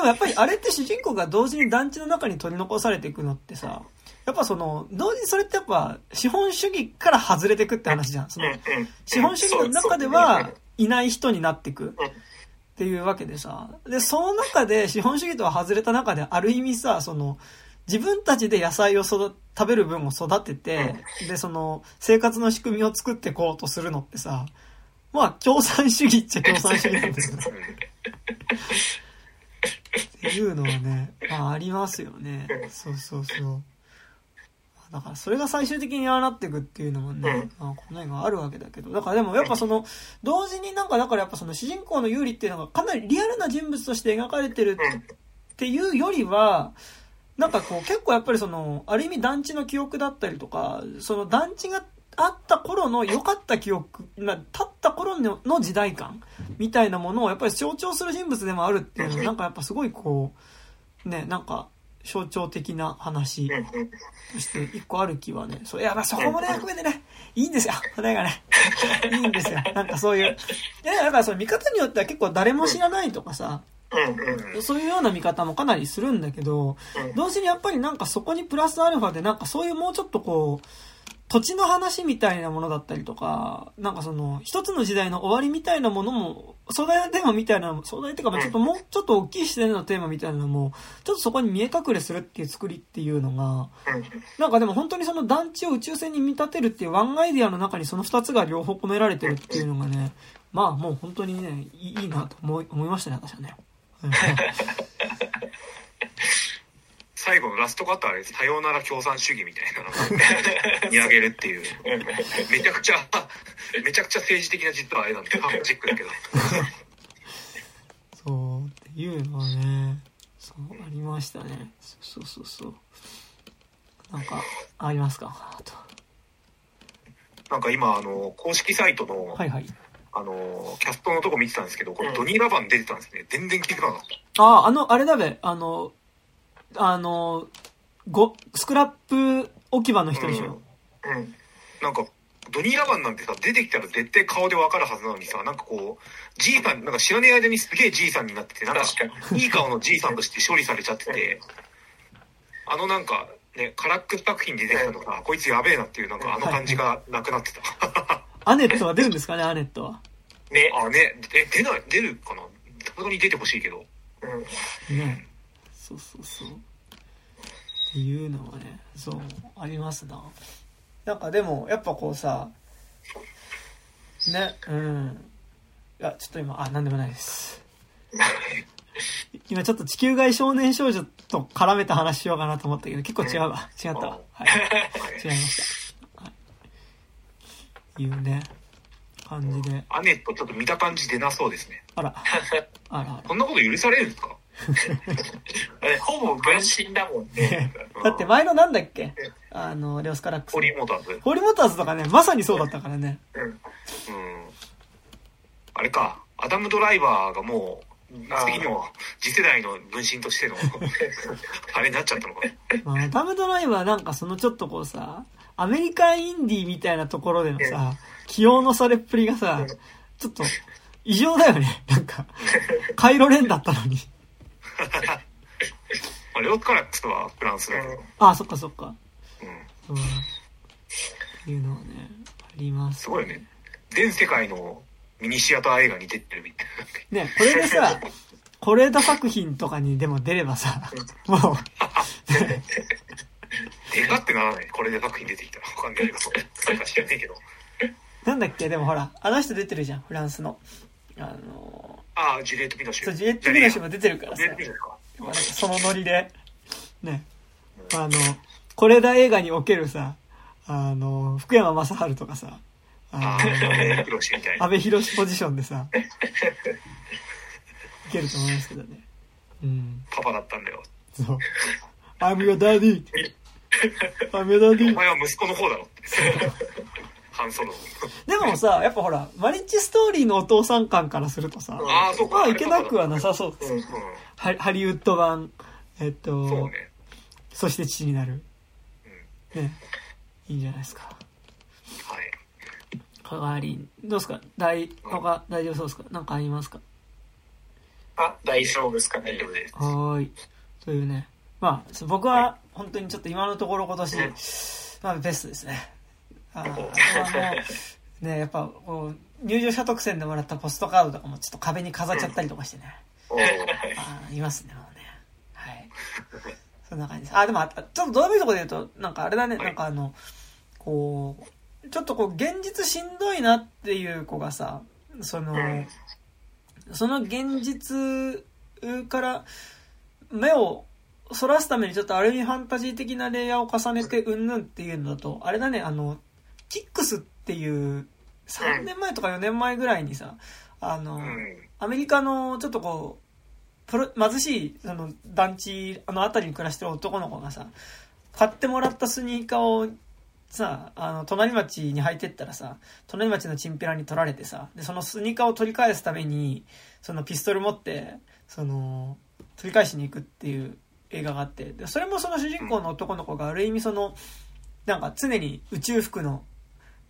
やっぱりあれって主人公が同時に団地の中に取り残されていくのってさ、やっぱその、同時にそれってやっぱ、資本主義から外れていくって話じゃん。その、資本主義の中ではいない人になっていくっていうわけでさ。で、その中で、資本主義とは外れた中で、ある意味さ、その、自分たちで野菜を育、食べる分を育てて、で、その、生活の仕組みを作っていこうとするのってさ、まあ、共産主義っちゃ共産主義なんですよ。っていうのはね、まあありますよね。そうそうそう。だからそれが最終的にああなっていくっていうのもね、まあ、この映画あるわけだけど、だからでもやっぱその、同時になんかだからやっぱその主人公の有利っていうのがかなりリアルな人物として描かれてるっていうよりは、なんかこう結構やっぱりその、ある意味団地の記憶だったりとか、その団地があった頃の良かった記憶、な、経った頃のの時代感みたいなものをやっぱり象徴する人物でもあるっていうのは、なんかやっぱすごいこう、ね、なんか象徴的な話として一個ある気はね、そういや、まあそこもね、含めてね、いいんですよ、それがね。いいんですよ。なんかそういう。いや、だからその見方によっては結構誰も知らないとかさ。そういうような見方もかなりするんだけど、同時にやっぱりなんかそこにプラスアルファでなんかそういうもうちょっとこう、土地の話みたいなものだったりとか、なんかその、一つの時代の終わりみたいなものも、壮大なテーマみたいな、壮大っていうか、まあちょっともうちょっと大きい視点のテーマみたいなのも、ちょっとそこに見え隠れするっていう作りっていうのが、なんかでも本当にその団地を宇宙船に見立てるっていうワンアイディアの中にその二つが両方込められてるっていうのがね、まあもう本当にね、いいいいなと思い思いましたね、私はね。うん 最後のラストカットはあれですさようなら共産主義みたいなのが 見上げるっていう。めちゃくちゃめちゃくちゃ政治的な実はあれなんでカフチックだけど。そうっていうのはねそうありましたね。そうそうそうなんかありますか？なんか今あの公式サイトの、はいはい。あのキャストのとこ見てたんですけどこれドニー・ラバン出てたんですね。全然気づかなかった。あああのあれだべ。あのあのごスクラップ置き場の人でしょ、うん。なんかドニー・ラバンなんてさ出てきたら絶対顔でわかるはずなのにさなんかこうじいさんなんか知らねえ間にすげえじいさんになっててなんかいい顔のじいさんとして処理されちゃってて。あのなんかねカラックス作品に出てきたのがこいつやべえなっていうなんかあの感じがなくなってた。アネットは出るんですかね？アネットは。ね。あね。え出ない出るかな？さすがに出てほしいけど。うん。ねそうそうそう。っていうのはねそうありますな。なんかでもやっぱこうさねうん。いやちょっと今あなんでもないです。今ちょっと地球外少年少女と絡めた話しようかなと思ったけど結構違うわ。違った。わはい。違いました、はい、いうね感じで。アネットちょっと見た感じ出なそうですね。あら。あらあこんなこと許されるんですか？ほぼ分身だもんね。ら だって前のなんだっけ？あのレオスカラックスホリーモーターズホーリーモーターズとかねまさにそうだったからね。うん。うん。あれか。アダム・ドライバーがもう次の次世代の分身としての あれになっちゃったのか。なまあ、ダムドライバーなんかそのちょっとこうさ、アメリカインディーみたいなところでのさ、起用のされっぷりがさ、ちょっと異常だよね。なんか、カイロレンだったのに。まあレオスカラックスはフランスだけど、ああ、そっかそっか。うん、うん。っていうのはね、あります。すごいよね。全世界のミニシアター映画に出てるみたいな。ね、これでさ、是枝作品とかにでも出ればさ、もう、でかってならない。これで作品出てきたらわかんないけどそうか知らねえけど。なんだっけ、でもほら、あの人出てるじゃん、フランスの。あのああジュリエット・ピノシュそう、ジュエット・ミナシも出てるからさジュリエット・、ピノシュか？なんかそのノリで、ね、あの、是枝映画におけるさ、あの、福山雅治とかさ、あの、安倍博士ポジションでさ、いけると思いますけどね。うん。パパだったんだよそう。I'm your daddy! I'm your お daddy! 前は息子の方だろってハンソロでもさ、やっぱほら、マリッジストーリーのお父さん感からするとさ、ああそうかまあいけなくはなさそうですよ。うん。うハリハリウッド版、えっんと、そうねそして父になる。ね。いいんじゃないですか。はいかがり、どうですか？大、他大丈夫そうですか？なんかありますか？あ、大丈夫ですか？ね大丈。夫ですはーい。というね。まあ、僕は本当にちょっと今のところ今年、まあベストですね。ああね、やっぱこう、入場者特選でもらったポストカードとかもちょっと壁に飾っちゃったりとかしてね。あーいますね、もうね。はい。そんな感じです。あ、でも、あちょっとどうでもいいところで言うと、なんかあれだね、はいなんかあの、こう、ちょっとこう、現実しんどいなっていう子がさ、その、うんその現実から、目をそらすためにちょっとアルミファンタジー的なレイヤーを重ねてうんぬんっていうのだと、あれだね、あの、キックスっていう、3年前とか4年前ぐらいにさ、あの、うん。アメリカのちょっとこう、プロ貧しいその団地、あの辺りに暮らしてる男の子がさ、買ってもらったスニーカーをさ、あの、隣町に履いてったらさ、隣町のチンピラに取られてさ、で、そのスニーカーを取り返すために、そのピストル持って、その、取り返しに行くっていう映画があって、でそれもその主人公の男の子がある意味その、なんか常に宇宙服の、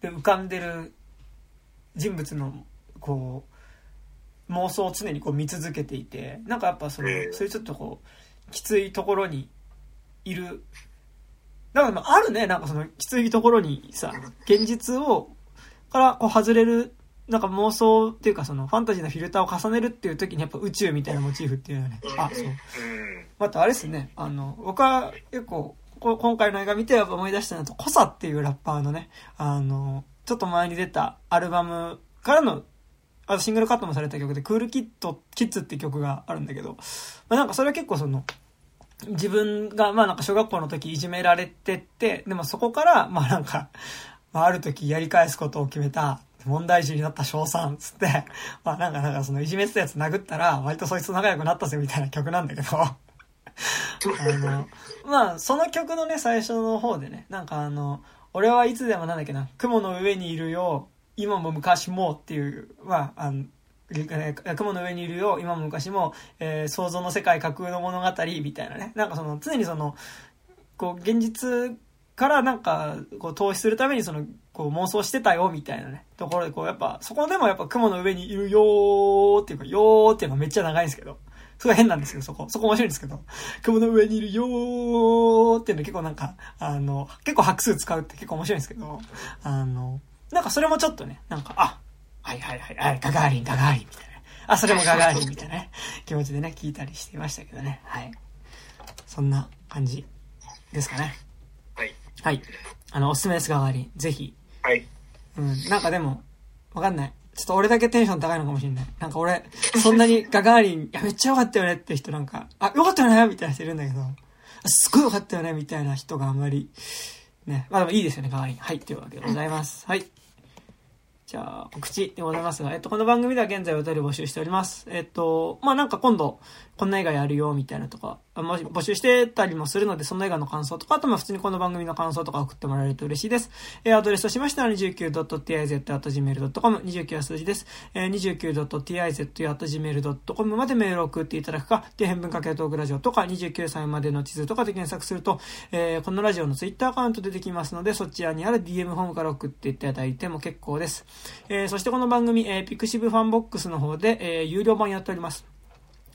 で浮かんでる人物の、こう、妄想を常にこう見続けていて、なんかやっぱそのええ、そういうちょっとこう、きついところにいる、だからまああるね、なんかそのきついところにさ、現実を、からこう外れる、なんか妄想っていうかそのファンタジーのフィルターを重ねるっていう時にやっぱ宇宙みたいなモチーフっていうのはね、あ、そう。うん。またあれですね、あの、僕は結構、こ今回の映画見てやっぱ思い出したのと、コサっていうラッパーのね、あの、ちょっと前に出たアルバムからの、あとシングルカットもされた曲で、クールキット、キッズって曲があるんだけど、まあ、なんかそれは結構その、自分が、まあなんか小学校の時いじめられてって、でもそこから、まあなんか、まあある時やり返すことを決めた、問題児になった賞賛つって、まあなんか、なんかそのいじめてたやつ殴ったら、割とそいつと仲良くなったぜみたいな曲なんだけど、あの、まあ、その曲のね、最初の方でね、なんかあの、俺はいつでもなんだっけな、雲の上にいるよ、今も昔もっていう、まあ、あの、雲の上にいるよ、今も昔も、えー想像の世界架空の物語みたいなね。なんかその、常にその、こう、現実からなんか、こう、投資するためにその、こう、妄想してたよ、みたいなね。ところで、こう、やっぱ、そこでもやっぱ雲の上にいるよーっていうか、よーっていうのがめっちゃ長いんですけど。すごい変なんですけど、そこ。そこ面白いんですけど。雲の上にいるよーっていうの結構なんか、あの、結構拍数使うって結構面白いんですけど、あの、なんかそれもちょっとね、なんか、あ、はいはいはい、はい、ガガーリン、ガガーリンみたいなね。あ、それもガガーリンみたいなね、気持ちでね、聞いたりしていましたけどね。はい。そんな感じですかね。はい。はい。あの、おすすめです、ガガーリン。ぜひ。はい。うん、なんかでも、わかんない。ちょっと俺だけテンション高いのかもしれない。なんか俺、そんなにガガーリン、いや、めっちゃ良かったよねって人なんか、あ、良かったよねみたいな人いるんだけど、すっごい良かったよねみたいな人があんまり、ね。まあでもいいですよね、ガガーリン。はい、というわけでございます。はい。じゃあ、告知でございますが、えっと、この番組では現在お便り募集しております。えっと、まあなんか今度、こんな映画やるよ、みたいなとか、募集してたりもするので、その映画の感想とか、あとまあ普通にこの番組の感想とか送ってもらえると嬉しいです。えーアドレスとしましては 29.tiz.gmail.com、29は数字です。えー、29.tiz.gmail.com までメールを送っていただくか、底辺文化系トークラジオとか、29歳までの地図とかで検索すると、えーこのラジオのツイッターアカウント出てきますので、そちらにある DM フォームから送っていただいても結構です。えーそしてこの番組、えーピクシブファンボックスの方で、えー有料版やっております。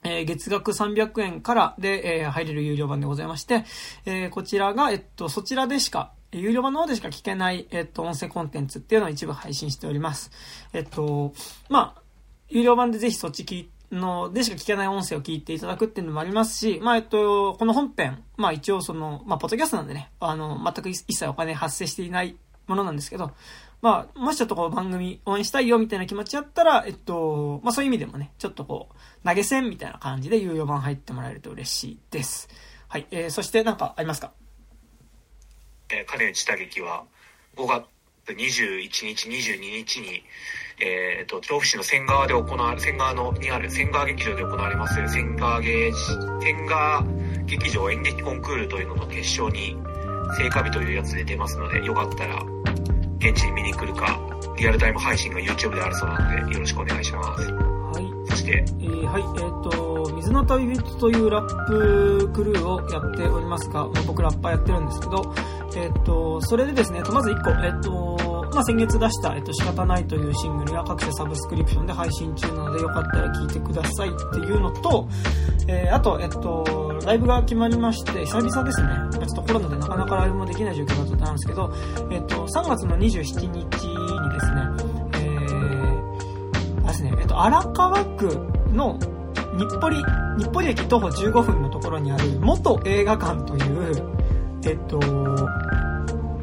え月額300円からで、え入れる有料版でございまして、えこちらが、えっと、そちらでしか、有料版の方でしか聞けない、えっと、音声コンテンツっていうのを一部配信しております。えっと、まあ、有料版でぜひそっち聞いのでしか聞けない音声を聞いていただくっていうのもありますし、まあ、えっと、この本編、まあ一応その、まあ、ポッドキャストなんでね、あの、全く一切お金発生していないものなんですけど、まあ、もしちょっとこう番組応援したいよみたいな気持ちあったら、えっと、まあそういう意味でもね、ちょっとこう、投げ銭みたいな感じで有料版入ってもらえると嬉しいです。はい、えー、そしてなんかありますか？えー金内打撃は5月21日、22日に、えっ、と、調布市の仙川で行われ、仙川の、にある仙川劇場で行われます、仙川芸、仙川劇場演劇コンクールというのの決勝に、聖火日というやつで出ますので、よかったら、現地に見に来るか、リアルタイム配信が YouTube であるそうなので、よろしくお願いします。はい。そして、えーはい、えっ、と、水の旅人というラップクルーをやっておりますが、まあ僕ラッパーやってるんですけど、えっ、と、それでですね、えっとまず1個、えっ、と、まあ、先月出した、えっ、と、仕方ないというシングルや各種サブスクリプションで配信中なので、よかったら聴いてくださいっていうのと、えーあと、えっ、と、ライブが決まりまして、久々ですね。ちょっとコロナでなかなかライブもできない状況だったんですけど、えっ、と、3月の27日にですね、えー、あですね、えっ、と、荒川区の日暮里、日暮里駅徒歩15分のところにある元映画館という、えっと、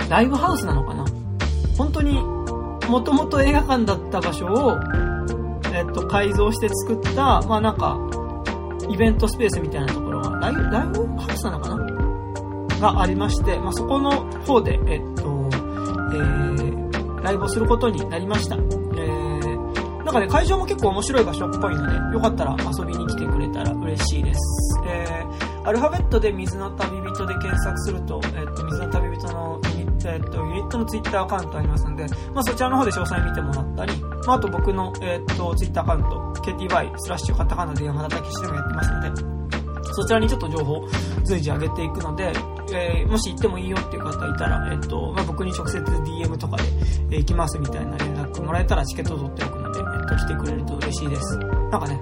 ライブハウスなのかな本当に、もともと映画館だった場所を、えっと、改造して作った、まあなんか、イベントスペースみたいなところが、ライブ、ライブハウスなのかな？がありまして、まあ、そこの方で、えっと、えー、ライブをすることになりました。えー、なんかね、会場も結構面白い場所っぽいので、よかったら遊びに来てくれたら嬉しいです。えー、アルファベットで水の旅人で検索すると、えっと、水の旅人、えっと、ユニットのツイッターアカウントありますので、まあ、そちらの方で詳細見てもらったり、まあ、あと僕の、えっと、ツイッターアカウント、KTY スラッシュカタカナで山田武史でもやってますので、そちらにちょっと情報随時上げていくので、えーもし行ってもいいよっていう方いたら、えっと、まあ、僕に直接 DM とかで、えー行きますみたいな連絡もらえたらチケットを取っておくので、えっと、来てくれると嬉しいです。なんかね、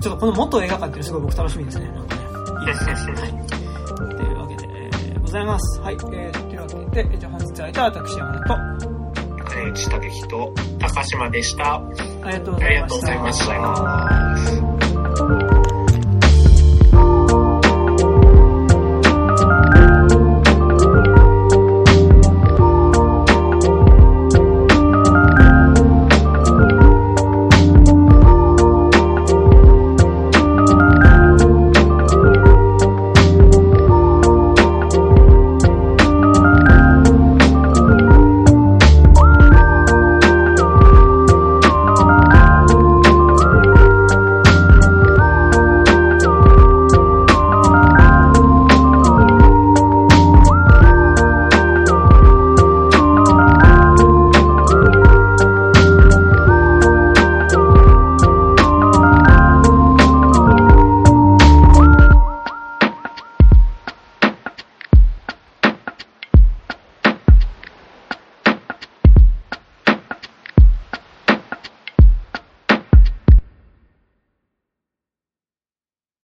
ちょっとこの元映画館っていうのすごい僕楽しみですね。なんかね。いいですね。はい。というわけで、えーございます。はい。えー、で、えーじゃあ本日は私山田と、金内武樹と、高島でした。ありがとうごありがとうざいました。ございました。